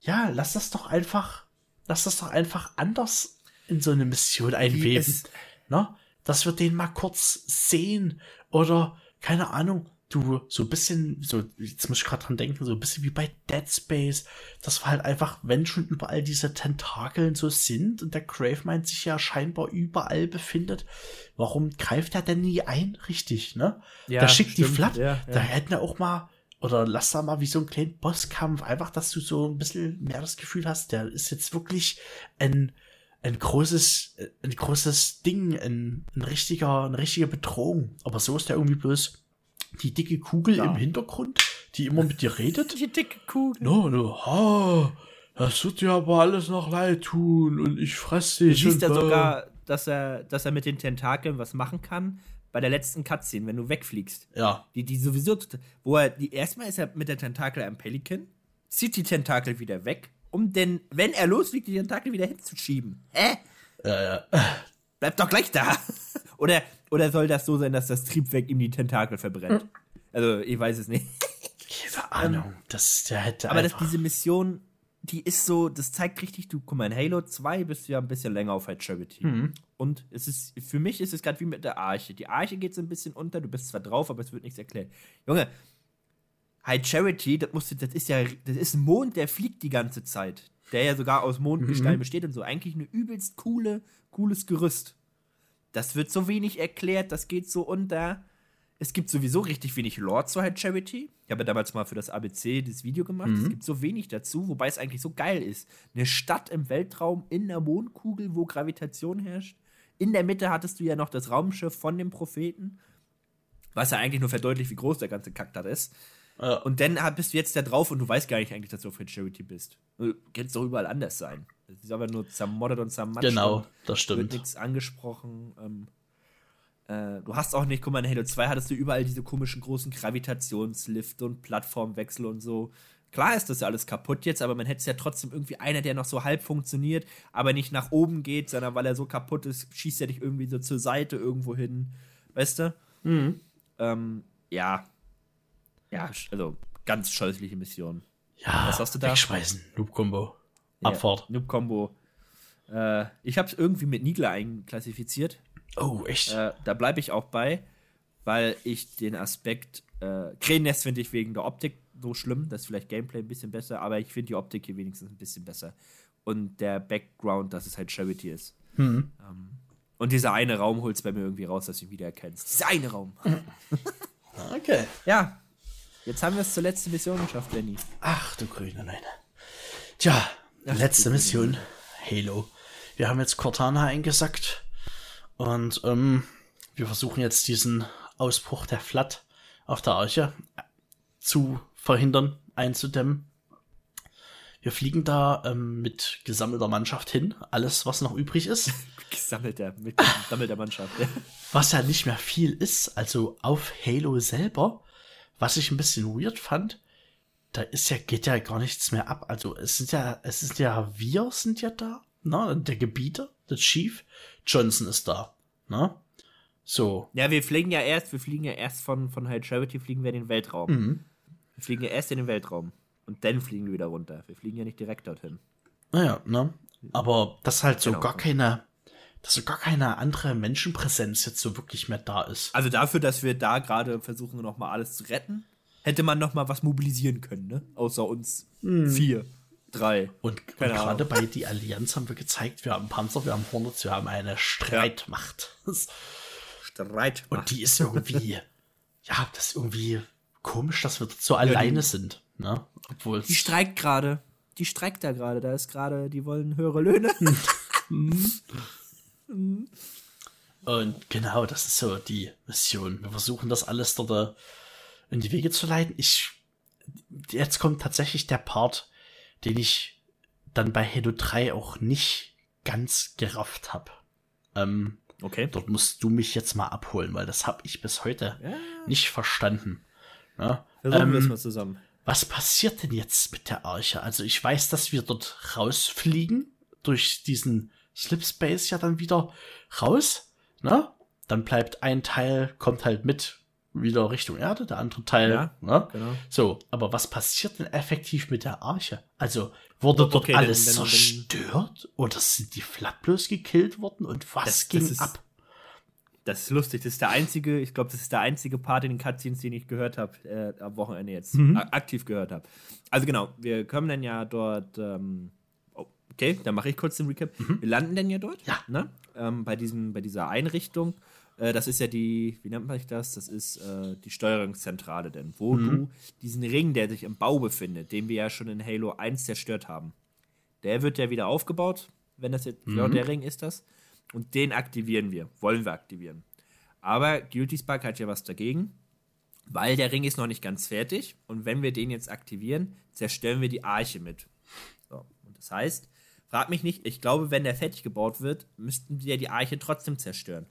[SPEAKER 2] ja, lass das doch einfach, lass das doch einfach anders in so eine Mission einweben. Ne? Dass wir den mal kurz sehen oder, keine Ahnung, du so ein bisschen, so, jetzt muss ich gerade dran denken, so ein bisschen wie bei Dead Space, das war halt einfach, wenn schon überall diese Tentakeln so sind und der Gravemind sich ja scheinbar überall befindet, warum greift er denn nie ein? Richtig, ne? Ja, da schickt stimmt, die Flat, ja, ja. da hätten wir auch mal, oder lass da mal wie so einen kleinen Bosskampf, einfach, dass du so ein bisschen mehr das Gefühl hast, der ist jetzt wirklich ein, ein großes, ein großes Ding, ein, ein richtiger, eine richtige Bedrohung. Aber so ist der irgendwie bloß die dicke Kugel ja. im Hintergrund, die immer mit dir redet.
[SPEAKER 1] Die dicke Kugel.
[SPEAKER 2] No, no, ha, das wird dir aber alles noch leid tun und ich fress dich.
[SPEAKER 1] Du siehst ja sogar, dass er, dass er mit den Tentakeln was machen kann. Bei der letzten Cutscene, wenn du wegfliegst.
[SPEAKER 2] Ja.
[SPEAKER 1] Die, die sowieso, wo er, die, erstmal ist er mit der Tentakel am Pelikan, zieht die Tentakel wieder weg, um denn, wenn er losfliegt, die Tentakel wieder hinzuschieben. Hä?
[SPEAKER 2] Ja, ja.
[SPEAKER 1] Bleib doch gleich da. Oder oder soll das so sein, dass das Triebwerk ihm die Tentakel verbrennt? Hm. Also, ich weiß es nicht.
[SPEAKER 2] Keine Ahnung. Das, der hätte
[SPEAKER 1] Aber dass diese Mission, die ist so, das zeigt richtig, du, guck mal, in Halo 2 bist du ja ein bisschen länger auf High Charity. Mhm. Und es ist, für mich ist es gerade wie mit der Arche. Die Arche geht so ein bisschen unter, du bist zwar drauf, aber es wird nichts erklärt. Junge, High Charity, das, musst du, das ist ja, das ist ein Mond, der fliegt die ganze Zeit. Der ja sogar aus Mondgestein mhm. besteht und so. Eigentlich eine übelst coole, cooles Gerüst. Das wird so wenig erklärt, das geht so unter. Es gibt sowieso richtig wenig Lore zur Head Charity. Ich habe ja damals mal für das ABC das Video gemacht. Mhm. Es gibt so wenig dazu, wobei es eigentlich so geil ist. Eine Stadt im Weltraum in der Mondkugel, wo Gravitation herrscht. In der Mitte hattest du ja noch das Raumschiff von dem Propheten, was ja eigentlich nur verdeutlicht, wie groß der ganze Kack da ist. Ja. Und dann bist du jetzt da drauf und du weißt gar nicht eigentlich, dass du auf Charity bist. Du kannst doch überall anders sein. Das ist aber nur zermoddet und zermatscht.
[SPEAKER 2] Genau, das stimmt.
[SPEAKER 1] Wird nichts angesprochen. Ähm, äh, du hast auch nicht, guck mal, in Halo 2 hattest du überall diese komischen großen Gravitationslifte und Plattformwechsel und so. Klar ist das ja alles kaputt jetzt, aber man hätte es ja trotzdem irgendwie einer, der noch so halb funktioniert, aber nicht nach oben geht, sondern weil er so kaputt ist, schießt er dich irgendwie so zur Seite irgendwo hin. Weißt du? Mhm. Ähm, ja. Ja, also ganz scheußliche Mission.
[SPEAKER 2] Ja, was hast du da? Wegschmeißen, Noob-Combo. Abfahrt.
[SPEAKER 1] Ja, Noob-Combo. Äh, ich habe es irgendwie mit Nigla einklassifiziert.
[SPEAKER 2] Oh, echt?
[SPEAKER 1] Äh, da bleibe ich auch bei, weil ich den Aspekt äh, Krähennest finde ich wegen der Optik so schlimm. Das ist vielleicht Gameplay ein bisschen besser, aber ich finde die Optik hier wenigstens ein bisschen besser. Und der Background, dass es halt Charity ist. Mhm. Ähm, und dieser eine Raum holt es bei mir irgendwie raus, dass du ihn wiedererkennst. Dieser eine Raum.
[SPEAKER 2] okay.
[SPEAKER 1] Ja. Jetzt haben wir es zur letzten Mission geschafft, Lenny.
[SPEAKER 2] Ach du grüne Nein. Tja, Ach, letzte Mission. Halo. Wir haben jetzt Cortana eingesackt. Und ähm, wir versuchen jetzt diesen Ausbruch der Flat auf der Arche zu verhindern, einzudämmen. Wir fliegen da ähm, mit gesammelter Mannschaft hin, alles, was noch übrig ist.
[SPEAKER 1] Gesammelter, mit gesammelter Mannschaft, ja.
[SPEAKER 2] Was ja nicht mehr viel ist, also auf Halo selber, was ich ein bisschen weird fand, da ist ja, geht ja gar nichts mehr ab. Also es sind ja, es ist ja, wir sind ja da, ne? Der Gebieter, der Chief, Johnson ist da, ne? So.
[SPEAKER 1] Ja, wir fliegen ja erst, wir fliegen ja erst von, von High Charity fliegen wir in den Weltraum. Mhm. Wir fliegen ja erst in den Weltraum. Und dann fliegen wir wieder runter. Wir fliegen ja nicht direkt dorthin.
[SPEAKER 2] Naja, ne? Aber dass halt so genau. gar keine, dass so gar keine andere Menschenpräsenz jetzt so wirklich mehr da ist.
[SPEAKER 1] Also dafür, dass wir da gerade versuchen, nochmal alles zu retten, hätte man nochmal was mobilisieren können, ne? Außer uns mhm. vier, drei.
[SPEAKER 2] Und, und gerade bei die Allianz haben wir gezeigt, wir haben Panzer, wir haben Hornets, wir haben eine Streitmacht. Ja.
[SPEAKER 1] Streit.
[SPEAKER 2] Und die ist irgendwie, ja, das ist irgendwie komisch, dass wir so ja, alleine die, sind. Ne?
[SPEAKER 1] Obwohl die streikt gerade. Die streikt da gerade. Da ist gerade, die wollen höhere Löhne.
[SPEAKER 2] Und genau, das ist so die Mission. Wir versuchen das alles dort äh, in die Wege zu leiten. Ich, jetzt kommt tatsächlich der Part, den ich dann bei Halo 3 auch nicht ganz gerafft habe. Ähm,
[SPEAKER 1] Okay.
[SPEAKER 2] Dort musst du mich jetzt mal abholen, weil das habe ich bis heute ja. nicht verstanden. Ja,
[SPEAKER 1] Versuchen ähm, wir es mal zusammen.
[SPEAKER 2] Was passiert denn jetzt mit der Arche? Also ich weiß, dass wir dort rausfliegen, durch diesen Slipspace ja dann wieder raus. Ne? Dann bleibt ein Teil, kommt halt mit wieder Richtung Erde, der andere Teil. Ja, ne? genau. So, aber was passiert denn effektiv mit der Arche? Also wurde dort okay, alles denn, denn, zerstört denn, oder sind die Flat bloß gekillt worden und was das, ging das
[SPEAKER 1] ist,
[SPEAKER 2] ab?
[SPEAKER 1] Das ist lustig. Das ist der einzige, ich glaube, das ist der einzige Part in den Cutscenes, den ich gehört habe äh, am Wochenende jetzt mhm. aktiv gehört habe. Also genau, wir kommen dann ja dort. Ähm, oh, okay, dann mache ich kurz den Recap. Mhm. Wir landen dann ja dort.
[SPEAKER 2] Ja.
[SPEAKER 1] Ne? Ähm, bei diesem, bei dieser Einrichtung äh, das ist ja die, wie nennt man das? Das ist äh, die Steuerungszentrale, denn wo mhm. du diesen Ring, der sich im Bau befindet, den wir ja schon in Halo 1 zerstört haben, der wird ja wieder aufgebaut, wenn das jetzt, mhm. ja, der Ring ist das. Und den aktivieren wir, wollen wir aktivieren. Aber Guilty Spark hat ja was dagegen, weil der Ring ist noch nicht ganz fertig. Und wenn wir den jetzt aktivieren, zerstören wir die Arche mit. So, und das heißt, frag mich nicht, ich glaube, wenn der fertig gebaut wird, müssten wir die Arche trotzdem zerstören.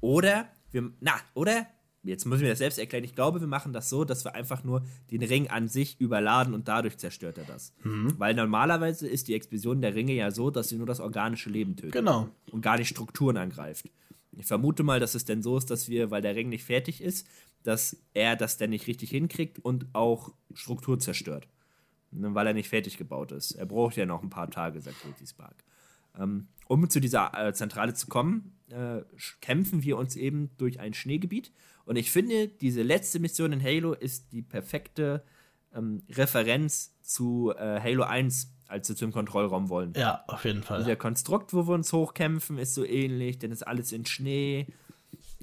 [SPEAKER 1] Oder wir, na, oder? Jetzt müssen wir das selbst erklären. Ich glaube, wir machen das so, dass wir einfach nur den Ring an sich überladen und dadurch zerstört er das. Mhm. Weil normalerweise ist die Explosion der Ringe ja so, dass sie nur das organische Leben tötet.
[SPEAKER 2] Genau.
[SPEAKER 1] Und gar nicht Strukturen angreift. Ich vermute mal, dass es denn so ist, dass wir, weil der Ring nicht fertig ist, dass er das denn nicht richtig hinkriegt und auch Struktur zerstört. Ne, weil er nicht fertig gebaut ist. Er braucht ja noch ein paar Tage, sagt Ruthie Spark. Ähm, um zu dieser äh, Zentrale zu kommen, äh, kämpfen wir uns eben durch ein Schneegebiet. Und ich finde, diese letzte Mission in Halo ist die perfekte ähm, Referenz zu äh, Halo 1, als wir zum Kontrollraum wollen.
[SPEAKER 2] Ja, auf jeden Fall.
[SPEAKER 1] Der Konstrukt, wo wir uns hochkämpfen, ist so ähnlich, denn ist alles in Schnee.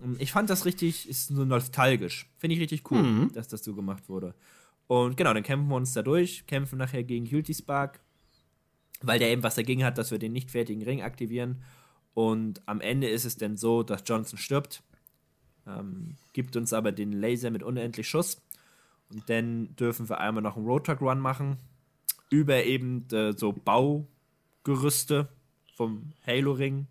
[SPEAKER 1] Ähm, ich fand das richtig, ist so nostalgisch. Finde ich richtig cool, mhm. dass das so gemacht wurde. Und genau, dann kämpfen wir uns da durch, kämpfen nachher gegen Hulti Spark, weil der eben was dagegen hat, dass wir den nicht fertigen Ring aktivieren. Und am Ende ist es dann so, dass Johnson stirbt, ähm, gibt uns aber den Laser mit unendlich Schuss. Und dann dürfen wir einmal noch einen Roadtruck Run machen. Über eben äh, so Baugerüste vom Halo-Ring.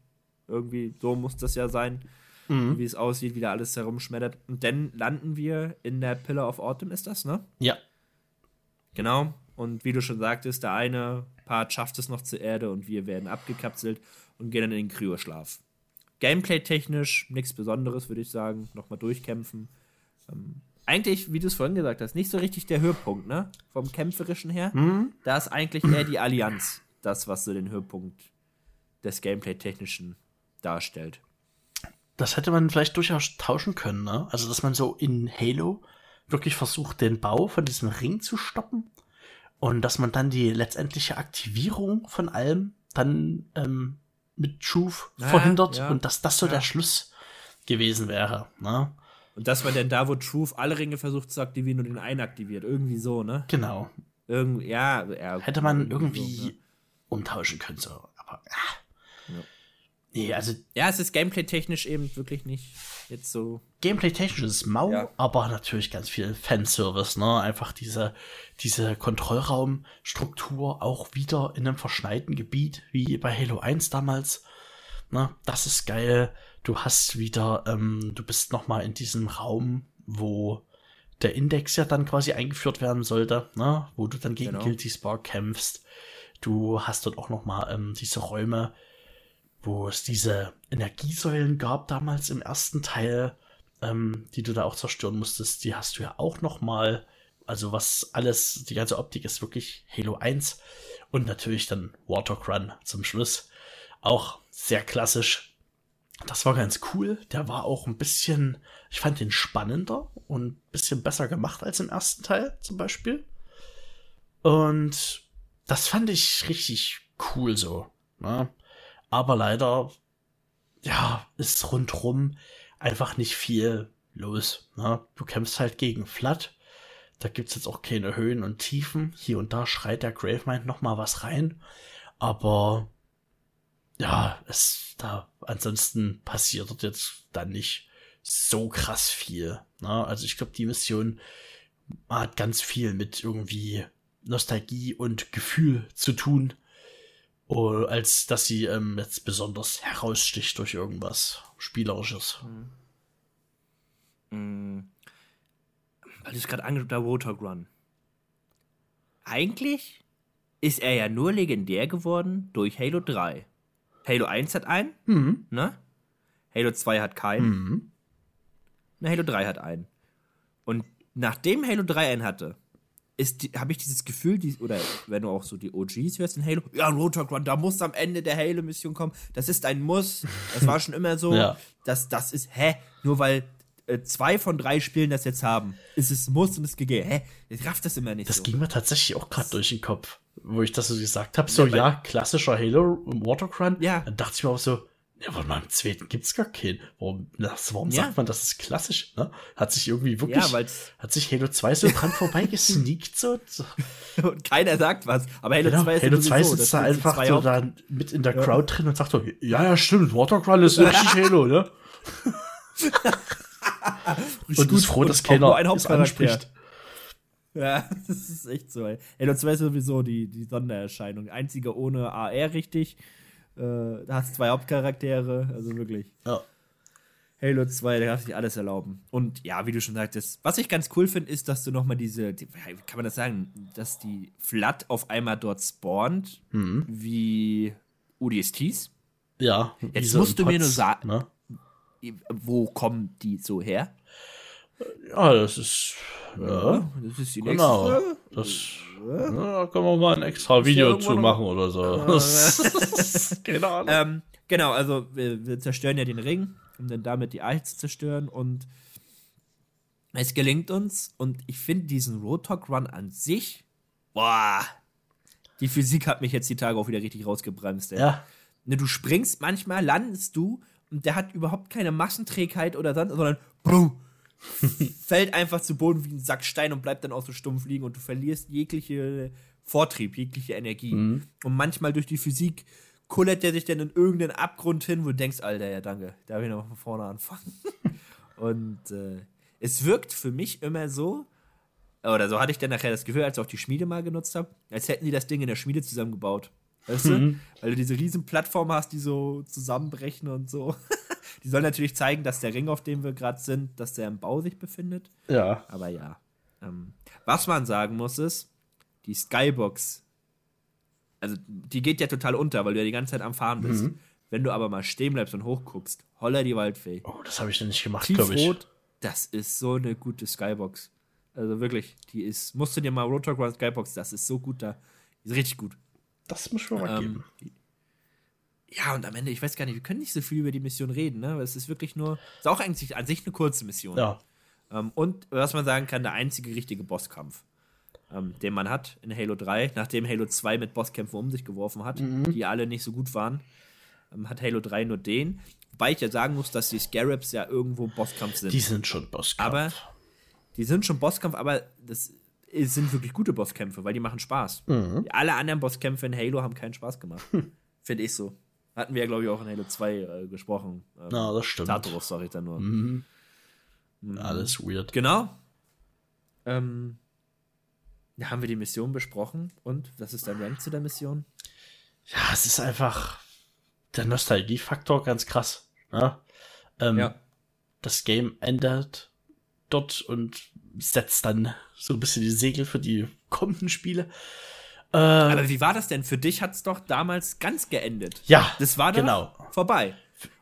[SPEAKER 1] Irgendwie, so muss das ja sein. Mhm. Wie es aussieht, wie da alles herumschmettert. Und dann landen wir in der Pillar of Autumn, ist das, ne?
[SPEAKER 2] Ja.
[SPEAKER 1] Genau. Und wie du schon sagtest, der eine Part schafft es noch zur Erde und wir werden abgekapselt und gehen dann in den Kryoschlaf. Gameplay-technisch nichts Besonderes, würde ich sagen. Nochmal durchkämpfen. Ähm, eigentlich, wie du es vorhin gesagt hast, nicht so richtig der Höhepunkt, ne? Vom Kämpferischen her. Mhm. Da ist eigentlich eher die Allianz das, was so den Höhepunkt des Gameplay-Technischen darstellt.
[SPEAKER 2] Das hätte man vielleicht durchaus tauschen können, ne? Also, dass man so in Halo wirklich versucht, den Bau von diesem Ring zu stoppen und dass man dann die letztendliche Aktivierung von allem dann ähm, mit Truth ja, verhindert ja. und dass das so ja. der Schluss gewesen wäre. Ne?
[SPEAKER 1] Und dass man denn da, wo Truth alle Ringe versucht zu aktivieren und den einen aktiviert. Irgendwie so, ne?
[SPEAKER 2] Genau.
[SPEAKER 1] Irgend, ja,
[SPEAKER 2] Hätte man irgendwie so, ne? umtauschen können, so. Aber, ah. Nee, also.
[SPEAKER 1] Ja, es ist gameplay-technisch eben wirklich nicht jetzt so.
[SPEAKER 2] Gameplay-technisch ist es mau, ja. aber natürlich ganz viel Fanservice, ne? Einfach diese, diese Kontrollraumstruktur auch wieder in einem verschneiten Gebiet, wie bei Halo 1 damals. Ne? Das ist geil. Du hast wieder, ähm, du bist nochmal in diesem Raum, wo der Index ja dann quasi eingeführt werden sollte, ne? Wo du dann gegen genau. Guilty Spark kämpfst. Du hast dort auch nochmal ähm, diese Räume, wo es diese Energiesäulen gab damals im ersten Teil, ähm, die du da auch zerstören musstest, die hast du ja auch noch mal. Also was alles, die ganze Optik ist wirklich Halo 1 und natürlich dann Warthog Run zum Schluss. Auch sehr klassisch. Das war ganz cool. Der war auch ein bisschen, ich fand den spannender und ein bisschen besser gemacht als im ersten Teil zum Beispiel. Und das fand ich richtig cool so. Ne? Aber leider, ja, ist rundrum einfach nicht viel los. Ne? Du kämpfst halt gegen Flat. Da gibt's jetzt auch keine Höhen und Tiefen. Hier und da schreit der Gravemind noch mal was rein. Aber ja, es da ansonsten passiert jetzt dann nicht so krass viel. Ne? Also ich glaube, die Mission hat ganz viel mit irgendwie Nostalgie und Gefühl zu tun als dass sie ähm, jetzt besonders heraussticht durch irgendwas Spielerisches.
[SPEAKER 1] Mhm. Mhm. Weil du es gerade angesprochen der Rotor Run. Eigentlich ist er ja nur legendär geworden durch Halo 3. Halo 1 hat einen, mhm. ne? Halo 2 hat keinen. Mhm. Na, Halo 3 hat einen. Und nachdem Halo 3 einen hatte, habe ich dieses Gefühl, die, oder wenn du auch so die OGs hörst in Halo, ja, ein Roadhog Run, da muss am Ende der Halo-Mission kommen. Das ist ein Muss. Das war schon immer so. ja. das, das ist, hä? Nur weil äh, zwei von drei Spielen das jetzt haben, ist es Muss und es gegeben. Hä? Ich raff das immer nicht.
[SPEAKER 2] Das
[SPEAKER 1] so.
[SPEAKER 2] ging mir tatsächlich auch gerade durch den Kopf, wo ich das so gesagt habe. So, ja, ja klassischer Halo Water Run. Ja. Dann dachte ich mir auch so, ja, aber beim zweiten gibt's gar keinen. Warum, das, warum ja. sagt man, das ist klassisch, ne? Hat sich irgendwie wirklich, ja, hat sich Halo 2 so dran vorbeigesneakt so.
[SPEAKER 1] Und keiner sagt was. Aber Halo
[SPEAKER 2] genau, 2 ist Halo 2 sitzt da einfach so da mit in der Crowd drin und sagt so, ja, ja, stimmt, Watercrawl ist richtig Halo, ne? und ist froh, dass keiner ein es anspricht.
[SPEAKER 1] Ja, das ist echt so, ey. Halo 2 ist sowieso die, die Sondererscheinung. Einzige ohne AR richtig. Äh, da hast zwei Hauptcharaktere, also wirklich. Ja. Halo 2, da darf sich alles erlauben. Und ja, wie du schon sagtest, was ich ganz cool finde, ist, dass du nochmal diese, die, wie kann man das sagen, dass die Flat auf einmal dort spawnt, mhm. wie UDSTs.
[SPEAKER 2] Ja.
[SPEAKER 1] Jetzt musst du Pots, mir nur sagen, ne? wo kommen die so her?
[SPEAKER 2] Ja, das ist. Ja, das ist die genau. nächste. Das, ja, können wir mal ein extra Video zu machen oder so.
[SPEAKER 1] Keine Ahnung. Ähm, genau, also wir, wir, zerstören ja den Ring, um dann damit die Eiche zu zerstören und es gelingt uns und ich finde diesen Roadhog Run an sich, boah, die Physik hat mich jetzt die Tage auch wieder richtig rausgebremst. Ey. Ja. Ne, du springst manchmal, landest du und der hat überhaupt keine Massenträgheit oder sonst, sondern boom, fällt einfach zu Boden wie ein Sack Stein und bleibt dann auch so stumpf liegen und du verlierst jegliche Vortrieb, jegliche Energie. Mhm. Und manchmal durch die Physik kullert der sich dann in irgendeinen Abgrund hin, wo du denkst, Alter, ja danke, darf ich noch von vorne anfangen. und äh, es wirkt für mich immer so, oder so hatte ich dann nachher das Gefühl, als ich auch die Schmiede mal genutzt habe, als hätten die das Ding in der Schmiede zusammengebaut. Weißt du? Mhm. Weil du diese riesen Plattform hast, die so zusammenbrechen und so. die soll natürlich zeigen, dass der Ring, auf dem wir gerade sind, dass der im Bau sich befindet.
[SPEAKER 2] Ja.
[SPEAKER 1] Aber ja. Ähm, was man sagen muss, ist, die Skybox, also die geht ja total unter, weil du ja die ganze Zeit am Fahren bist. Mhm. Wenn du aber mal stehen bleibst und hochguckst, holler die Waldfee.
[SPEAKER 2] Oh, das habe ich noch nicht gemacht, glaube ich.
[SPEAKER 1] das ist so eine gute Skybox. Also wirklich, die ist, musst du dir mal Rotor Ground Skybox, das ist so gut da. Die ist richtig gut.
[SPEAKER 2] Das muss man mal ähm, geben.
[SPEAKER 1] Ja, und am Ende, ich weiß gar nicht, wir können nicht so viel über die Mission reden, ne? Es ist wirklich nur, ist auch eigentlich an sich eine kurze Mission.
[SPEAKER 2] Ja.
[SPEAKER 1] Ähm, und was man sagen kann, der einzige richtige Bosskampf, ähm, den man hat in Halo 3, nachdem Halo 2 mit Bosskämpfen um sich geworfen hat, mhm. die alle nicht so gut waren, ähm, hat Halo 3 nur den. Wobei ich ja sagen muss, dass die Scarabs ja irgendwo Bosskampf sind.
[SPEAKER 2] Die sind schon Bosskampf.
[SPEAKER 1] Aber die sind schon Bosskampf, aber das sind wirklich gute Bosskämpfe, weil die machen Spaß. Mhm. Alle anderen Bosskämpfe in Halo haben keinen Spaß gemacht. Hm. Finde ich so. Hatten wir ja, glaube ich, auch in Halo 2 äh, gesprochen.
[SPEAKER 2] Ähm, Na, das stimmt.
[SPEAKER 1] Tartarus, sag ich dann nur.
[SPEAKER 2] Mhm. Mhm. Alles weird.
[SPEAKER 1] Genau. Ähm, ja, haben wir die Mission besprochen und was ist dein Rank zu der Mission?
[SPEAKER 2] Ja, es ist einfach der Nostalgiefaktor ganz krass. Ne? Ähm, ja. Das Game ändert dort und setzt dann so ein bisschen die Segel für die kommenden Spiele.
[SPEAKER 1] Äh, Aber wie war das denn? Für dich hat es doch damals ganz geendet.
[SPEAKER 2] Ja,
[SPEAKER 1] das war genau vorbei.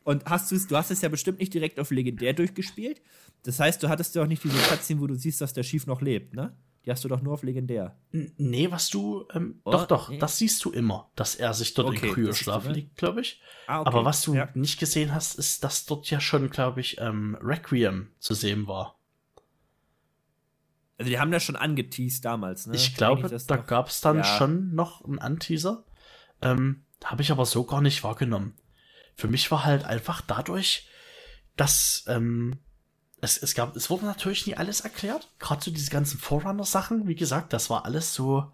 [SPEAKER 1] Und hast du es, du hast es ja bestimmt nicht direkt auf legendär durchgespielt. Das heißt, du hattest ja auch nicht diese Cutscene, wo du siehst, dass der Schief noch lebt, ne? Die hast du doch nur auf legendär.
[SPEAKER 2] Nee, was du. Ähm, oh, doch, doch, nee. das siehst du immer, dass er sich dort okay, in Kryoschlaf liegt, glaube ich. Ah, okay. Aber was du ja. nicht gesehen hast, ist, dass dort ja schon, glaube ich, ähm, Requiem zu sehen war.
[SPEAKER 1] Also die haben das schon angeteased damals, ne?
[SPEAKER 2] Ich glaube, da gab es dann ja. schon noch einen Anteaser. Ähm, Habe ich aber so gar nicht wahrgenommen. Für mich war halt einfach dadurch, dass ähm, es, es gab, es wurde natürlich nie alles erklärt. Gerade so diese ganzen Forerunner-Sachen, wie gesagt, das war alles so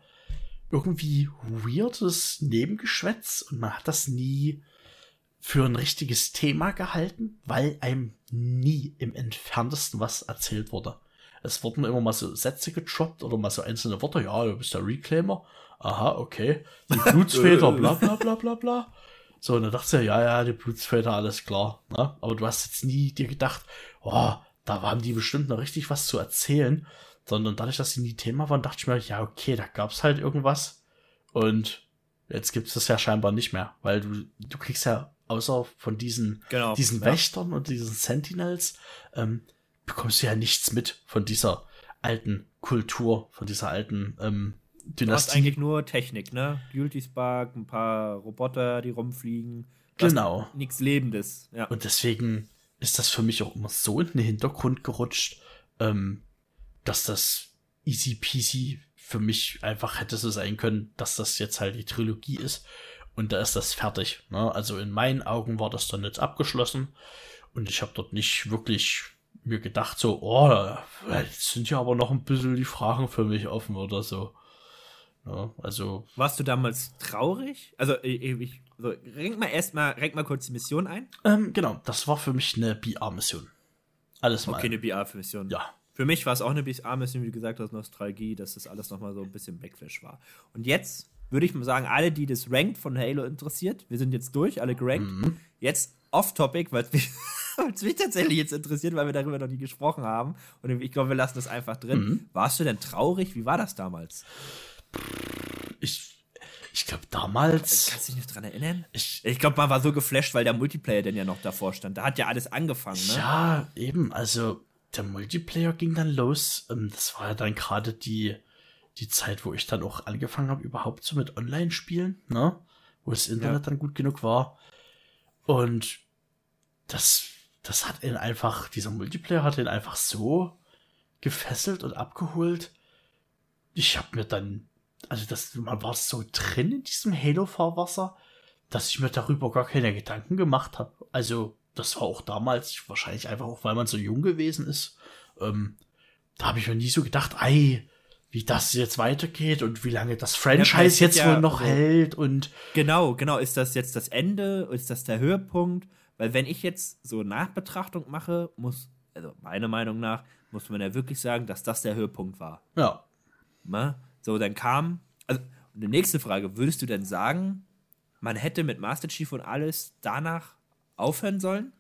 [SPEAKER 2] irgendwie weirdes Nebengeschwätz und man hat das nie für ein richtiges Thema gehalten, weil einem nie im entferntesten was erzählt wurde. Es wurden immer mal so Sätze getroppt oder mal so einzelne Worte. Ja, du bist der Reclaimer. Aha, okay. Die Blutsväter, bla bla bla bla bla. So, und dann dachte ich, ja, ja, die Blutsväter, alles klar. Ne? Aber du hast jetzt nie dir gedacht, oh, da waren die bestimmt noch richtig was zu erzählen. Sondern dadurch, dass sie nie Thema waren, dachte ich mir, ja, okay, da gab's halt irgendwas. Und jetzt gibt es das ja scheinbar nicht mehr, weil du, du kriegst ja außer von diesen, genau, diesen ja. Wächtern und diesen Sentinels, ähm, bekommst du ja nichts mit von dieser alten Kultur, von dieser alten ähm, Dynastie. Du hast
[SPEAKER 1] eigentlich nur Technik, ne? Duty Spark, ein paar Roboter, die rumfliegen.
[SPEAKER 2] Genau.
[SPEAKER 1] Nichts Lebendes, ja.
[SPEAKER 2] Und deswegen ist das für mich auch immer so in den Hintergrund gerutscht, ähm, dass das easy peasy für mich einfach hätte so sein können, dass das jetzt halt die Trilogie ist und da ist das fertig. Ne? Also in meinen Augen war das dann jetzt abgeschlossen und ich habe dort nicht wirklich mir gedacht, so, oh, jetzt sind ja aber noch ein bisschen die Fragen für mich offen oder so. Ja, also.
[SPEAKER 1] Warst du damals traurig? Also, ich, so, renk mal erstmal, renk mal kurz die Mission ein.
[SPEAKER 2] Ähm, genau, das war für mich eine BR-Mission. Alles mal.
[SPEAKER 1] Okay, eine BR-Mission.
[SPEAKER 2] Ja.
[SPEAKER 1] Für mich war es auch eine BR-Mission, wie du gesagt hast, Nostalgie, dass das alles nochmal so ein bisschen Backflash war. Und jetzt würde ich mal sagen, alle, die das Ranked von Halo interessiert, wir sind jetzt durch, alle gerankt. Mhm. Jetzt off-topic, weil es mich, tatsächlich jetzt interessiert, weil wir darüber noch nie gesprochen haben. Und ich glaube, wir lassen das einfach drin. Mhm. Warst du denn traurig? Wie war das damals?
[SPEAKER 2] Ich, ich glaube, damals.
[SPEAKER 1] Kannst du dich noch dran erinnern? Ich, ich glaube, man war so geflasht, weil der Multiplayer denn ja noch davor stand. Da hat ja alles angefangen, ne?
[SPEAKER 2] Ja, eben. Also, der Multiplayer ging dann los. Ähm, das war ja dann gerade die, die Zeit, wo ich dann auch angefangen habe, überhaupt so mit Online-Spielen, ne? Wo das Internet ja. dann gut genug war. Und das, das hat ihn einfach, dieser Multiplayer hat ihn einfach so gefesselt und abgeholt. Ich habe mir dann, also das, man war so drin in diesem Halo-Fahrwasser, dass ich mir darüber gar keine Gedanken gemacht habe. Also, das war auch damals, wahrscheinlich einfach auch, weil man so jung gewesen ist. Ähm, da habe ich mir nie so gedacht, ei, wie das jetzt weitergeht und wie lange das Franchise ja, jetzt ja, wohl noch also, hält und.
[SPEAKER 1] Genau, genau. Ist das jetzt das Ende? Ist das der Höhepunkt? Weil wenn ich jetzt so Nachbetrachtung mache, muss also meiner Meinung nach, muss man ja wirklich sagen, dass das der Höhepunkt war.
[SPEAKER 2] Ja.
[SPEAKER 1] Na? So, dann kam, also die nächste Frage, würdest du denn sagen, man hätte mit Master Chief und alles danach aufhören sollen?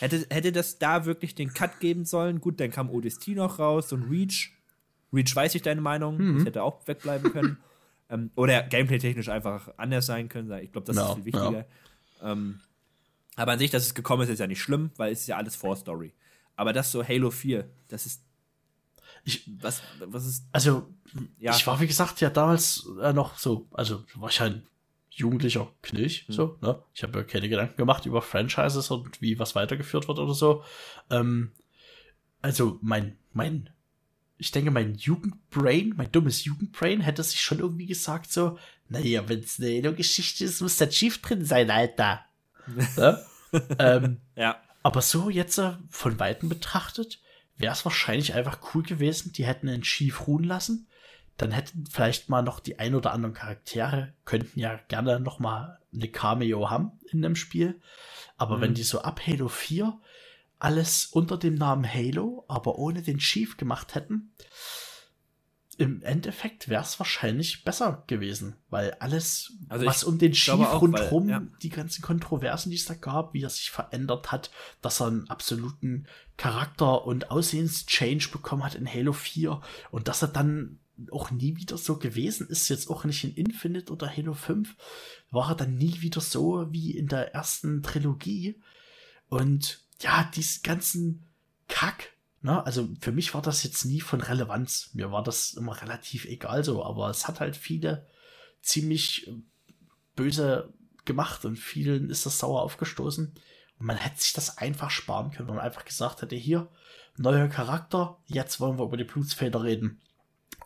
[SPEAKER 1] Hätte, hätte das da wirklich den Cut geben sollen? Gut, dann kam ODST noch raus und Reach. Reach weiß ich deine Meinung, mhm. das hätte auch wegbleiben können. ähm, oder gameplay-technisch einfach anders sein können. Ich glaube, das no, ist viel wichtiger. No. Ähm, aber an sich, dass es gekommen ist, ist ja nicht schlimm, weil es ist ja alles Vorstory. Aber das so Halo 4, das ist.
[SPEAKER 2] Ich, was, was ist. Also, ja. ich war, wie gesagt, ja damals äh, noch so, also war ich ein jugendlicher Knilch, mhm. so, ne? Ich habe ja keine Gedanken gemacht über Franchises und wie was weitergeführt wird oder so. Ähm, also, mein, mein, ich denke, mein Jugendbrain, mein dummes Jugendbrain hätte sich schon irgendwie gesagt, so, naja, wenn es eine Geschichte ist, muss der Chief drin sein, Alter. Ne? ähm, ja. Aber so jetzt äh, von Weitem betrachtet, wäre es wahrscheinlich einfach cool gewesen, die hätten einen Chief ruhen lassen. Dann hätten vielleicht mal noch die ein oder anderen Charaktere, könnten ja gerne noch mal eine Cameo haben in dem Spiel. Aber mhm. wenn die so ab Halo 4 alles unter dem Namen Halo, aber ohne den Chief gemacht hätten, im Endeffekt wäre es wahrscheinlich besser gewesen, weil alles, also was um den Chief rundherum, ja. die ganzen Kontroversen, die es da gab, wie er sich verändert hat, dass er einen absoluten Charakter- und Aussehenschange bekommen hat in Halo 4 und dass er dann auch nie wieder so gewesen ist, jetzt auch nicht in Infinite oder Halo 5, war er dann nie wieder so wie in der ersten Trilogie. Und ja, diesen ganzen Kack, Ne? Also für mich war das jetzt nie von Relevanz. Mir war das immer relativ egal so, aber es hat halt viele ziemlich äh, böse gemacht und vielen ist das sauer aufgestoßen. Und man hätte sich das einfach sparen können, wenn man einfach gesagt hätte, hier, neuer Charakter, jetzt wollen wir über die Blutsfeder reden.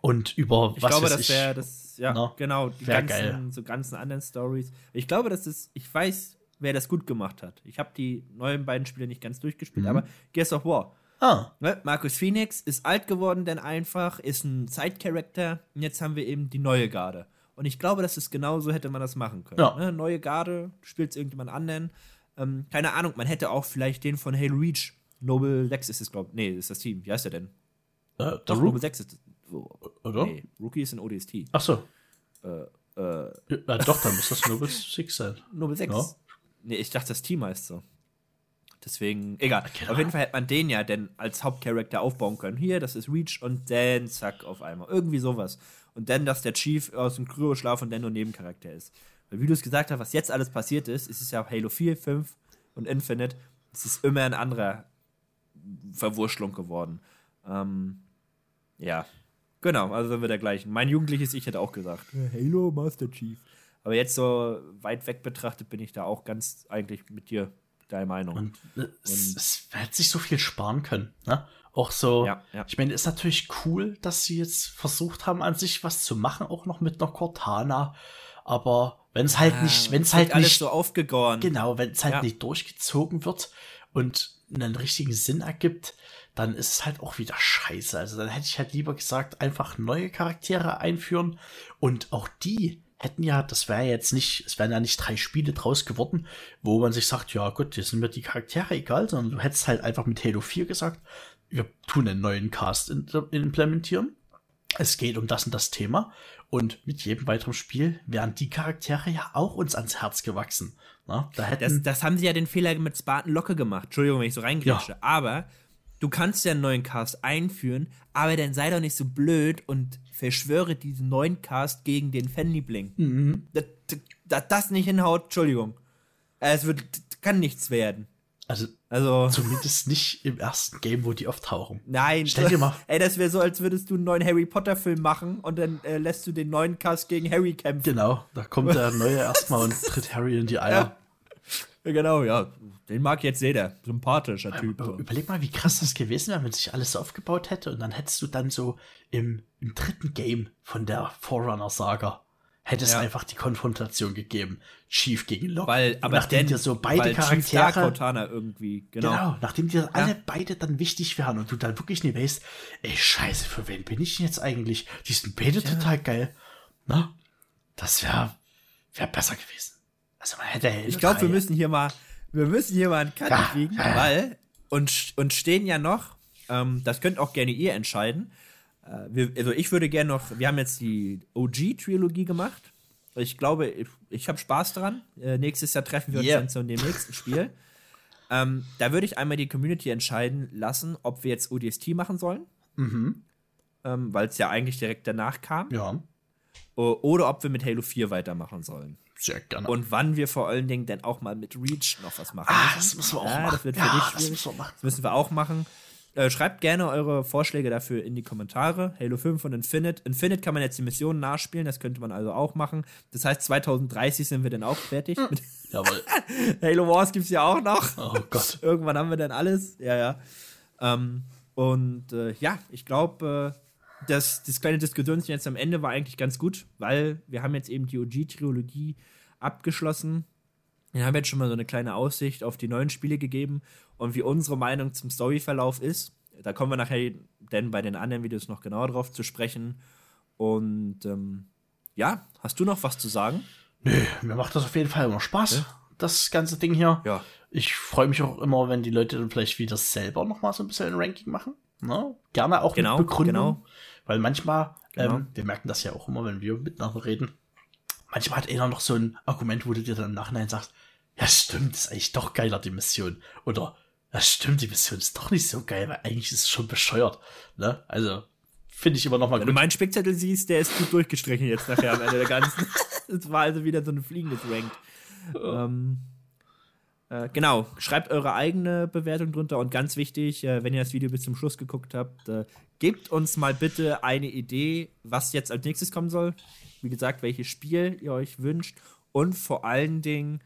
[SPEAKER 2] Und über
[SPEAKER 1] ich was glaube, das wäre das, ja, na, genau, die ganzen, geil. so ganzen anderen Stories. Ich glaube, dass das, ich weiß, wer das gut gemacht hat. Ich habe die neuen beiden Spiele nicht ganz durchgespielt, mhm. aber Gears of War Ah. Ne? Markus Phoenix ist alt geworden, denn einfach, ist ein Side-Character. Und jetzt haben wir eben die neue Garde. Und ich glaube, dass es genauso hätte man das machen können. Ja. Ne? Neue Garde, du spielst irgendjemand anderen. Ähm, keine Ahnung, man hätte auch vielleicht den von Halo Reach. Noble 6 ist es, glaube ich. Nee, ist das Team. Wie heißt der denn?
[SPEAKER 2] Äh, Doch, Noble 6 ist.
[SPEAKER 1] Oh, Oder? Nee, Rookie ist ein ODST.
[SPEAKER 2] Ach so. Äh, äh, ja, doch, dann muss das Noble 6 sein.
[SPEAKER 1] Noble 6. Ja. Nee, ich dachte, das Team heißt so. Deswegen, egal. Genau. Auf jeden Fall hätte man den ja denn als Hauptcharakter aufbauen können. Hier, das ist Reach und dann zack auf einmal. Irgendwie sowas. Und dann, dass der Chief aus dem Kryoschlaf und dann nur Nebencharakter ist. Weil wie du es gesagt hast, was jetzt alles passiert ist, ist es ja Halo 4, 5 und Infinite. Es ist immer ein anderer Verwurschlung geworden. Ähm, ja. Genau, also sind wir der gleichen. Mein jugendliches Ich hätte auch gesagt, Halo Master Chief. Aber jetzt so weit weg betrachtet bin ich da auch ganz eigentlich mit dir deine Meinung. Und,
[SPEAKER 2] es, es hätte sich so viel sparen können. Ne? Auch so, ja, ja. ich meine, ist natürlich cool, dass sie jetzt versucht haben, an sich was zu machen, auch noch mit einer Cortana. Aber wenn es halt ja, nicht, wenn es halt
[SPEAKER 1] alles nicht so aufgegoren.
[SPEAKER 2] Genau, wenn es halt nicht durchgezogen wird und einen richtigen Sinn ergibt, dann ist es halt auch wieder scheiße. Also dann hätte ich halt lieber gesagt, einfach neue Charaktere einführen und auch die hätten ja, das wäre jetzt nicht, es wären ja nicht drei Spiele draus geworden, wo man sich sagt, ja gut, jetzt sind mir die Charaktere egal, sondern du hättest halt einfach mit Halo 4 gesagt, wir tun einen neuen Cast implementieren. Es geht um das und das Thema. Und mit jedem weiteren Spiel wären die Charaktere ja auch uns ans Herz gewachsen. Na,
[SPEAKER 1] da hätten das, das haben sie ja den Fehler mit Spartan Locke gemacht. Entschuldigung, wenn ich so reingrätsche. Ja. Aber du kannst ja einen neuen Cast einführen, aber dann sei doch nicht so blöd und verschwöre diesen neuen Cast gegen den Fanliebling. Mhm. Dass das, das nicht hinhaut, Entschuldigung. Es wird, kann nichts werden.
[SPEAKER 2] Also, also zumindest nicht im ersten Game, wo die auftauchen.
[SPEAKER 1] Nein, stell dir mal. Ey, das wäre so, als würdest du einen neuen Harry Potter Film machen und dann äh, lässt du den neuen Cast gegen Harry kämpfen.
[SPEAKER 2] Genau, da kommt der neue erstmal und tritt Harry in die Eier. Ja.
[SPEAKER 1] Ja, genau, ja. Den mag jetzt jeder. Sympathischer Typ.
[SPEAKER 2] So. Überleg mal, wie krass das gewesen wäre, wenn sich alles aufgebaut hätte und dann hättest du dann so im, im dritten Game von der Forerunner-Saga hätte es ja. einfach die Konfrontation gegeben. Chief gegen Locke.
[SPEAKER 1] Weil, aber nachdem dir so beide Charaktere.
[SPEAKER 2] Cortana irgendwie, genau. genau. nachdem dir ja. alle beide dann wichtig wären und du dann wirklich nicht weißt, ey, scheiße, für wen bin ich denn jetzt eigentlich? Die sind beide ja. total geil. Na? Das wäre wär besser gewesen.
[SPEAKER 1] Also man hätte Ich glaube, wir müssen hier mal, wir müssen hier mal einen Cut ja, kriegen, ja. weil und, und stehen ja noch, ähm, das könnt auch gerne ihr entscheiden. Äh, wir, also ich würde gerne noch, wir haben jetzt die OG-Trilogie gemacht. Ich glaube, ich, ich habe Spaß dran. Äh, nächstes Jahr treffen wir uns yeah. dann zu dem nächsten Spiel. ähm, da würde ich einmal die Community entscheiden lassen, ob wir jetzt ODST machen sollen. Mhm. Ähm, Weil es ja eigentlich direkt danach kam.
[SPEAKER 2] Ja.
[SPEAKER 1] Oder ob wir mit Halo 4 weitermachen sollen.
[SPEAKER 2] Sehr gerne.
[SPEAKER 1] Und wann wir vor allen Dingen dann auch mal mit Reach noch was machen.
[SPEAKER 2] Ah, das müssen wir auch ja, machen.
[SPEAKER 1] Das wird für ja, dich. Das müssen wir machen. Das müssen wir auch machen. Äh, schreibt gerne eure Vorschläge dafür in die Kommentare. Halo 5 und Infinite. Infinite kann man jetzt die Missionen nachspielen, das könnte man also auch machen. Das heißt, 2030 sind wir dann auch fertig. Hm.
[SPEAKER 2] Jawohl.
[SPEAKER 1] Halo Wars gibt es ja auch noch.
[SPEAKER 2] Oh Gott.
[SPEAKER 1] Irgendwann haben wir dann alles. Ja, ja. Ähm, und äh, ja, ich glaube, äh, das, das kleine Diskussion jetzt am Ende war eigentlich ganz gut, weil wir haben jetzt eben die OG-Trilogie abgeschlossen. Wir haben jetzt schon mal so eine kleine Aussicht auf die neuen Spiele gegeben und wie unsere Meinung zum Storyverlauf ist. Da kommen wir nachher denn bei den anderen Videos noch genauer drauf zu sprechen. Und ähm, ja, hast du noch was zu sagen?
[SPEAKER 2] Nö, mir macht das auf jeden Fall immer Spaß, ja? das ganze Ding hier.
[SPEAKER 1] Ja.
[SPEAKER 2] Ich freue mich auch immer, wenn die Leute dann vielleicht wieder selber noch mal so ein bisschen ein Ranking machen. Ne? Gerne auch
[SPEAKER 1] genau,
[SPEAKER 2] mit Begründung.
[SPEAKER 1] Genau.
[SPEAKER 2] Weil manchmal, genau. ähm, wir merken das ja auch immer, wenn wir miteinander reden, manchmal hat einer noch so ein Argument, wo du dir dann im Nachhinein sagst, ja stimmt, ist eigentlich doch geiler, die Mission. Oder, ja stimmt, die Mission ist doch nicht so geil, weil eigentlich ist es schon bescheuert. Ne? Also, finde ich immer noch mal
[SPEAKER 1] Wenn gut. du meinen Spickzettel siehst, der ist gut durchgestrichen jetzt nachher am Ende der ganzen. Es war also wieder so ein fliegendes Ranked. ähm, äh, genau, schreibt eure eigene Bewertung drunter und ganz wichtig, äh, wenn ihr das Video bis zum Schluss geguckt habt, äh, gebt uns mal bitte eine Idee, was jetzt als nächstes kommen soll. Wie gesagt, welches Spiel ihr euch wünscht und vor allen Dingen,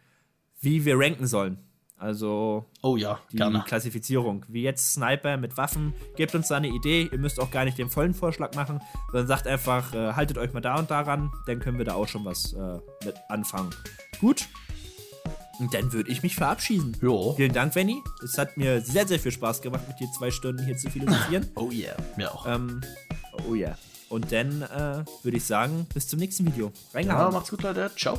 [SPEAKER 1] wie wir ranken sollen. Also
[SPEAKER 2] oh ja,
[SPEAKER 1] die gerne. Klassifizierung. Wie jetzt Sniper mit Waffen. Gebt uns da eine Idee. Ihr müsst auch gar nicht den vollen Vorschlag machen, sondern sagt einfach, äh, haltet euch mal da und daran, dann können wir da auch schon was äh, mit anfangen. Gut. Und dann würde ich mich verabschieden.
[SPEAKER 2] Jo.
[SPEAKER 1] Vielen Dank, Benny. Es hat mir sehr, sehr viel Spaß gemacht, mit dir zwei Stunden hier zu philosophieren.
[SPEAKER 2] oh yeah, mir auch.
[SPEAKER 1] Ähm, oh yeah. Und dann äh, würde ich sagen, bis zum nächsten Video.
[SPEAKER 2] Reingehauen. Ja, macht's gut, Leute. Ciao.